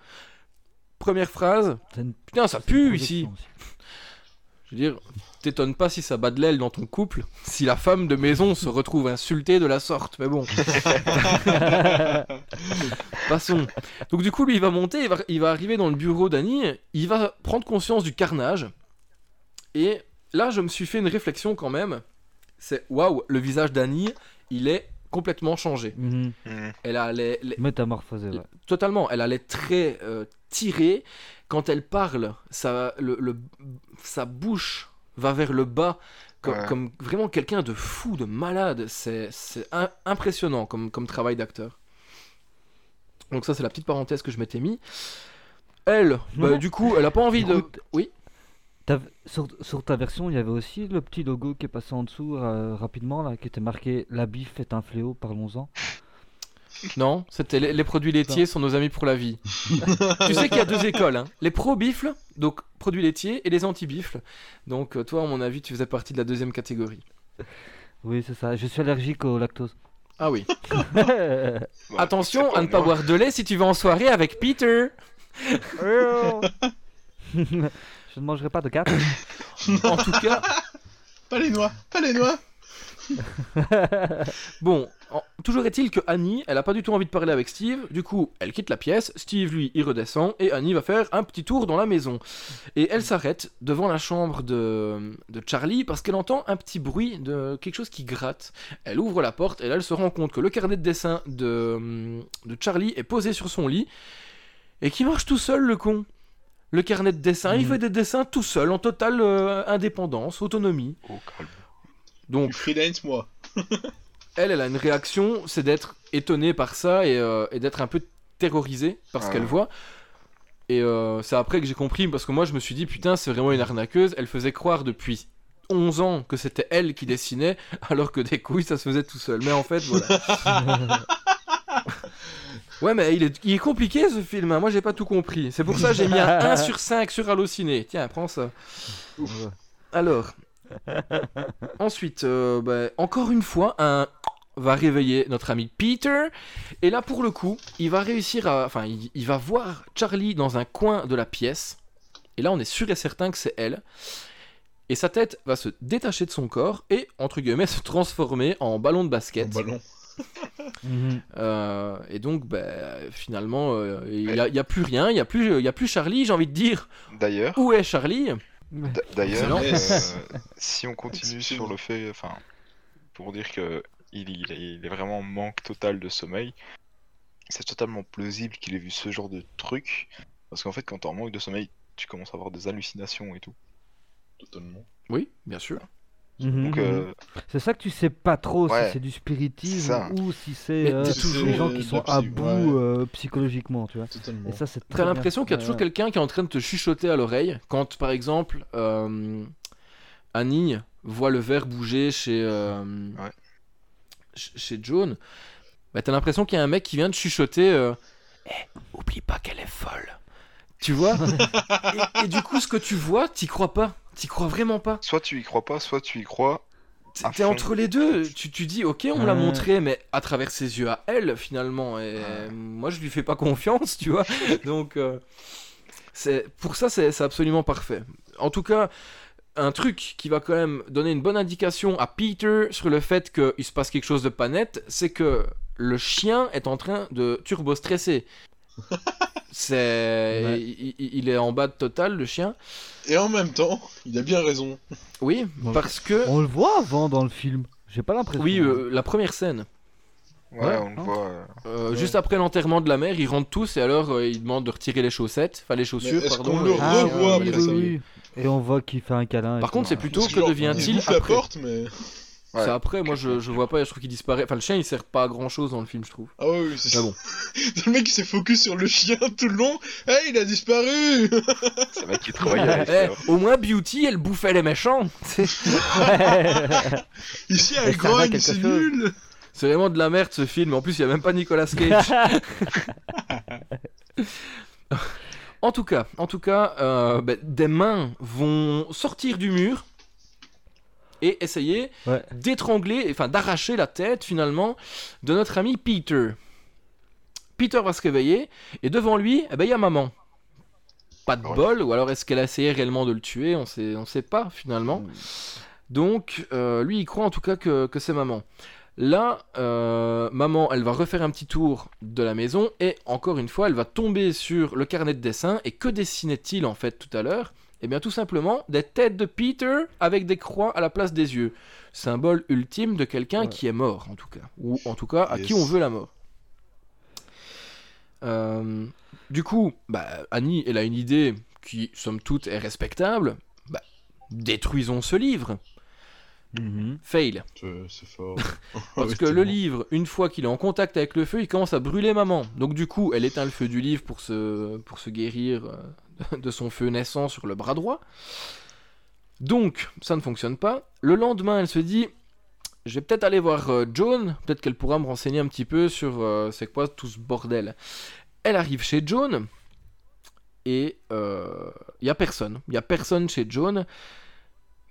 Première phrase. Une Putain, ça pue ici. Je veux dire, t'étonnes pas si ça bat de l'aile dans ton couple, si la femme de maison se retrouve insultée de la sorte, mais bon. (laughs) Passons. Donc du coup, lui, il va monter, il va, il va arriver dans le bureau d'Annie, il va prendre conscience du carnage. Et là, je me suis fait une réflexion quand même. C'est, waouh, le visage d'Annie, il est complètement changé. Mhm. Mhm. Elle a les, les- Métamorphosé, ouais. Totalement, elle a les traits euh, tirés. Quand elle parle, ça, le, le- sa bouche va vers le bas, comme, Ouais. comme vraiment quelqu'un de fou, de malade. C'est impressionnant comme, comme travail d'acteur. Donc ça, c'est la petite parenthèse que je m'étais mis. Elle, bah, Ouais. du coup, elle a pas envie de... Oui? T'as- Sur, sur ta version, il y avait aussi le petit logo qui est passé en dessous euh, rapidement, là, qui était marqué La bif est un fléau, parlons-en. Non, c'était les, les produits laitiers sont nos amis pour la vie. (laughs) tu sais qu'il y a deux écoles, hein. les pro-bifles, donc produits laitiers, et les anti-bifles. Donc euh, toi, à mon avis, tu faisais partie de la deuxième catégorie. Oui, c'est ça. Je suis allergique au lactose. Ah oui. (laughs) Attention à ne pas boire de lait si tu vas en soirée avec Peter. (laughs) Je ne mangerai pas de gâteau. En tout cas, Pas les noix, pas les noix. bon, en- toujours est-il que Annie, elle a pas du tout envie de parler avec Steve. Du coup, elle quitte la pièce. Steve, lui, il redescend et Annie va faire un petit tour dans la maison. Et elle s'arrête devant la chambre de, de Charlie parce qu'elle entend un petit bruit de quelque chose qui gratte. Elle ouvre la porte et là, elle se rend compte que le carnet de dessin de, de Charlie est posé sur son lit et qui marche tout seul, le con. Le carnet de dessin, il Mhm. fait des dessins tout seul, en totale euh, indépendance, autonomie. Oh, calme. Du Donc, freelance, moi. (laughs) elle, elle a une réaction, c'est d'être étonnée par ça et, euh, et d'être un peu terrorisée par ce qu'elle voit. Et euh, c'est après que j'ai compris, parce que moi je me suis dit, putain, c'est vraiment une arnaqueuse. Elle faisait croire depuis 11 ans que c'était elle qui dessinait, (laughs) alors que des couilles, ça se faisait tout seul. Mais en fait, voilà. (laughs) Ouais, mais il est, il est compliqué ce film, hein. moi j'ai pas tout compris. C'est pour ça que j'ai mis un 1 sur 5 sur Allociné. Tiens, prends ça. Alors, (laughs) ensuite, euh, bah, encore une fois, un va réveiller notre ami Peter. Et là, pour le coup, il va réussir à. Enfin, il, il va voir Charlie dans un coin de la pièce. Et là, on est sûr et certain que c'est elle. Et sa tête va se détacher de son corps et, entre guillemets, (laughs) se transformer en ballon de basket. En ballon. (laughs) Euh, et donc, bah, finalement, euh, il n'y a, il y a plus rien, il n'y a, plus- il y a plus Charlie, j'ai envie de dire. D'ailleurs, Où est Charlie? D'ailleurs, euh, (laughs) si on continue sur le fait, enfin, pour dire que il, il est- il est vraiment en manque total de sommeil, c'est totalement plausible qu'il ait vu ce genre de truc, parce qu'en fait, quand t'es en manque de sommeil, tu commences à avoir des hallucinations et tout. Totalement. Oui, bien sûr. Mhm, euh, C'est ça que tu sais pas trop Ouais, si c'est du spiritisme ou si c'est euh, t'as des gens qui sont à bout ouais. euh, psychologiquement, tu vois. Totalement. Et ça, c'est T'as très bien. l'impression qu'il y a toujours quelqu'un qui est en train de te chuchoter à l'oreille quand, par exemple, euh, Annie voit le verre bouger chez, euh, Ouais. ch- chez John. Bah, t'as l'impression qu'il y a un mec qui vient de chuchoter euh, Eh, oublie pas qu'elle est folle. Tu vois? (laughs) Et, et du coup, ce que tu vois, t'y crois pas. T'y crois vraiment pas. soit tu y crois pas, soit tu y crois. T'es entre les deux. Tu, tu dis, ok, on me l'a Ouais. montré, mais à travers ses yeux à elle, finalement. Et Ouais. moi, je lui fais pas (laughs) confiance, tu vois. Donc, euh, c'est pour ça, c'est c'est absolument parfait. En tout cas, un truc qui va quand même donner une bonne indication à Peter sur le fait qu'il se passe quelque chose de pas net, c'est que le chien est en train de turbo-stresser. (laughs) C'est, Ouais. il, est en bas de total, le chien. Et en même temps, il a bien raison. Oui, Ouais. parce que, On le voit avant dans le film. J'ai pas l'impression. oui, euh, la première scène. Ouais, Ouais, on le hein. voit. euh, Euh, Ouais. Juste après l'enterrement de la mère, ils rentrent tous et alors euh, ils demandent de retirer les chaussettes, enfin les chaussures, est-ce pardon. qu'on le et- Ah, revoit après ça oui. Et on voit qu'il fait un câlin. Par contre, c'est Ouais. plutôt que devient-il Il bouffe la après porte, mais. C'est après, moi je, je vois pas, je trouve qu'il disparaît. Enfin, le chien il sert pas à grand chose dans le film, je trouve. Ah ouais, oui, c'est Mais ça. (laughs) bon. le mec il s'est focus sur le chien tout le long. Hey, il a disparu (laughs) C'est un mec qui travaille. Eh, au moins Beauty elle bouffait les méchants. (laughs) Ici, elle grogne, c'est nul c'est vraiment de la merde ce film. En plus, il y a même pas Nicolas Cage. en tout cas, en tout cas, euh, ben, des mains vont sortir du mur et essayer Ouais. d'étrangler, enfin d'arracher la tête finalement de notre ami Peter. Peter va se réveiller et devant lui, eh ben, il y a maman. Pas de Ouais. bol, ou alors est-ce qu'elle a essayé réellement de le tuer On sait, on sait pas finalement. Donc euh, lui, il croit en tout cas que, que c'est maman. Là, euh, maman, elle va refaire un petit tour de la maison et encore une fois, elle va tomber sur le carnet de dessin. Et que dessinait-il en fait tout à l'heure? Eh bien, tout simplement des têtes de Peter avec des croix à la place des yeux. Symbole ultime de quelqu'un Ouais. qui est mort, en tout cas. Ou en tout cas, à qui on veut la mort. Euh, du coup, bah, Annie, elle a une idée qui, somme toute, est respectable. Bah, détruisons ce livre. Mhm. Fail. C'est fort. (laughs) (laughs) Parce que le livre, une fois qu'il est en contact avec le feu, il commence à brûler maman. Donc du coup, elle éteint le feu du livre pour se, pour se guérir euh, de son feu naissant sur le bras droit. Donc, ça ne fonctionne pas. Le lendemain, elle se dit, je vais peut-être aller voir euh, Joan, peut-être qu'elle pourra me renseigner un petit peu sur euh, c'est quoi tout ce bordel. Elle arrive chez Joan, et il n'y a personne. Il n'y a personne chez Joan,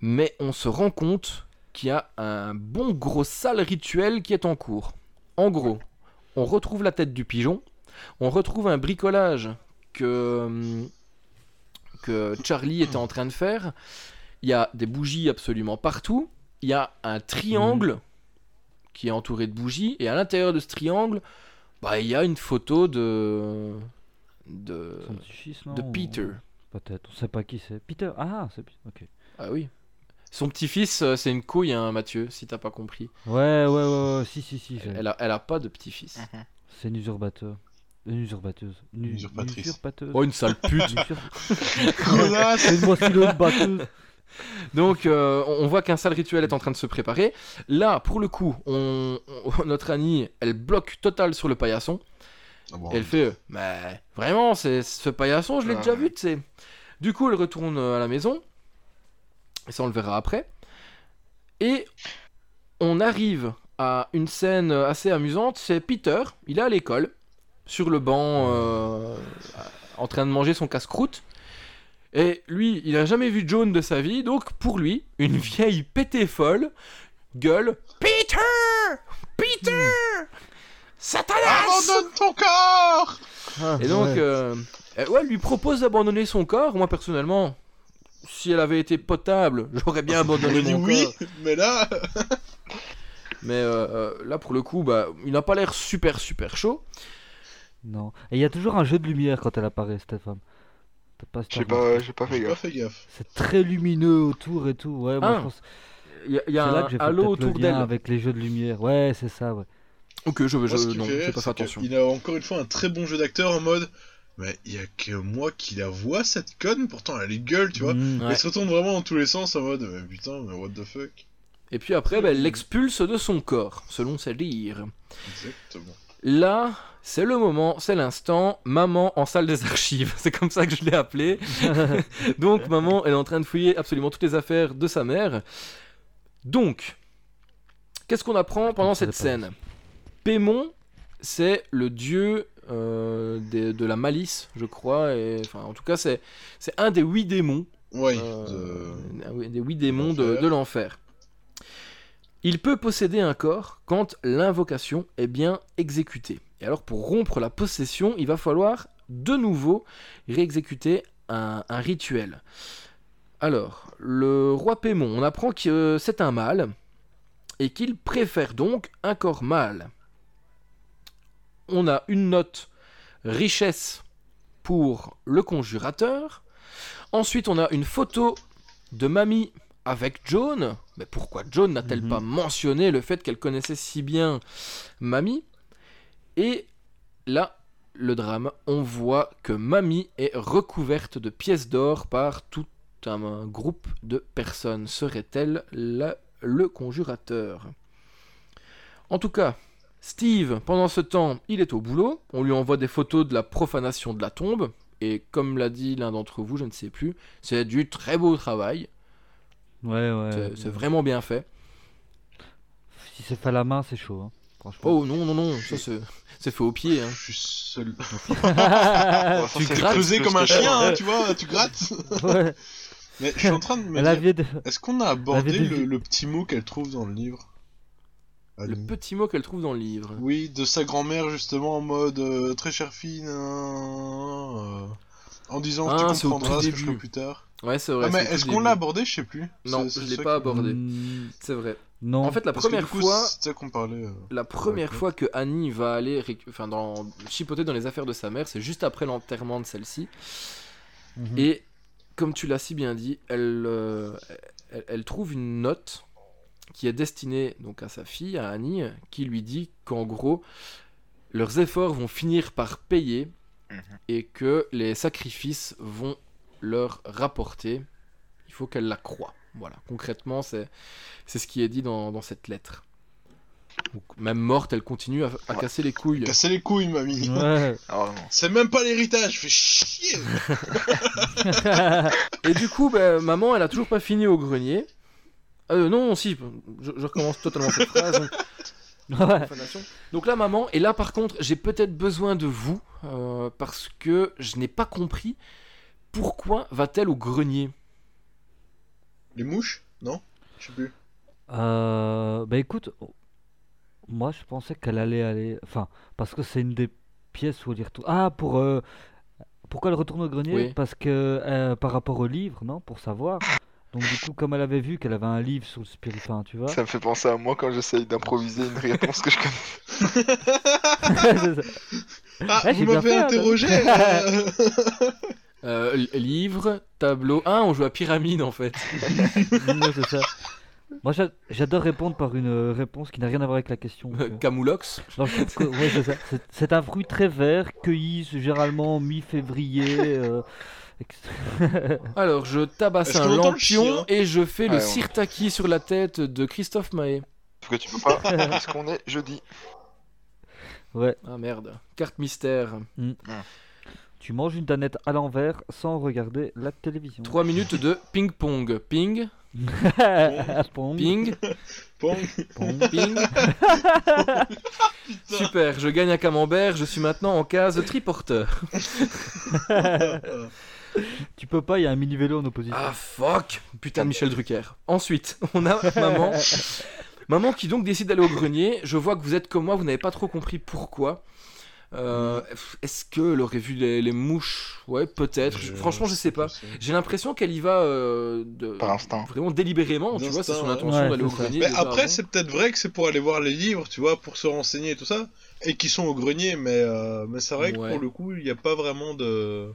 mais on se rend compte qu'il y a un bon gros sale rituel qui est en cours. En gros, on retrouve la tête du pigeon, on retrouve un bricolage que, hum, que Charlie était en train de faire. Il y a des bougies absolument partout. Il y a un triangle qui est entouré de bougies. Et à l'intérieur de ce triangle, bah, il y a une photo de. de, Son petit-fils, non de ou- Peter. Peut-être, on sait pas qui c'est. Peter Ah, c'est Peter. Ok. Ah oui. Son petit-fils, euh, c'est une couille, hein, Mathieu, si t'as pas compris. Ouais, ouais, ouais, ouais, si, si, si. j'ai- Elle a, elle a pas de petit-fils. C'est une usurpateur. Une usurpateuse. Une, Usurpatrice. usurpateuse. Oh, une sale pute. Une usur- Connasse C'est une batteuse. Donc, euh, on voit qu'un sale rituel est en train de se préparer. Là, pour le coup, on, on- notre Annie, elle bloque total sur le paillasson. Ah bon, Et elle fait, euh, mais vraiment, c'est ce paillasson, je l'ai Ouais. déjà vu, tu sais. Du coup, elle retourne euh, à la maison. Et ça, on le verra après. Et on arrive à une scène assez amusante. C'est Peter, il est à l'école, sur le banc, euh, en train de manger son casse-croûte. Et lui, il a jamais vu Joan de sa vie, donc pour lui, une vieille pétée folle gueule Peter Peter Satanas Abandonne ton corps et donc, Ouais. euh, ouais, lui propose d'abandonner son corps. Moi, personnellement, si elle avait été potable, j'aurais bien abandonné mon oui, corps. mais là... Mais euh, euh, là, pour le coup, bah, il n'a pas l'air super, super chaud. Non. Et il y a toujours un jeu de lumière quand elle apparaît, cette femme. T'as pas, J'ai pas, j'ai pas fait J'ai pas gaffe. fait gaffe. C'est très lumineux autour et tout. Ouais, moi Ah, je pense. Il y a, il y a C'est là un que j'ai fait halo peut-être le autour lien d'elle. avec les jeux de lumière. Ouais, c'est ça, ouais. Ok, je, Moi, je, ce qui non, me fait j'ai rire, pas fait c'est attention. qu'il a encore une fois un très bon jeu d'acteur en mode... Mais il y a que moi qui la vois, cette conne, pourtant elle a les gueules, tu vois. Mm. Ouais. Elle se retourne vraiment dans tous les sens en mode... Mais putain, mais what the fuck Et puis après, bah, elle l'expulse de son corps, selon ses dires. Exactement. Là, c'est le moment, c'est l'instant, maman en salle des archives. (laughs) C'est comme ça que je l'ai appelé. (laughs) Donc, maman, elle est en train de fouiller absolument toutes les affaires de sa mère. Donc, qu'est-ce qu'on apprend pendant cette scène? Pémon, c'est le dieu euh, des- de la malice, je crois. Et, enfin, en tout cas, c'est c'est un des huit démons. Ouais. euh, de- des huit démons de, l'enfer. de l'enfer. Il peut posséder un corps quand l'invocation est bien exécutée. Et alors pour rompre la possession, il va falloir de nouveau réexécuter un, rituel. Alors, le roi Pémon, on apprend que c'est un mâle et qu'il préfère donc un corps mâle. On a une note richesse pour le conjurateur. Ensuite, on a une photo de mamie avec Joan. Mais pourquoi Joan n'a-t-elle Mhm. pas mentionné le fait qu'elle connaissait si bien mamie? Et là, le drame, on voit que mamie est recouverte de pièces d'or par tout un, un groupe de personnes. Serait-elle le conjurateur? En tout cas, Steve, pendant ce temps, il est au boulot. On lui envoie des photos de la profanation de la tombe. Et comme l'a dit l'un d'entre vous, je ne sais plus, c'est du très beau travail. Ouais, ouais. C'est- c'est vraiment bien fait. Si c'est fait à la main, c'est chaud. Hein. Franchement. Oh non, non, non, ça c'est c'est fait au pied. hein. Je suis seul. Ça, Tu c'est grattes Creusé comme un chien, hein, tu vois, tu grattes. ouais. Mais je suis en train de me dire, de... est-ce qu'on a abordé le, petit mot qu'elle trouve dans le livre Le petit mot qu'elle trouve dans le livre. Oui, de sa grand-mère justement en mode euh, très chère fille, euh, en disant Ah, que tu comprendras ce que je plus tard. Ouais, c'est vrai. ah, mais est-ce qu'on l'a abordé? Je sais plus. Non, je l'ai pas abordé. Mm, C'est vrai. Non. En fait, la Parce première coup, fois, c'est ça qu'on parlait. euh. la première Ok. fois que Annie va aller enfin, dans... chipoter dans les affaires de sa mère, c'est juste après l'enterrement de celle-ci. Mhm. Et comme tu l'as si bien dit, elle, euh, elle, elle trouve une note qui est destinée donc à sa fille, à Annie, qui lui dit qu'en gros, leurs efforts vont finir par payer Mhm. et que les sacrifices vont leur rapporter. Il faut qu'elle la croie. Voilà, concrètement, c'est c'est ce qui est dit dans, dans cette lettre. Donc, même morte, elle continue à, à Ouais. casser les couilles. Casser les couilles, mamie. Ouais. (laughs) Ah. C'est même pas l'héritage, fais chier. (laughs) Et du coup, bah, maman, elle a toujours pas fini au grenier. Euh, non, si, je, je recommence totalement cette phrase. Ouais. Donc là, maman, et là par contre, j'ai peut-être besoin de vous, euh, parce que je n'ai pas compris pourquoi va-t-elle au grenier? Les mouches? Non? Je sais plus. Euh, bah écoute, moi je pensais qu'elle allait aller. Enfin, parce que c'est une des pièces où elle y retourne. Ah, pour. euh, Pourquoi elle retourne au grenier? Oui. Parce que euh, par rapport au livre, non? Pour savoir. Donc du coup, comme elle avait vu qu'elle avait un livre sur le spirit, enfin, tu vois. Ça me fait penser à moi quand j'essaye d'improviser une réponse que je connais. C'est (laughs) ça. Ah, Ouais, vous j'ai bien m'avez fait, hein, interrogé (laughs) euh. Euh, Livre, tableau. Ah, on joue à pyramide en fait. (laughs) C'est ça. Moi, j'a- j'adore répondre par une euh, réponse qui n'a rien à voir avec la question. euh. Camoulox. Non, je que- ouais, c'est un fruit très vert, cueilli généralement mi-février. euh, (laughs) Alors, je tabasse un lampion et je fais le sirtaki sur la tête de Christophe Mahé. Que tu peux pas, (laughs) parce qu'on est jeudi. ouais. Ah merde. Carte mystère. Tu manges une danette à l'envers sans regarder la télévision. 3 minutes de ping-pong. Ping, (laughs) Pong, ping, Pong. pong. ping. (laughs) Super, je gagne un camembert, je suis maintenant en case triporteur. (laughs) Tu peux pas, il y a un mini vélo en opposition. Ah fuck Putain de Michel Drucker. Ensuite, on a maman. Maman qui donc décide d'aller au grenier. Je vois que vous êtes comme moi, vous n'avez pas trop compris pourquoi. Euh, Est-ce qu'elle aurait vu les, les mouches? Ouais, peut-être. Franchement, je sais pas. J'ai l'impression qu'elle y va euh, de... Par instinct. Vraiment délibérément, tu vois, c'est son intention Ouais, d'aller au grenier. Mais après, c'est peut-être vrai que c'est pour aller voir les livres, tu vois, pour se renseigner et tout ça, et qui sont au grenier, mais, euh, mais c'est vrai que pour le coup, il n'y a pas vraiment de.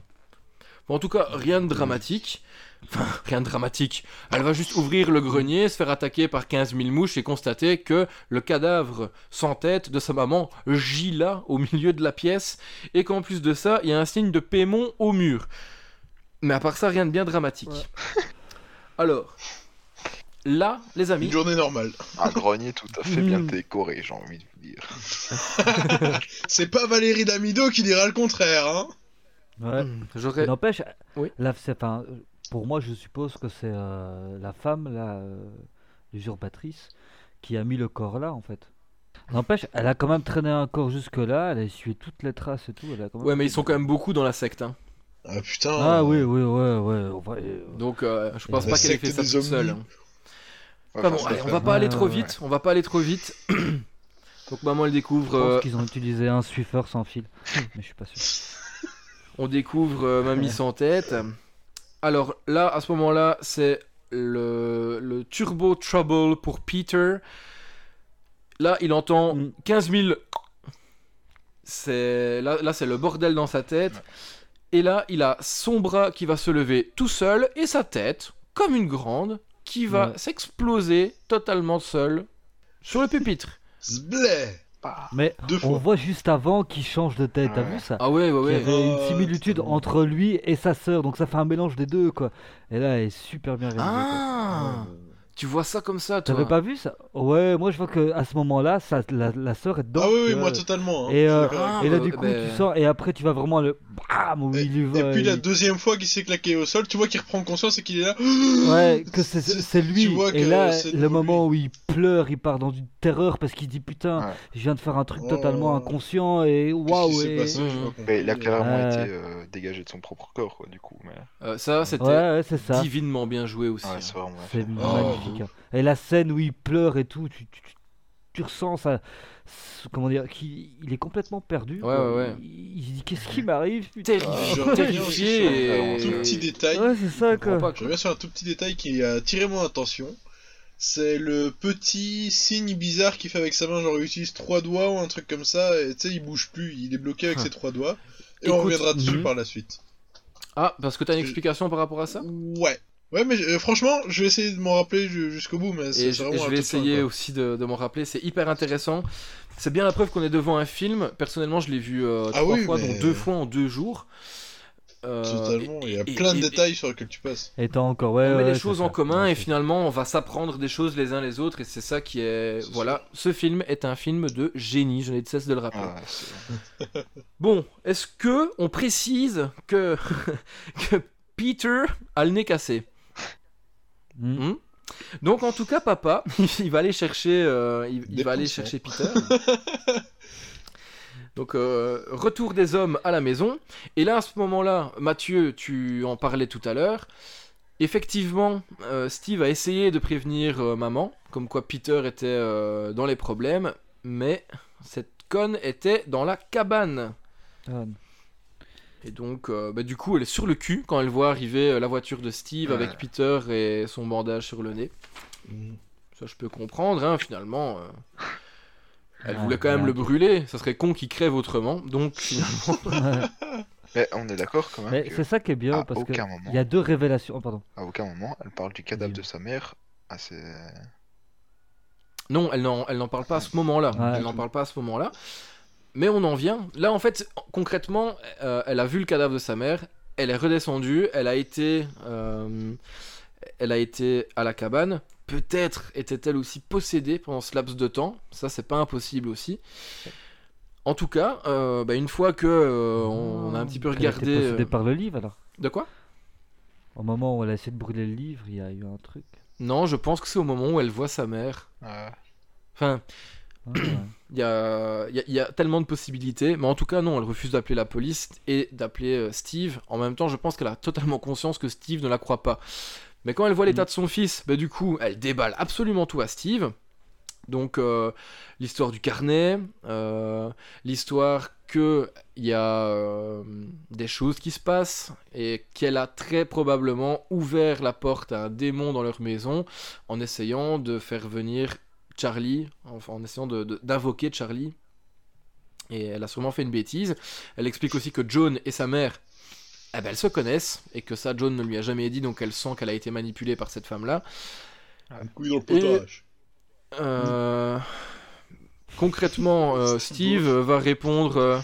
Bon, en tout cas, rien de dramatique. Enfin, rien de dramatique. Elle va juste ouvrir le grenier, se faire attaquer par 15 000 mouches et constater que le cadavre sans tête de sa maman gît là, au milieu de la pièce, et qu'en plus de ça, il y a un signe de Pémon au mur. Mais à part ça, rien de bien dramatique. Alors, là, les amis, Une journée normale. Un grenier tout à fait bien Mm. décoré, j'ai envie de vous dire. (laughs) C'est pas Valérie Damido qui dira le contraire, hein Ouais. j'aurais. N'empêche, Oui. là, c'est- enfin, pour moi, je suppose que c'est euh, la femme, la euh, l'usurpatrice, qui a mis le corps là, en fait. N'empêche, elle a quand même traîné un corps jusque-là, elle a essuyé toutes les traces et tout. Elle a quand même- Ouais, mais ils sont quand même beaucoup dans la secte. Hein. Ah putain. Ah oui, oui, ouais, ouais. va- euh, Donc, euh, je pense La pas qu'elle ait fait ça toute seule. hein. Ouais, Enfin bon, allez, on va pas aller Ouais, trop ouais, vite. On va pas aller trop vite. (clears throat) Donc maman elle Je découvre, pense euh, qu'ils ont utilisé un Swiffer sans fil, mais je suis pas sûr. (laughs) on découvre euh, mamie sans tête. Alors là, à ce moment-là, c'est le, le turbo trouble pour Peter. Là, il entend Mm. 15 000. C'est là, là c'est le bordel dans sa tête. Et là, il a son bras qui va se lever tout seul et sa tête, comme une grande, qui va Ouais. s'exploser totalement seule sur le pupitre. Mais Deux on fois. voit juste avant qu'il change de tête, t'as Ouais. vu ça Ah ouais, ouais, Il y ouais. avait une Oh, similitude entre lui et sa sœur, donc ça fait un mélange des deux, quoi. Et là, elle est super bien réalisée. quoi. Ah Tu vois ça comme ça, toi? T'avais pas vu ça? Ouais, moi je vois que à ce moment-là, ça, la, la sœur est dedans. Ah oui, oui, vois. moi totalement. hein. Et, euh, avec Ah, Et là, bah, du coup, ben- tu sens, et après, tu vas vraiment le bam où Et, il y va. et puis la il- deuxième fois qu'il s'est claqué au sol, tu vois qu'il reprend conscience et qu'il est là. Ouais, (gasps) que c'est lui. tu vois et que là, le lui. moment où il pleure, il part dans une terreur parce qu'il dit putain, Ouais. je viens de faire un truc Oh. totalement inconscient et waouh. il a clairement Euh. été euh, dégagé de son propre corps, quoi, du coup. Mais... Euh, Ça, c'était divinement bien joué aussi. Hein. c'est. Magnifique. hein. Et la scène où il pleure et tout, tu, tu, tu- tu ressens ça. Comment dire qu'il il est complètement perdu. Ouais, ouais, ouais. Il, il se dit qu'est-ce qui m'arrive putain Terrifié, et... un tout petit détail. Ouais, c'est ça quoi. Je reviens sur un tout petit détail qui a attiré mon attention. C'est le petit signe bizarre qu'il fait avec sa main, genre il utilise trois doigts ou un truc comme ça, et tu sais, il bouge plus, il est bloqué avec Huh. ses trois doigts. Et on reviendra dessus mhm. par la suite. Ah, parce que t'as une explication par rapport à ça? Ouais. Ouais, mais euh, franchement, je vais essayer de m'en rappeler ju- jusqu'au bout, mais c'est vraiment je vais essayer aussi de, de m'en rappeler, c'est hyper intéressant. C'est bien la preuve qu'on est devant un film. Personnellement, je l'ai vu euh, Ah trois oui, fois, mais- dont deux fois en deux jours. Euh, Totalement, et- il y a et- plein de et- détails sur lesquels tu passes. Et t'as encore, ouais. on met ouais, les choses ça. en commun Ouais, et finalement on va s'apprendre des choses les uns les autres et c'est ça qui est voilà ce film est un film de génie je n'ai de cesse de le rappeler Ah, (laughs) bon est-ce que on précise que (laughs) que Peter a le nez cassé? Hmm. Hmm. Donc en tout cas papa (laughs) il va aller chercher euh, il, va aller chercher Peter. (laughs) Donc euh, retour des hommes à la maison. Et là à ce moment-là Mathieu tu en parlais tout à l'heure. Effectivement euh, Steve a essayé de prévenir maman comme quoi Peter était dans les problèmes mais cette conne était dans la cabane. Ah, et donc, euh, bah, du coup, elle est sur le cul quand elle voit arriver euh, la voiture de Steve Ouais. avec Peter et son bandage sur le nez. Ça, je peux comprendre, hein, finalement. euh, Elle Ouais, voulait quand même ouais, le brûler, ça serait con qu'il crève autrement. Donc, finalement. (laughs) Mais on est d'accord quand même Mais que c'est ça qui est bien parce que aucun moment, il y a deux révélations. Oh, pardon. à aucun moment, elle parle du cadavre de sa mère à ses... Non, elle n'en, elle n'en parle pas à ce moment-là. Ouais. Elle n'en parle pas à ce moment-là. Mais on en vient. Là, en fait, concrètement, euh, elle a vu le cadavre de sa mère. Elle est redescendue. Elle a été, euh, elle a été à la cabane. Peut-être était-elle aussi possédée pendant ce laps de temps. Ça, c'est pas impossible aussi. En tout cas, euh, bah, une fois que euh, on, on a un petit peu Elle a été regardé. possédée par le livre alors? De quoi? Au moment où elle a essayé de brûler le livre, il y a eu un truc? Non, je pense que c'est au moment où elle voit sa mère. Ouais. Enfin, Ah, ouais. Il y a, il y a- il y a tellement de possibilités, mais en tout cas, non, elle refuse d'appeler la police et d'appeler euh, Steve. En même temps, je pense qu'elle a totalement conscience que Steve ne la croit pas. Mais quand elle voit l'état de son fils, bah, du coup, elle déballe absolument tout à Steve. Donc, euh, l'histoire du carnet, euh, l'histoire que il y a euh, des choses qui se passent et qu'elle a très probablement ouvert la porte à un démon dans leur maison en essayant de faire venir Charlie, enfin en essayant de- de- d'invoquer Charlie. Et elle a sûrement fait une bêtise. Elle explique aussi que Joan et sa mère, eh ben, elles se connaissent, et que ça, Joan ne lui a jamais dit, donc elle sent qu'elle a été manipulée par cette femme-là. Couille dans le Et- potage. Euh, Concrètement, euh, Steve va répondre euh,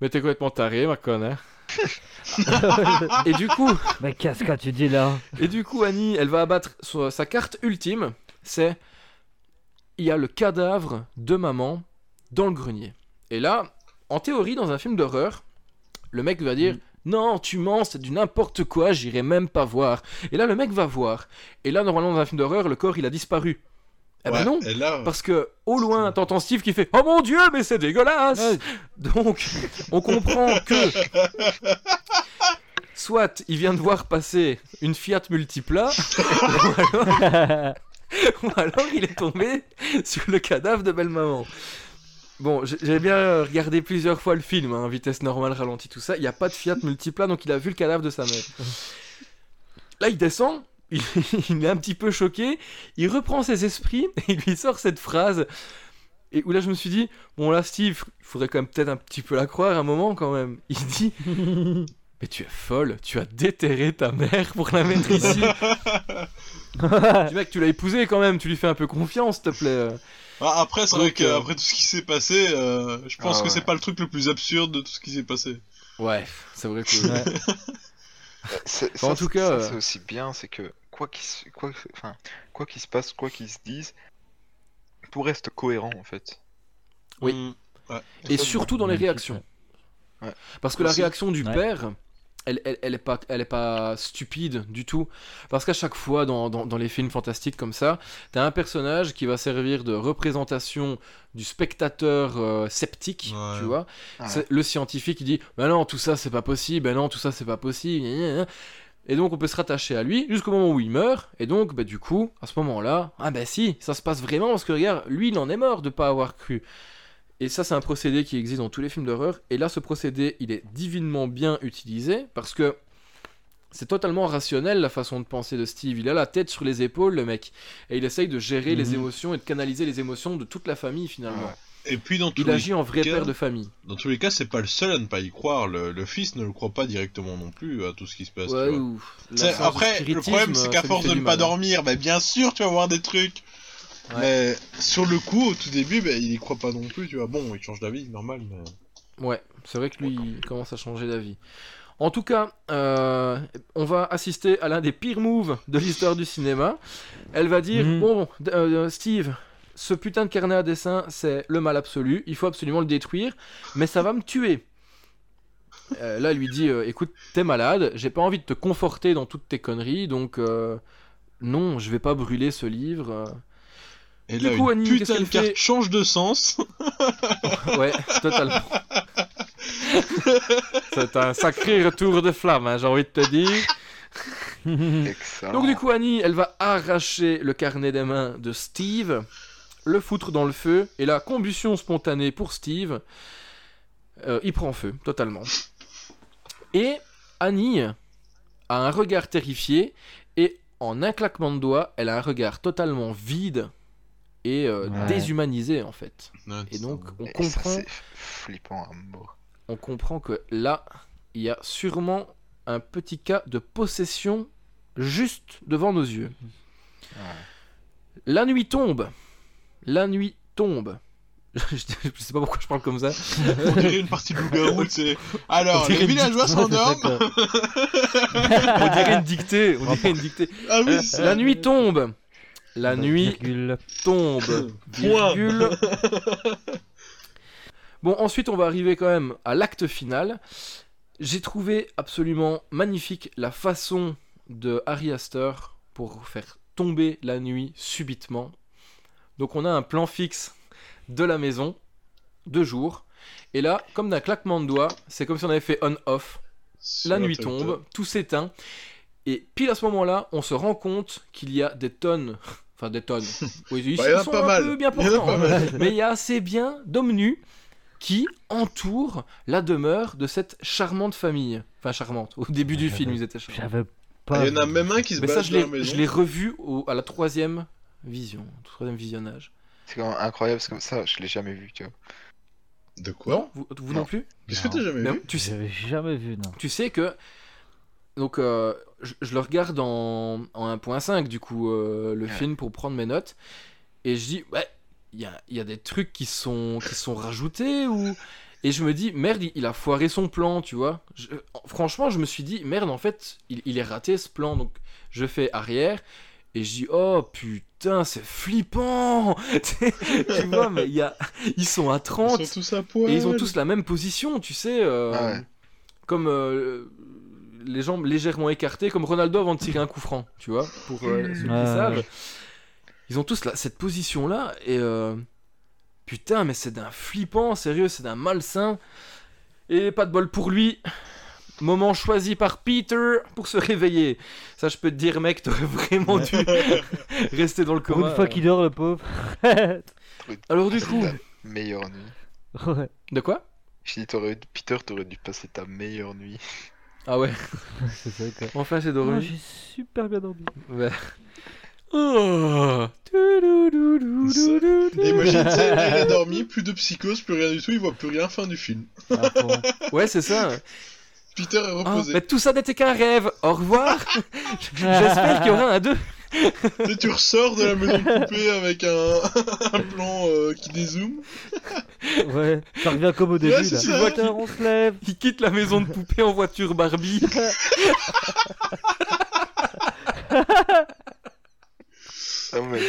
Mais t'es complètement taré, ma conne, hein. (laughs) Et du coup, Mais qu'est-ce que tu dis là? Et du coup, Annie, elle va abattre sur- sa carte ultime. C'est il y a le cadavre de maman dans le grenier. Et là, en théorie, dans un film d'horreur, le mec va dire non, tu mens, c'est du n'importe quoi, j'irai même pas voir. Et là, le mec va voir. Et là, normalement, dans un film d'horreur, le corps il a disparu. Eh ben Ouais, non, Et là, parce que au loin, t'entends Steve qui fait Oh mon dieu, mais c'est dégueulasse Donc, on comprend que (laughs) soit il vient de voir passer une Fiat Multipla, (laughs) ou alors, (laughs) ou alors il est tombé (laughs) sur le cadavre de belle-maman. Bon, j'ai bien regardé plusieurs fois le film, hein, vitesse normale, ralenti, tout ça. Il n'y a pas de Fiat Multipla, donc il a vu le cadavre de sa mère. Là, il descend, (laughs) il, est un petit peu choqué, il reprend ses esprits et il lui sort cette phrase. Et où là, je me suis dit, bon, là, Steve, il faudrait quand même peut-être un petit peu la croire un moment quand même. Il dit, mais tu es folle, tu as déterré ta mère pour la mettre (laughs) ici. (laughs) Dis, mec, tu l'as épousée quand même, tu lui fais un peu confiance, s'il te plaît. Ah, après, c'est vrai Donc, euh, qu'après tout ce qui s'est passé, euh, je pense Ah que ouais. c'est pas le truc le plus absurde de tout ce qui s'est passé. Ouais, c'est vrai que. Ouais. C'est- en ça, tout c'est- cas, ça, euh, c'est aussi bien, c'est que quoi qu'il se... quoi... Enfin, quoi qu'il se passe, quoi qu'ils se disent, tout reste cohérent en fait. Oui. Mm. Ouais. Et ça, surtout dans les réactions. Ouais. Parce que la réaction du Ouais. père, elle, elle, elle est pas, elle est pas stupide du tout. Parce qu'à chaque fois, dans, dans, dans les films fantastiques comme ça, t'as un personnage qui va servir de représentation du spectateur euh, sceptique, Ouais. tu vois. Ouais. Le scientifique qui dit Bah non, tout ça c'est pas possible, bah non, tout ça c'est pas possible. Et donc on peut se rattacher à lui jusqu'au moment où il meurt. Et donc, bah, du coup, à ce moment-là, ah bah si, ça se passe vraiment parce que regarde, lui il en est mort de pas avoir cru. Et ça, c'est un procédé qui existe dans tous les films d'horreur. Et là, ce procédé, il est divinement bien utilisé parce que c'est totalement rationnel la façon de penser de Steve. Il a la tête sur les épaules, le mec. Et il essaye de gérer les Mhm. émotions et de canaliser les émotions de toute la famille finalement. Ouais. Et puis dans tous, Il les... agit en vrai cas- père de famille. dans tous les cas, c'est pas le seul à ne pas y croire. Le, le fils ne le croit pas directement non plus à tout ce qui se passe. tu Ouais, vois. séance de Après, le problème, c'est qu'à force de ne pas mal. dormir, bah, bien sûr, tu vas voir des trucs. Ouais. Mais sur le coup, au tout début, bah, il y croit pas non plus, tu vois. Bon, il change d'avis, normal, mais... Ouais, c'est vrai que lui, il commence à changer d'avis. En tout cas, euh, on va assister à l'un des pires moves de l'histoire du cinéma. Elle va dire Mhm. Bon, d- euh, Steve, ce putain de carnet à dessin, c'est le mal absolu. Il faut absolument le détruire, mais ça va me tuer. Euh, là, elle lui dit euh, Écoute, t'es malade, j'ai pas envie de te conforter dans toutes tes conneries, donc euh, non, je vais pas brûler ce livre. Et Du là, coup, une Annie, putain de carte fait change de sens. (laughs) Ouais, totalement. (laughs) C'est un sacré retour de flamme, hein, j'ai envie de te dire. Excellent. Donc du coup Annie, elle va arracher le carnet des mains de Steve, le foutre dans le feu, et la combustion spontanée pour Steve, euh, il prend feu totalement. Et Annie a un regard terrifié, et en un claquement de doigts, elle a un regard totalement vide et euh, Ouais. déshumanisé en fait. Ouais, Et donc on Et ça, comprend, c'est flippant à mort. on comprend que là, il y a sûrement un petit cas de possession juste devant nos yeux. Ouais. La nuit tombe. La nuit tombe. (laughs) je sais pas pourquoi je parle comme ça. On dirait une partie de loup-garou, c'est. Alors, les villageois ça, s'endorment. (laughs) (laughs) On dirait une dictée. On dirait une dictée. Ah oui, La nuit tombe. La nuit Virgule. tombe. Virgule. (laughs) Bon, ensuite, on va arriver quand même à l'acte final. J'ai trouvé absolument magnifique la façon de Harry Astor pour faire tomber la nuit subitement. Donc, on a un plan fixe de la maison de jour. Et là, comme d'un claquement de doigts, c'est comme si on avait fait on-off. La nuit tombe, tout s'éteint. Et pile à ce moment-là, on se rend compte qu'il y a des tonnes. (laughs) Enfin, des tonnes. Oui, ils (laughs) Bah, il y en a sont pas un mal. peu bien Il y en a portants, pas hein. mal. Mais il y a assez bien d'hommes nus qui entourent la demeure de cette charmante famille. Enfin, charmante. Au début du film, ils étaient charmants. J'avais Ah, pas. Il y en a même un qui se Mais bat ça, je l'ai maison. je l'ai revu au- à la troisième vision, au troisième visionnage. C'est quand même incroyable parce que ça, je l'ai jamais vu, tu vois. De quoi? Vous, vous non, Non. plus? Qu'est-ce que t'as jamais Mais vu? tu sais, jamais vu, non. tu sais que donc euh, je, je le regarde en, en 1.5 du coup euh, le Ouais. film pour prendre mes notes et je dis ouais il y a, il y a des trucs qui sont qui sont rajoutés ou et je me dis merde il, il a foiré son plan tu vois Je- franchement je me suis dit merde en fait il, il est raté ce plan donc je fais arrière et je dis oh putain c'est flippant (laughs) tu vois mais il y a ils sont à 30 Ils sont tous à poil. et ils ont tous la même position, tu sais, euh, Ah ouais. comme euh, les jambes légèrement écartées, comme Ronaldo avant de tirer un coup franc, tu vois, pour euh, ceux qui savent. ouais. Ils ont tous la- cette position-là, et euh, putain, mais c'est d'un flippant, sérieux, c'est d'un malsain. Et pas de bol pour lui. Moment choisi par Peter pour se réveiller. Ça, je peux te dire, mec, t'aurais vraiment dû (laughs) rester dans le Pour coma. une fois qu'il dort, le pauvre. (laughs) Alors, du coup, meilleure nuit. ouais. de quoi? Je dis, t'aurais- Peter, t'aurais dû passer ta meilleure nuit. Ah ouais, (laughs) C'est ça, quoi. enfin, j'ai Oh, dormi. j'ai super bien dormi. Ouais. (laughs) Oh. Et Imagine, tu sais, il a dormi, plus de psychose, plus rien du tout, il voit plus rien, fin du film. Ah. Ouais, c'est ça. Peter est Ah, reposé. mais tout ça n'était qu'un rêve. Au revoir. (laughs) J'espère qu'il y aura un 2. (laughs) Tu ressors de la maison de poupée avec un, (laughs) un plan euh, qui dézoome. (laughs) Ouais, ça revient comme au début. Là. Tu vois qu'on on se lève. Il quitte la maison de poupée en voiture Barbie. Ah ouais.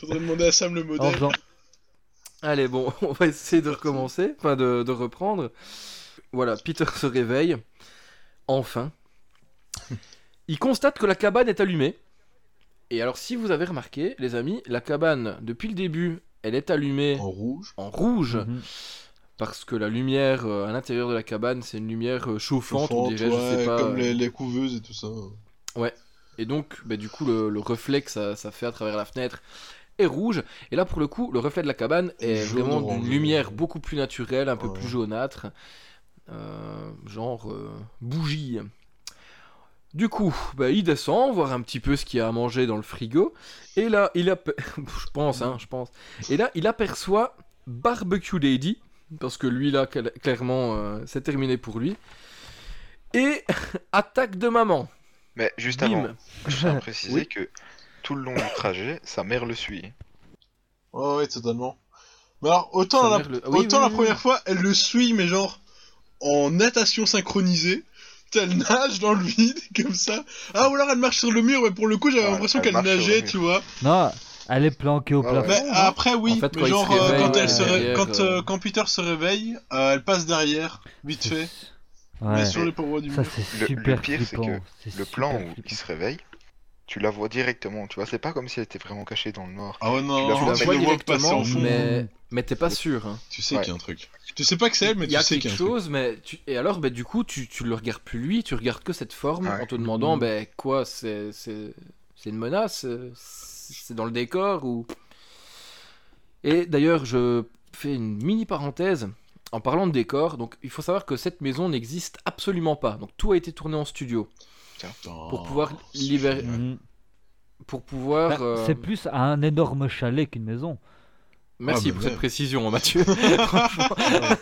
Faudrait demander à Sam le modèle. Allez, bon, on va essayer de recommencer, enfin de, de reprendre. Voilà, Peter se réveille. Enfin. Il constate que la cabane est allumée. Et alors, si vous avez remarqué, les amis, la cabane, depuis le début, elle est allumée En rouge. en rouge. Mhm. Parce que la lumière euh, à l'intérieur de la cabane, c'est une lumière euh, chauffante, on Chauffante, dirait, je ouais, sais pas. comme euh, les, les couveuses et tout ça. Et donc, bah, du coup, le, le reflet que ça, ça fait à travers la fenêtre est rouge. Et là, pour le coup, le reflet de la cabane est Jaune vraiment d'une lumière beaucoup plus naturelle, un peu Ouais. plus jaunâtre. Euh, genre euh, bougie. Du coup, bah, il descend, voir un petit peu ce qu'il y a à manger dans le frigo. Et là, il a... (laughs) je pense, hein, je pense. Et là, il aperçoit Barbecue Lady. Parce que lui, là, cla- clairement, euh, c'est terminé pour lui. Et (laughs) attaque de maman. Mais juste Bim. avant, je tiens à (laughs) préciser Oui. que tout le long du trajet, sa mère le suit. Ouais, ouais, totalement. Mais alors, autant, la, mère le- Oui, autant oui, la oui, première oui. fois, elle le suit, mais genre en natation synchronisée. Elle nage dans le vide, (laughs) comme ça. Ah, ou alors elle marche sur le mur, mais pour le coup, j'avais l'impression elle qu'elle nageait, tu vois. Non, elle est planquée au Ah ouais. plafond. Mais non après, oui, En fait, mais quand genre, euh, réveille, quand, ouais, elle se ré- derrière, quand, euh, quand Peter se réveille, euh, elle passe derrière, vite fait, mais sur les parois du Ça, mur. Le- super le pire, c'est que Le plan où flippant. il se réveille, tu la vois directement, tu vois, c'est pas comme si elle était vraiment cachée dans le noir. Ah ouais, non, Tu la Tu vois tu directement, en fond. mais, mais t'es pas sûr. hein. Tu sais Ouais. qu'il y a un truc. Tu sais pas que c'est elle, mais Il y a tu sais qu'il y quelque a un truc. chose, mais tu... et alors, bah, du coup, tu, tu le regardes plus lui, tu regardes que cette forme Ouais. en te demandant, ben quoi, c'est c'est c'est une menace, euh, c'est dans le décor ou. Et d'ailleurs, je fais une mini parenthèse en parlant de décor. Donc, il faut savoir que cette maison n'existe absolument pas. Donc, tout a été tourné en studio pour pouvoir libérer, pour pouvoir. Bah, euh, C'est plus un énorme chalet qu'une maison. Merci Ah, bah, pour cette ouais. précision, Mathieu. (laughs)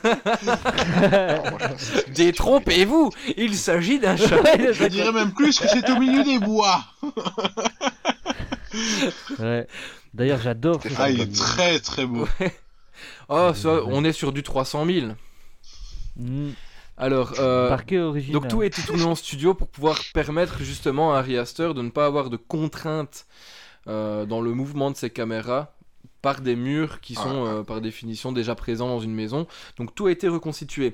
Que c'est- Détrompez-vous, il s'agit d'un chalet. Je dirais même plus que c'est au milieu des bois. Ouais. D'ailleurs, j'adore Ah, il est très très beau. Oh, ça, on est sur du 300 000. Mm. Alors, euh, Parquet original. donc tout a été tourné en studio pour pouvoir permettre justement à Ari Aster de ne pas avoir de contraintes euh, dans le mouvement de ses caméras par des murs qui sont Ah. euh, par définition déjà présents dans une maison. Donc tout a été reconstitué.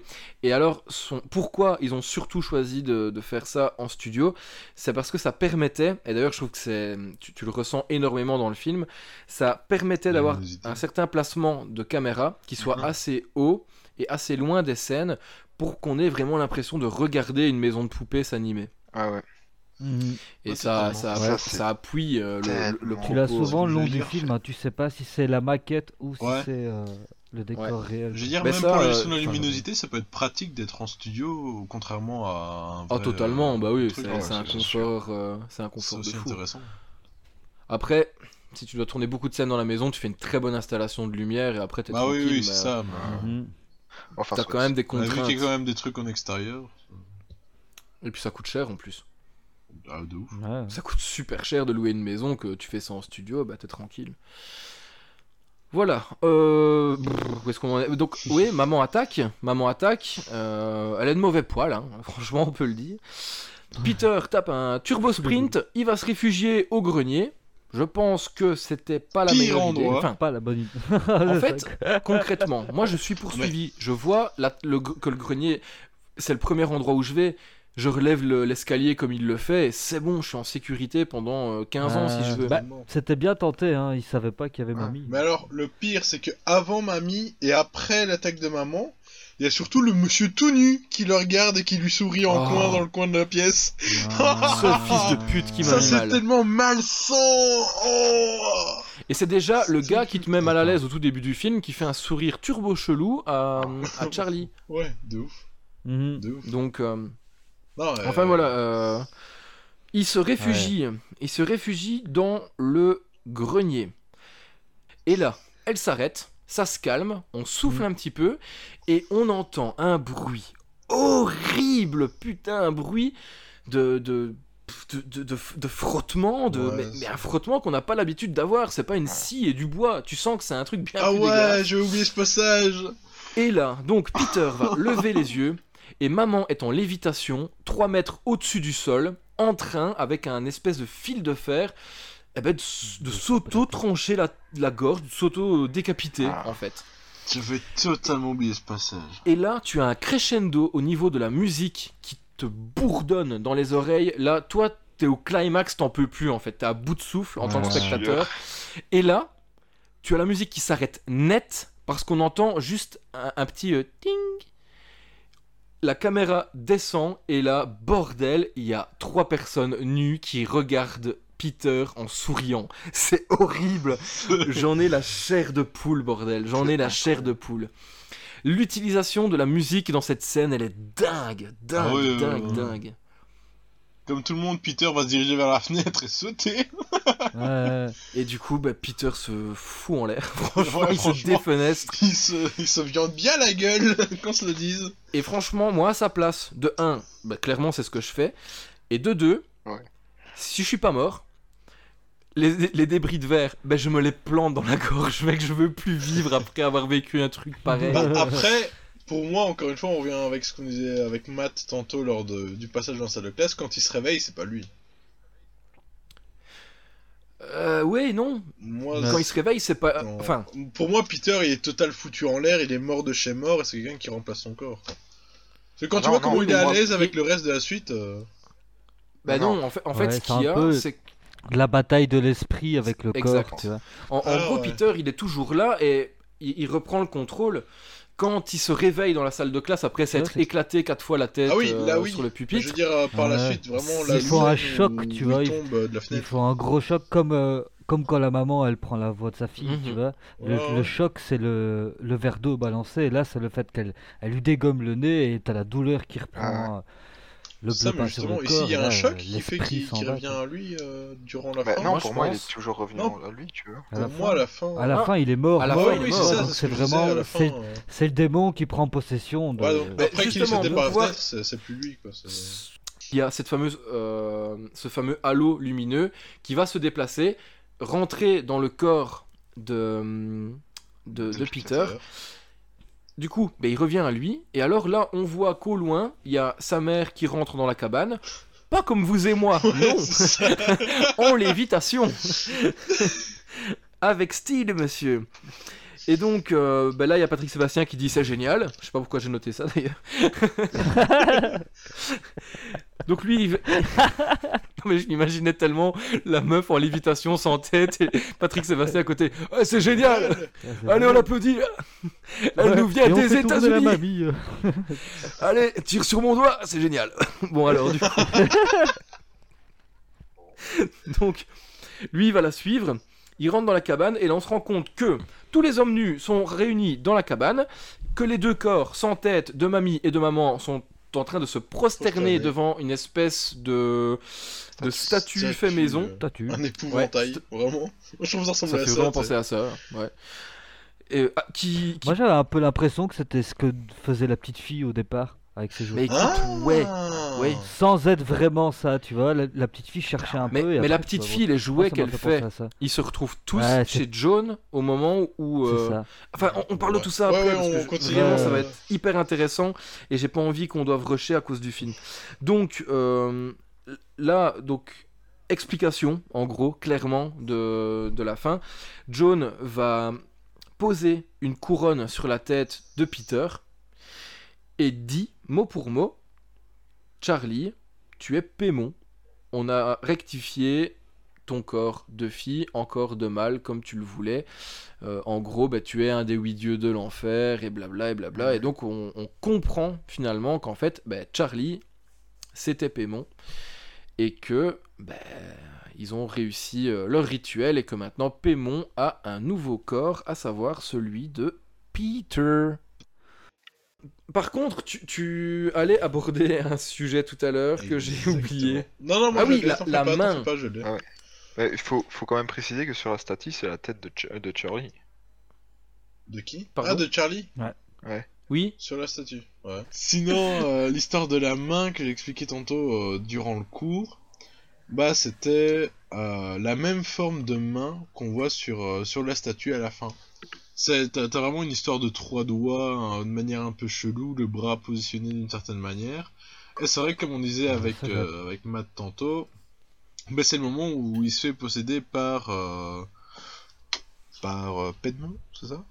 Et alors, son- pourquoi ils ont surtout choisi de, de faire ça en studio? C'est parce que ça permettait, et d'ailleurs je trouve que c'est, tu, tu le ressens énormément dans le film, ça permettait d'avoir un certain placement de caméra qui soit assez haut et assez loin des scènes pour qu'on ait vraiment l'impression de regarder une maison de poupée s'animer. Ah ouais. Et Ouais, ça, ça, Ça, ça, c'est appuie euh, le, le, Tu l'as souvent le long du film, hein, tu sais pas si c'est la maquette ou si Ouais. c'est euh, le décor réel. Je veux dire, Mais même ça, pour la euh, gestion de la enfin, luminosité, ça peut être pratique d'être en studio, contrairement à un Ah vrai, totalement, euh, bah oui, truc. c'est un confort, c'est un confort de aussi fou. intéressant. Après, si tu dois tourner beaucoup de scènes dans la maison, tu fais une très bonne installation de lumière et après t'es Bah oui, tranquille. oui, mais c'est ça. Mhm. Enfin, T'as quand même des On a vu contraintes. qu'il y a quand même des trucs en extérieur. Et puis ça coûte cher en plus. Ah, de ouf. Ouais. Ça coûte super cher de louer une maison, que tu fais ça en studio, bah t'es tranquille. Voilà. Euh... brrr, Où est-ce qu'on en est? Donc, oui, maman attaque. Maman attaque. euh, Elle a de mauvais poils, hein, (laughs) franchement, on peut le dire. Peter tape un turbo sprint. Il va se réfugier au grenier. Je pense que c'était pas la meilleure idée. endroit. Enfin, Pas la bonne idée. en (laughs) fait, concrètement, moi je suis poursuivi. Je vois la- le gr- que le grenier, c'est le premier endroit où je vais. Je relève le- l'escalier comme il le fait. et C'est bon, je suis en sécurité pendant euh, 15 ans si je veux. Bah, C'était bien tenté, hein. il savait pas qu'il y avait mamie. Mais alors, le pire, c'est que avant mamie et après l'attaque de maman, il y a surtout le monsieur tout nu qui le regarde et qui lui sourit en Oh. coin dans le coin de la pièce. Ah. (laughs) Ce fils de pute qui m'a Ça, c'est mal. tellement malsain. Oh Et c'est déjà le gars qui te met mal à l'aise au tout début du film qui fait un sourire turbo chelou à, (laughs) à Charlie. Ouais, de ouf, Mhm. de ouf. Donc, euh, Non, euh, enfin voilà. euh, il se réfugie. Il se réfugie dans le grenier. Et là, elle s'arrête. Ça se calme. On souffle Mm. un petit peu. Et on entend un bruit horrible. Putain, un bruit de. de de, de, de- de frottement, de, Ouais, mais, un frottement qu'on n'a pas l'habitude d'avoir, c'est pas une scie et du bois, tu sens que c'est un truc bien Ah plus ouais, j'ai oublié ce passage. Et là, donc Peter va (laughs) lever les yeux et maman est en lévitation, 3 mètres au-dessus du sol, en train, avec un espèce de fil de fer, eh ben, de, s'auto-trancher la, la gorge, de s'auto-décapiter Ah. en fait. J'avais totalement oublié ce passage. Et là, tu as un crescendo au niveau de la musique qui te bourdonne dans les oreilles. Là, toi, t'es au climax, t'en peux plus en fait, t'es à bout de souffle en tant que spectateur. Et là, tu as la musique qui s'arrête net parce qu'on entend juste un, un petit euh, ting. La caméra descend et là, bordel, il y a trois personnes nues qui regardent Peter en souriant. C'est horrible. (laughs) J'en ai la chair de poule, bordel. J'en ai la chair de poule. L'utilisation de la musique dans cette scène, elle est dingue, dingue, Ah dingue, dingue. Comme tout le monde, Peter va se diriger vers la fenêtre et sauter. Ouais. Et du coup, bah, Peter se fout en l'air. (laughs) Franchement, Ouais, il se défenestre. Il se, il se viande bien la gueule, (laughs) qu'on se le dise. Et franchement, moi, à sa place, de 1, bah, clairement, c'est ce que je fais. Et de 2, Ouais. si je suis pas mort, les, les débris de verre, bah, je me les plante dans la gorge, mec. Je veux plus vivre après avoir vécu un truc pareil. Bah, après, pour moi, encore une fois, on revient avec ce qu'on disait avec Matt tantôt lors de- du passage dans la salle de classe. Quand il se réveille, c'est pas lui. Euh, ouais, non. Moi, Quand il se réveille, c'est pas. non. Enfin, pour moi, Peter, il est total foutu en l'air. Il est mort de chez mort et c'est quelqu'un qui remplace son corps. Parce que quand Ah tu non, vois non, comment il est à moi, l'aise avec le reste de la suite. euh, bah Non, non, en fait, en Ouais, fait ce c'est qu'il y un a, peu- c'est De la bataille de l'esprit avec le Exact. corps, tu vois. En, en Ah, gros, ouais. Peter, il est toujours là et il, il reprend le contrôle. Quand il se réveille dans la salle de classe après s'être Ouais, éclaté quatre fois la tête Ah oui, euh, là, oui. sur le je pupitre, veux dire, euh, par la Ouais. suite, vraiment, Il la faut un choc, où tu vois, il- tombe euh, de la Il fenêtre. faut un gros choc comme, euh, comme quand la maman elle prend la voix de sa fille, tu Mhm. vois. Le, choc c'est le, le verre d'eau balancé, et là c'est le fait qu'elle elle lui dégomme le nez et t'as la douleur qui reprend euh, le Ça, bleu justement, ici, il y a un là, choc qui fait qu'il va, revient à lui euh, durant la Bah, fin. non, moi, pour moi, il pense- est toujours revenu Non. à lui, tu vois. À la Pour moi, fin- à la fin. À la Ah. fin, il est mort. À la fin, il oui, c'est vraiment- fin, c'est- euh, le démon qui prend possession. De... ouais, donc, Bah, après qu'il on par c'est plus lui, quoi. il y a cette fameuse, euh, ce fameux halo lumineux qui va se déplacer. rentrer dans le corps de, de, de Peter. Du coup, ben, il revient à lui, et alors là, on voit qu'au loin, il y a sa mère qui rentre dans la cabane. Pas comme vous et moi, (laughs) non (laughs) En lévitation Avec style, monsieur Et donc, euh, ben là, il y a Patrick Sébastien qui dit c'est génial. Je sais pas pourquoi j'ai noté ça d'ailleurs. (laughs) donc lui, il... (laughs) non, mais je m'imaginais tellement la meuf en lévitation sans tête et Patrick Sébastien à côté. Ouais, c'est génial Allez, on l'applaudit Elle Ouais, nous vient des États-Unis mamie, euh. (laughs) Allez, tire sur mon doigt, c'est génial. (laughs) Bon alors du coup. Donc, lui il va la suivre, il rentre dans la cabane et là on se rend compte que tous les hommes nus sont réunis dans la cabane, que les deux corps sans tête de mamie et de maman sont en train de se prosterner devant une espèce de, de statue Statue, fait maison. euh, Statue. Un épouvantail, Ouais, vraiment. Moi, je trouve ça Ça ressemble fait à ça. vraiment penser à ça, ouais. Et, ah, qui, qui- Moi j'avais un peu l'impression que c'était ce que faisait la petite fille au départ avec ses jouets. Mais écoute, Ah ouais, ouais. Sans être vraiment ça, tu vois. La, la petite fille cherchait un Mais, peu. et mais la après, petite fille, les jouets qu'elle fait, ils se retrouvent tous Ouais, chez John au moment où. euh, ça. Enfin, on, on parle de tout ça après, ouais, parce on que je- vraiment, ça va être hyper intéressant et j'ai pas envie qu'on doive rusher à cause du film. Donc, euh, là, donc, explication, en gros, clairement, de, de la fin. John va poser une couronne sur la tête de Peter et dit, mot pour mot, Charlie, tu es Pémon. On a rectifié ton corps de fille en corps de mâle comme tu le voulais. Euh, en gros, bah, tu es un des huit dieux de l'enfer et blabla et blabla. Et donc on, on comprend finalement qu'en fait, bah, Charlie, c'était Pémon. Et que bah, ils ont réussi euh, leur rituel et que maintenant Pémon a un nouveau corps, à savoir celui de Peter. Par contre, tu, tu allais aborder (laughs) un sujet tout à l'heure que j'ai oublié. Non, non, moi Ah je oui, la- pas, main. pas, je. Ah Ouais, il faut, faut quand même préciser que sur la statue, c'est la tête de, Ch- de Charlie. De qui? Pardon Ah, de Charlie? Oui, Sur la statue. Ouais. Sinon, euh, (laughs) l'histoire de la main que j'ai expliqué tantôt euh, durant le cours, bah c'était euh, la même forme de main qu'on voit sur, euh, sur la statue à la fin. C'est- T'as vraiment une histoire de trois doigts, hein, de manière un peu chelou, le bras positionné d'une certaine manière. Et c'est vrai que comme on disait avec, euh, avec Matt tantôt, bah, c'est le moment où il se fait posséder par... euh, par euh, Pedmon, c'est ça?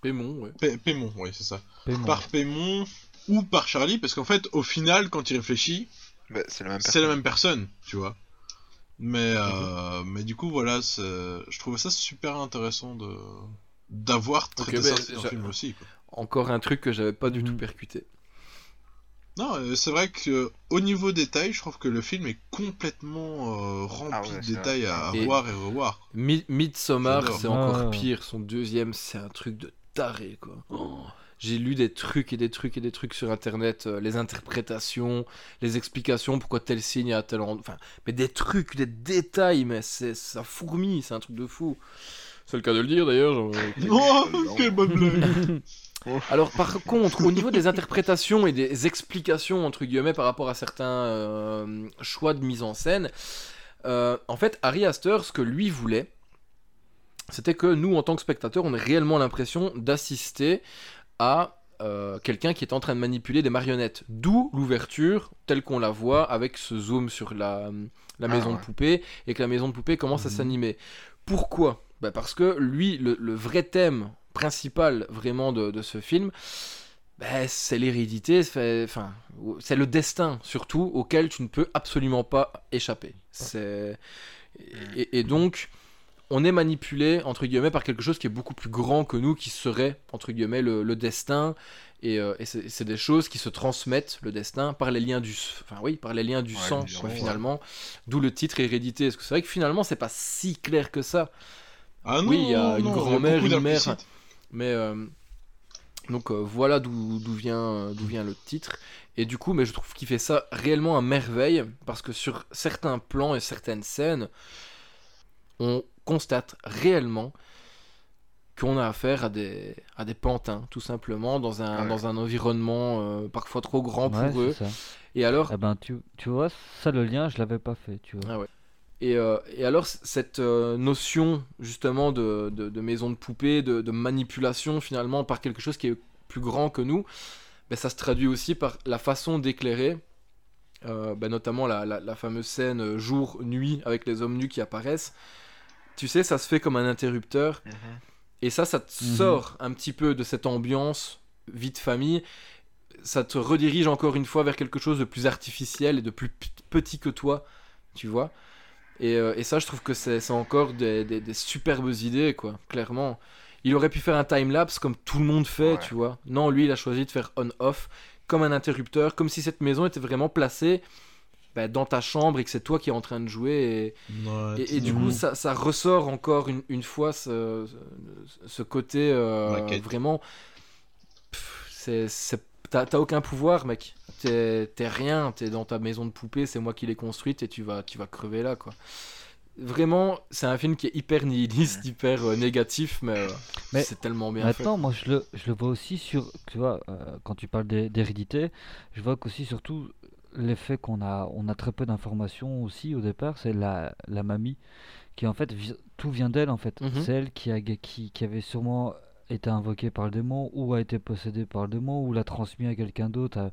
Pémon, ouais. Pé- Pémon, oui, c'est ça par Pémon ou par Charlie, parce qu'en fait, au final, quand il réfléchit, Bah, c'est la même c'est personne. la même personne, tu vois. Mais, euh, mais du coup, voilà, c'est- je trouvais ça super intéressant de d'avoir traité Ok, ça ben, dans film aussi. Quoi. Encore un truc que j'avais pas du Mhm. tout percuté. Non, euh, c'est vrai que au niveau détail, je trouve que le film est complètement euh, rempli Ah ouais, de c'est détails à, à Et- voir et revoir. Mi- Midsommar, c'est encore Ah, pire. Son deuxième, c'est un truc de taré, quoi. Oh. J'ai lu des trucs et des trucs et des trucs sur internet, euh, les interprétations, les explications, pourquoi tel signe à tel endroit. Enfin, mais des trucs, des détails, mais c'est ça fourmille, c'est un truc de fou. C'est le cas de le dire d'ailleurs. genre, euh, (laughs) Oh, non. quelle bonne blague (laughs) Alors par contre, au niveau des interprétations et des explications entre guillemets par rapport à certains euh, choix de mise en scène, euh, en fait Harry Astor, ce que lui voulait, c'était que nous en tant que spectateurs, on ait réellement l'impression d'assister à euh, quelqu'un qui est en train de manipuler des marionnettes. D'où l'ouverture telle qu'on la voit avec ce zoom sur la, la Ah, maison de poupée et que la maison de poupée commence à Mhm. s'animer. Pourquoi Bah Parce que lui, le, le vrai thème principal vraiment de, de ce film, bah, c'est l'hérédité, c'est enfin, c'est le destin surtout auquel tu ne peux absolument pas échapper. C'est et, et donc on est manipulé entre guillemets par quelque chose qui est beaucoup plus grand que nous, qui serait entre guillemets le, le destin. Et, euh, et c'est des choses qui se transmettent le destin par les liens du, enfin oui, par les liens du Ouais, sang ouais. finalement. D'où le titre hérédité. Parce que c'est vrai que finalement c'est pas si clair que ça. Ah non, Oui, il y a une grand-mère, une mère. Mais euh, donc euh, voilà d'où d'où vient, euh, d'où vient le titre. Et du coup, mais je trouve qu'il fait ça réellement à merveille parce que sur certains plans et certaines scènes, on constate réellement qu'on a affaire à des, à des pantins, tout simplement, dans un, Ouais. dans un environnement euh, parfois trop grand Ouais, pour eux. Et alors, Eh ben, tu, tu vois, ça, le lien, je l'avais pas fait, tu vois. Ah ouais. Et, euh, et alors, cette euh, notion justement de, de- de maison de poupée, de, de manipulation finalement par quelque chose qui est plus grand que nous, ben, ça se traduit aussi par la façon d'éclairer, euh, ben, notamment la, la- la fameuse scène jour-nuit avec les hommes nus qui apparaissent. Tu sais, ça se fait comme un interrupteur. Et ça, ça te Mhm. sort un petit peu de cette ambiance vie de famille. Ça te redirige encore une fois vers quelque chose de plus artificiel et de plus petit que toi, tu vois. Et, euh, et ça, je trouve que c'est encore des, des- des superbes idées, quoi, clairement. Il aurait pu faire un time-lapse comme tout le monde fait, Ouais. tu vois. Non, lui, il a choisi de faire on-off, comme un interrupteur, comme si cette maison était vraiment placée bah, dans ta chambre et que c'est toi qui es en train de jouer. Et, Ouais, et, et du coup, ça, ça ressort encore une, une fois ce, côté euh, vraiment. T'as aucun pouvoir, mec. T'es t'es rien, t'es dans ta maison de poupée, c'est moi qui l'ai construite et tu vas, tu vas crever là, quoi. Vraiment, c'est un film qui est hyper nihiliste, hyper euh, négatif, mais, euh, Mais c'est tellement bien fait. Maintenant, moi, je le, je le vois aussi sur, tu vois, euh, quand tu parles d'hé- d'hérédité, je vois qu'aussi surtout l'effet qu'on a, on a très peu d'informations aussi au départ, c'est la, la mamie, qui en fait, vi- tout vient d'elle en fait. Mhm. C'est elle qui, a, qui, qui avait sûrement été invoquée par le démon, ou a été possédée par le démon, ou l'a transmis à quelqu'un d'autre, euh,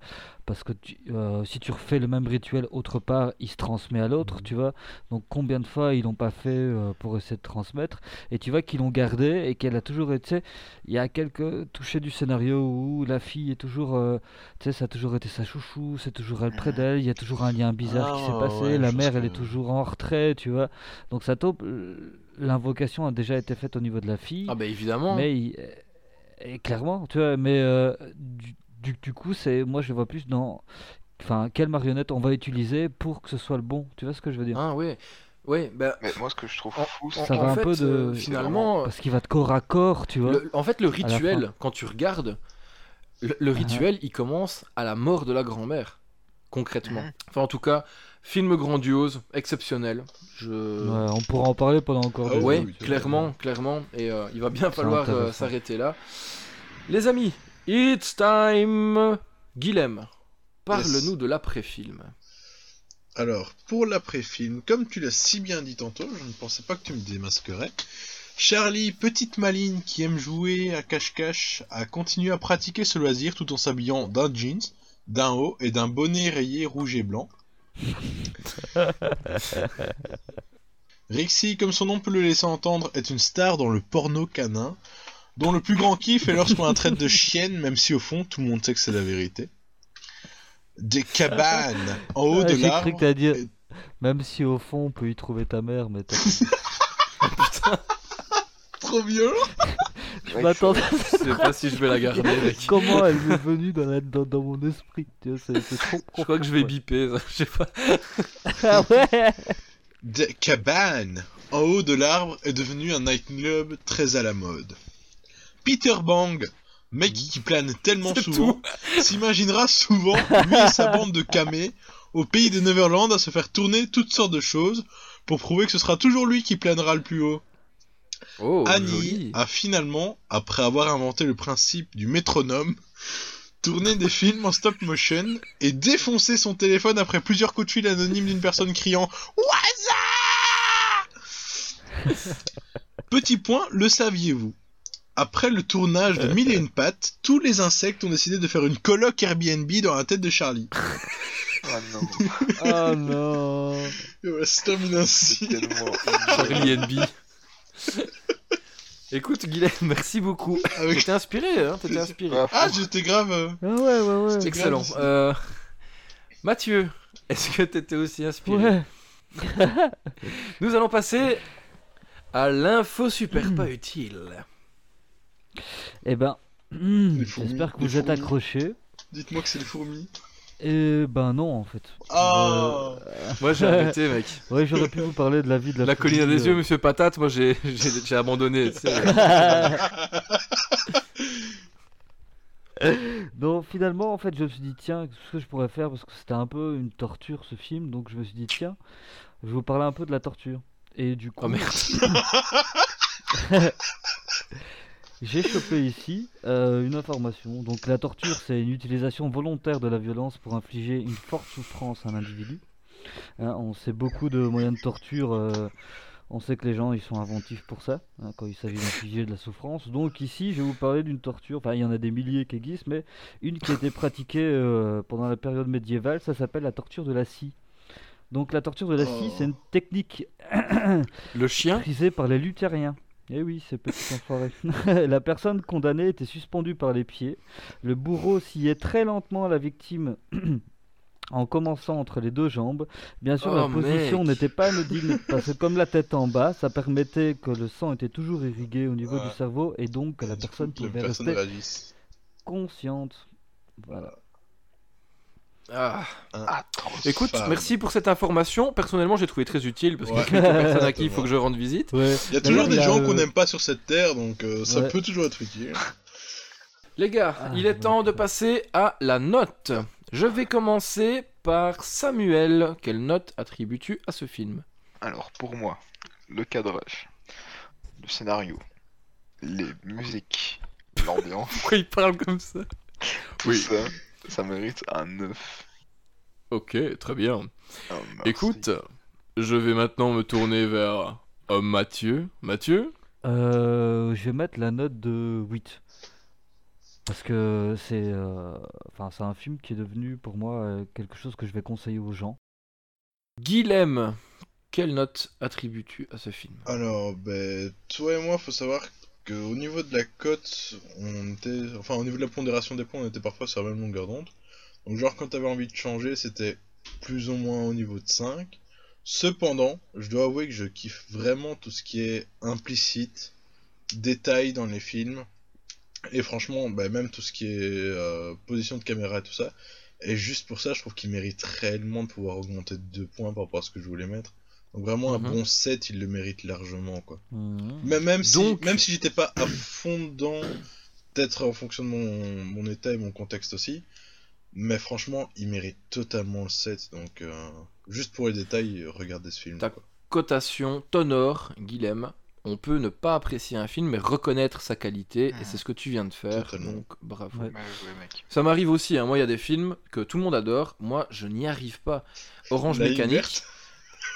parce que tu- euh, si tu refais le même rituel autre part, il se transmet à l'autre, tu vois. Donc combien de fois ils l'ont pas fait euh, pour essayer de transmettre et tu vois qu'ils l'ont gardé et qu'elle a toujours été. Il y a quelques touchés du scénario où la fille est toujours. euh, tu sais, ça a toujours été sa chouchou, c'est toujours elle près d'elle, il y a toujours un lien bizarre qui s'est Ah, passé, ouais, la je mère elle est que- toujours en retrait, tu vois. Donc ça taupe. Euh, L'invocation a déjà été faite au niveau de la fille. Ah, bah évidemment. Mais il- et clairement, tu vois, mais euh, du, du, du coup, c'est moi je le vois plus dans. Enfin, quelle marionnette on va utiliser pour que ce soit le bon Tu vois ce que je veux dire? Ah, ouais. Ouais, bah, Mais moi, ce que je trouve En- fou, Ça en va un fait, peu de- euh, finalement, Parce qu'il va de corps à corps, tu vois. Le- en fait, le rituel, quand tu regardes, le, le Uh-huh. rituel, il commence à la mort de la grand-mère, concrètement. Mhm. Enfin, en tout cas, film grandiose, exceptionnel. Je... Ouais, on pourra en parler pendant encore Ah des Ouais, clairement, clairement. Et euh, il va bien falloir euh, s'arrêter là. Les amis, it's time. Guilhem, parle-nous Yes. de l'après-film. Alors, pour l'après-film, comme tu l'as si bien dit tantôt, je ne pensais pas que tu me démasquerais. Charlie, petite maline qui aime jouer à cache-cache, a continué à pratiquer ce loisir tout en s'habillant d'un jeans, d'un haut et d'un bonnet rayé rouge et blanc. (laughs) Rixie, comme son nom peut le laisser entendre, est une star dans le porno canin, dont le plus grand kiff est lorsqu'on la traite de chienne, même si au fond tout le monde sait que c'est la vérité. Des cabanes en haut Ah, de J'ai cru l'arbre. que dire, même si au fond on peut y trouver ta mère, mais t'as- (laughs) Trop violent je m'attendais. (laughs) Je sais pas si je vais la garder, mec. Comment elle m'est venue dans, la- dans, dans mon esprit tu vois, c'est, c'est trop Je crois que je vais biper, ça, je sais pas. quoi. Ah ouais Des cabanes en haut de l'arbre est devenu un nightclub très à la mode. Peter Bang, mec qui plane tellement C'est souvent, s'imaginera souvent, lui et sa bande de camés, au pays de Neverland à se faire tourner toutes sortes de choses pour prouver que ce sera toujours lui qui planera le plus haut. Oh, Annie joli. a finalement, après avoir inventé le principe du métronome, tourné des films en stop motion et défoncé son téléphone après plusieurs coups de fil anonymes d'une personne criant Waza Petit point, le saviez-vous? Après le tournage de Mille et une pattes, tous les insectes ont décidé de faire une coloc Airbnb dans la tête de Charlie. Ah non, Oh non (laughs) Et voilà, c'est terminé ainsi. c'est tellement. (laughs) Charlie NB. (laughs) Écoute, Guilhem, merci beaucoup. Avec- T'étais inspiré, hein T'étais inspiré. Ah, Ah, j'étais grave. euh, Ah ouais, ouais, ouais. C'était Excellent. grave. Euh, Mathieu, est-ce que t'étais aussi inspiré Ouais. (laughs) Nous allons passer à l'info super pas utile. Eh ben, fourmis, j'espère que vous êtes accrochés. Dites-moi que c'est les fourmis. Et ben non, en fait. Ah Moi j'ai arrêté, (laughs) mec. Euh, ouais, j'aurais pu vous parler de la vie de la La colline des euh, yeux, monsieur Patate, moi j'ai (laughs) j'ai- j'ai abandonné. Donc (laughs) finalement, en fait, je me suis dit, tiens, ce que je pourrais faire, parce que c'était un peu une torture ce film, donc je me suis dit, tiens, je vais vous parler un peu de la torture. Et du coup, Oh merde. J'ai chopé ici euh, une information. Donc la torture, c'est une utilisation volontaire de la violence pour infliger une forte souffrance à un individu. Hein, on sait beaucoup de moyens de torture. euh, on sait que les gens ils sont inventifs pour ça, hein, quand il s'agit d'infliger de la souffrance. Donc ici, je vais vous parler d'une torture. Enfin, il y en a des milliers qui existent, mais une qui a été pratiquée euh, pendant la période médiévale, ça s'appelle la torture de la scie. Donc la torture de la scie, Oh. c'est une technique (coughs) Le chien? prisée par les luthériens. Eh oui, ces petits enfoirés. (laughs) la personne condamnée était suspendue par les pieds. Le bourreau sciait très lentement la victime (clears throat) en commençant entre les deux jambes. Bien sûr, Oh, la position mec. n'était pas (laughs) anodine parce que comme la tête en bas, ça permettait que le sang était toujours irrigué au niveau Ouais. du cerveau et donc que la personne pouvait rester consciente. Voilà. Ah. Ah, trop Écoute, Femme. merci pour cette information. Personnellement, j'ai trouvé très utile parce Ouais. qu'il y a quelques personnes à qui il (laughs) faut que je rende visite. Ouais. Il y a toujours des gens euh, qu'on n'aime pas sur cette terre, donc euh, ça Ouais. peut toujours être utile. (laughs) Les gars, Ah, il est temps de passer à la note. Je vais commencer par Samuel. Quelle note attribues-tu à ce film? Alors, pour moi, le cadrage, le scénario, les musiques, l'ambiance, Pourquoi il parle comme ça? Tout Oui. ça, ça mérite un 9. Ok, très bien. Merci. Écoute, je vais maintenant me tourner vers euh, Mathieu. Mathieu Euh, je vais mettre la note de 8. Parce que c'est euh, enfin, c'est un film qui est devenu pour moi quelque chose que je vais conseiller aux gens. Guilhem, quelle note attribues-tu à ce film? Alors, ben, toi et moi, faut savoir qu'au niveau de la cote, on était. Enfin, au niveau de la pondération des points, on était parfois sur la même longueur d'onde. Donc, genre, quand t'avais envie de changer, c'était plus ou moins au niveau de 5. Cependant, je dois avouer que je kiffe vraiment tout ce qui est implicite, détail dans les films. Et franchement, ben, même tout ce qui est euh, position de caméra et tout ça. Et juste pour ça, je trouve qu'il mérite réellement de pouvoir augmenter de 2 points par rapport à ce que je voulais mettre. Donc vraiment un Mhm. bon 7, il le mérite largement quoi. Mhm. Mais même si, Donc- même si j'étais pas à fond dedans, peut-être en fonction de mon, mon état et mon contexte aussi, mais franchement, il mérite totalement le 7. Donc euh, juste pour les détails, regardez ce film. Quoi. Cotation, Tonor, Guilhem. On peut ne pas apprécier un film, mais reconnaître sa qualité, et c'est ce que tu viens de faire. Totalement. Donc, bravo. Ouais. Mec. Ça m'arrive aussi, hein. moi il y a des films que tout le monde adore, moi je n'y arrive pas. Orange La Mécanique.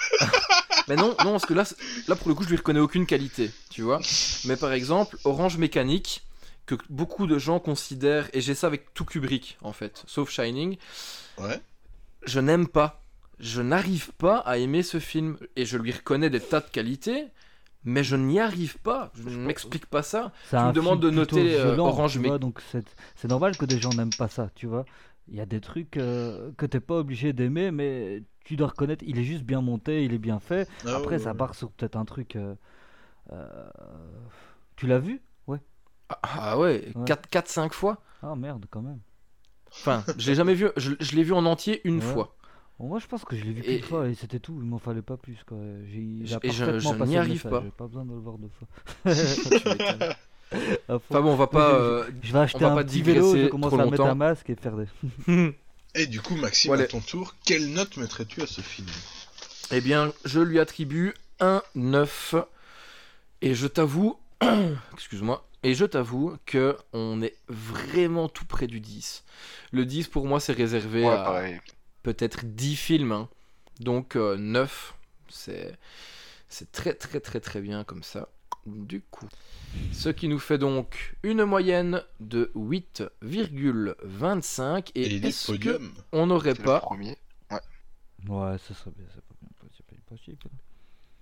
(laughs) Mais non, non, parce que là, là pour le coup je lui reconnais aucune qualité, tu vois. Mais par exemple, Orange Mécanique, que beaucoup de gens considèrent, et j'ai ça avec tout Kubrick en fait, sauf Shining, Ouais. je n'aime pas. Je n'arrive pas à aimer ce film, et je lui reconnais des tas de qualités, mais je n'y arrive pas. Je ne m'explique pas ça. C'est Tu me demandes de noter, euh, violent, Orange tu Mé- vois, donc c'est c'est normal que des gens n'aiment pas ça, tu vois. Il y a des trucs euh, que t'es pas obligé d'aimer, mais tu dois reconnaître, il est juste bien monté, il est bien fait. Ah Après, ouais, ça barre sur peut-être un truc. euh, euh, Tu l'as vu? Ouais. Ah, ah ouais, Ouais. 4-5 fois? Ah merde, quand même. Enfin, je l'ai jamais vu, je, je l'ai vu en entier une Ouais. fois. Bon, moi, je pense que je l'ai vu qu'une fois et c'était tout. Il m'en fallait pas plus. Quoi. J'ai Et je- n'y arrive pas. J'ai pas besoin de le voir deux fois. (laughs) (laughs) Enfin bon, on va pas. je- euh, Je vais acheter va un pas petit vélo, je commence à mettre un masque et faire des. (laughs) Et du coup, Maxime, Voilà. à ton tour, quelle note mettrais-tu à ce film? Eh bien, je lui attribue un 9. Et je t'avoue. (clears throat) Excuse-moi. Et je t'avoue que on est vraiment tout près du 10. Le 10 pour moi c'est réservé Ouais, à peut-être 10 films. hein. Donc euh, 9, c'est c'est très très très très bien comme ça. Du coup, ce qui nous fait donc une moyenne de 8,25 Et, et, est-ce que podium. on n'aurait pas premier. Ouais, ça serait bien. Possible.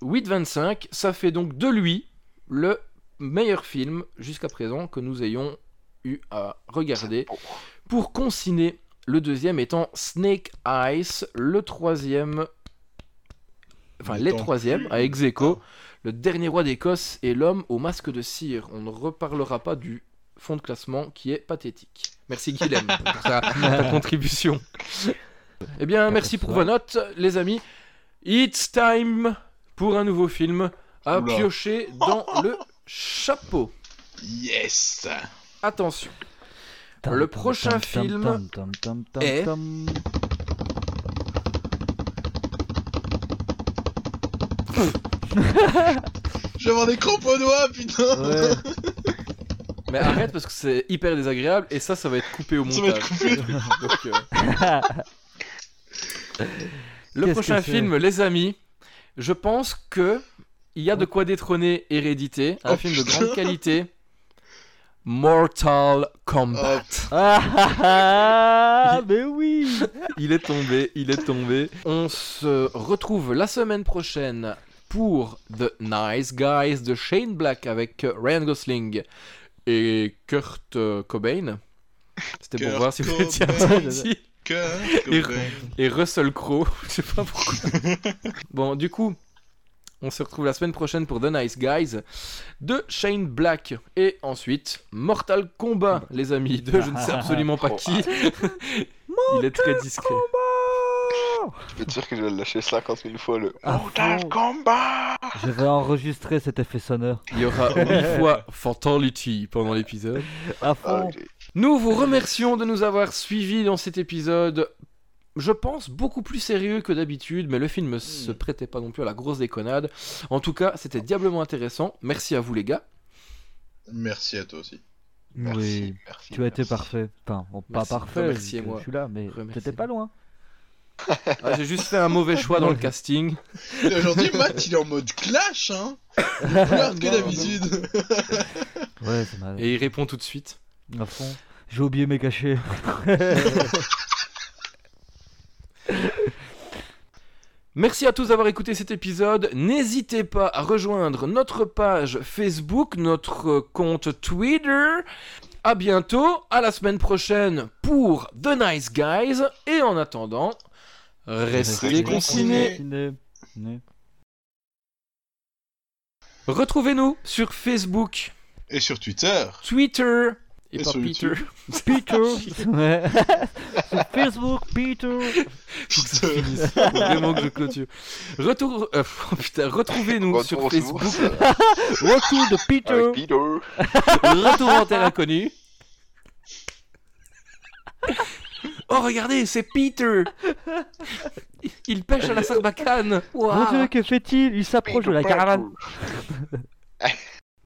8,25, ça fait donc de lui le meilleur film jusqu'à présent que nous ayons eu à regarder. Pour consigner, le deuxième étant Snake Eyes, le troisième, enfin les troisièmes, à ex aequo, le dernier roi d'Écosse et l'homme au masque de cire. On ne reparlera pas du fond de classement qui est pathétique. Merci Guilhem pour ta, (laughs) ta contribution. Eh bien, merci pour vos notes, les amis. It's time pour un nouveau film à Oula. piocher dans le chapeau. Yes Attention. Le prochain film est-. (laughs) Je vais avoir des crampes aux doigts, putain Ouais. Mais arrête parce que c'est hyper désagréable et ça, ça va être coupé au Ça va montage. être coupé. (laughs) Donc, euh, (laughs) Le prochain film, les amis, je pense que il y a de quoi détrôner Hérédité, un Oh, film de grande qualité. Mortal Kombat. Ah, ah, ah, mais oui Il est tombé, il est tombé. On se retrouve la semaine prochaine pour The Nice Guys de Shane Black avec Ryan Gosling et Kurt euh, Cobain. C'était pour voir si vous étiez. Cœur, Et-. Et Russell Crowe, (laughs) je sais pas pourquoi. (laughs) bon, du coup, on se retrouve la semaine prochaine pour The Nice Guys de Shane Black. Et ensuite, Mortal Kombat, les amis, de je ne sais (laughs) absolument pas qui. Il est très discret. Je peux te dire que je vais le lâcher 50 000 fois le À Mortal. Kombat Je vais enregistrer cet effet sonore. Il y aura huit (laughs) fois Fatality pendant l'épisode. À Ah, fond. ok. Nous vous remercions de nous avoir suivis dans cet épisode. Je pense beaucoup plus sérieux que d'habitude, mais le film ne se prêtait pas non plus à la grosse déconnade. En tout cas, c'était diablement intéressant. Merci à vous les gars. Merci à toi aussi. Merci, Oui, merci. tu as été merci. parfait. Enfin, bon, pas Merci. parfait, Remerciez-moi. que je suis là, mais t'étais pas loin. Ah, J'ai juste fait un mauvais choix dans le casting. Aujourd'hui, Matt, il est en mode clash, hein Plus hard que d'habitude. Ouais, c'est mal. Et il répond tout de suite. À fond. J'ai oublié mes cachets. (laughs) Merci à tous d'avoir écouté cet épisode. N'hésitez pas à rejoindre notre page Facebook, notre compte Twitter. À bientôt, à la semaine prochaine pour The Nice Guys. Et en attendant, restez confinés. Confiné. Né. Retrouvez-nous sur Facebook, Et sur Twitter. Twitter et, Et pas sur Peter. YouTube. Peter. (laughs) ouais. (laughs) Sur Facebook, Peter. Vraiment que je clôture. Retour... euh, (laughs) oh putain, retrouvez-nous sur Facebook. Retour de Peter. Avec Peter. Retour en terre inconnue. Oh, regardez, c'est Peter. Il pêche à la sarbacane Mon. Dieu, que fait-il? Il s'approche de la caravane. (laughs)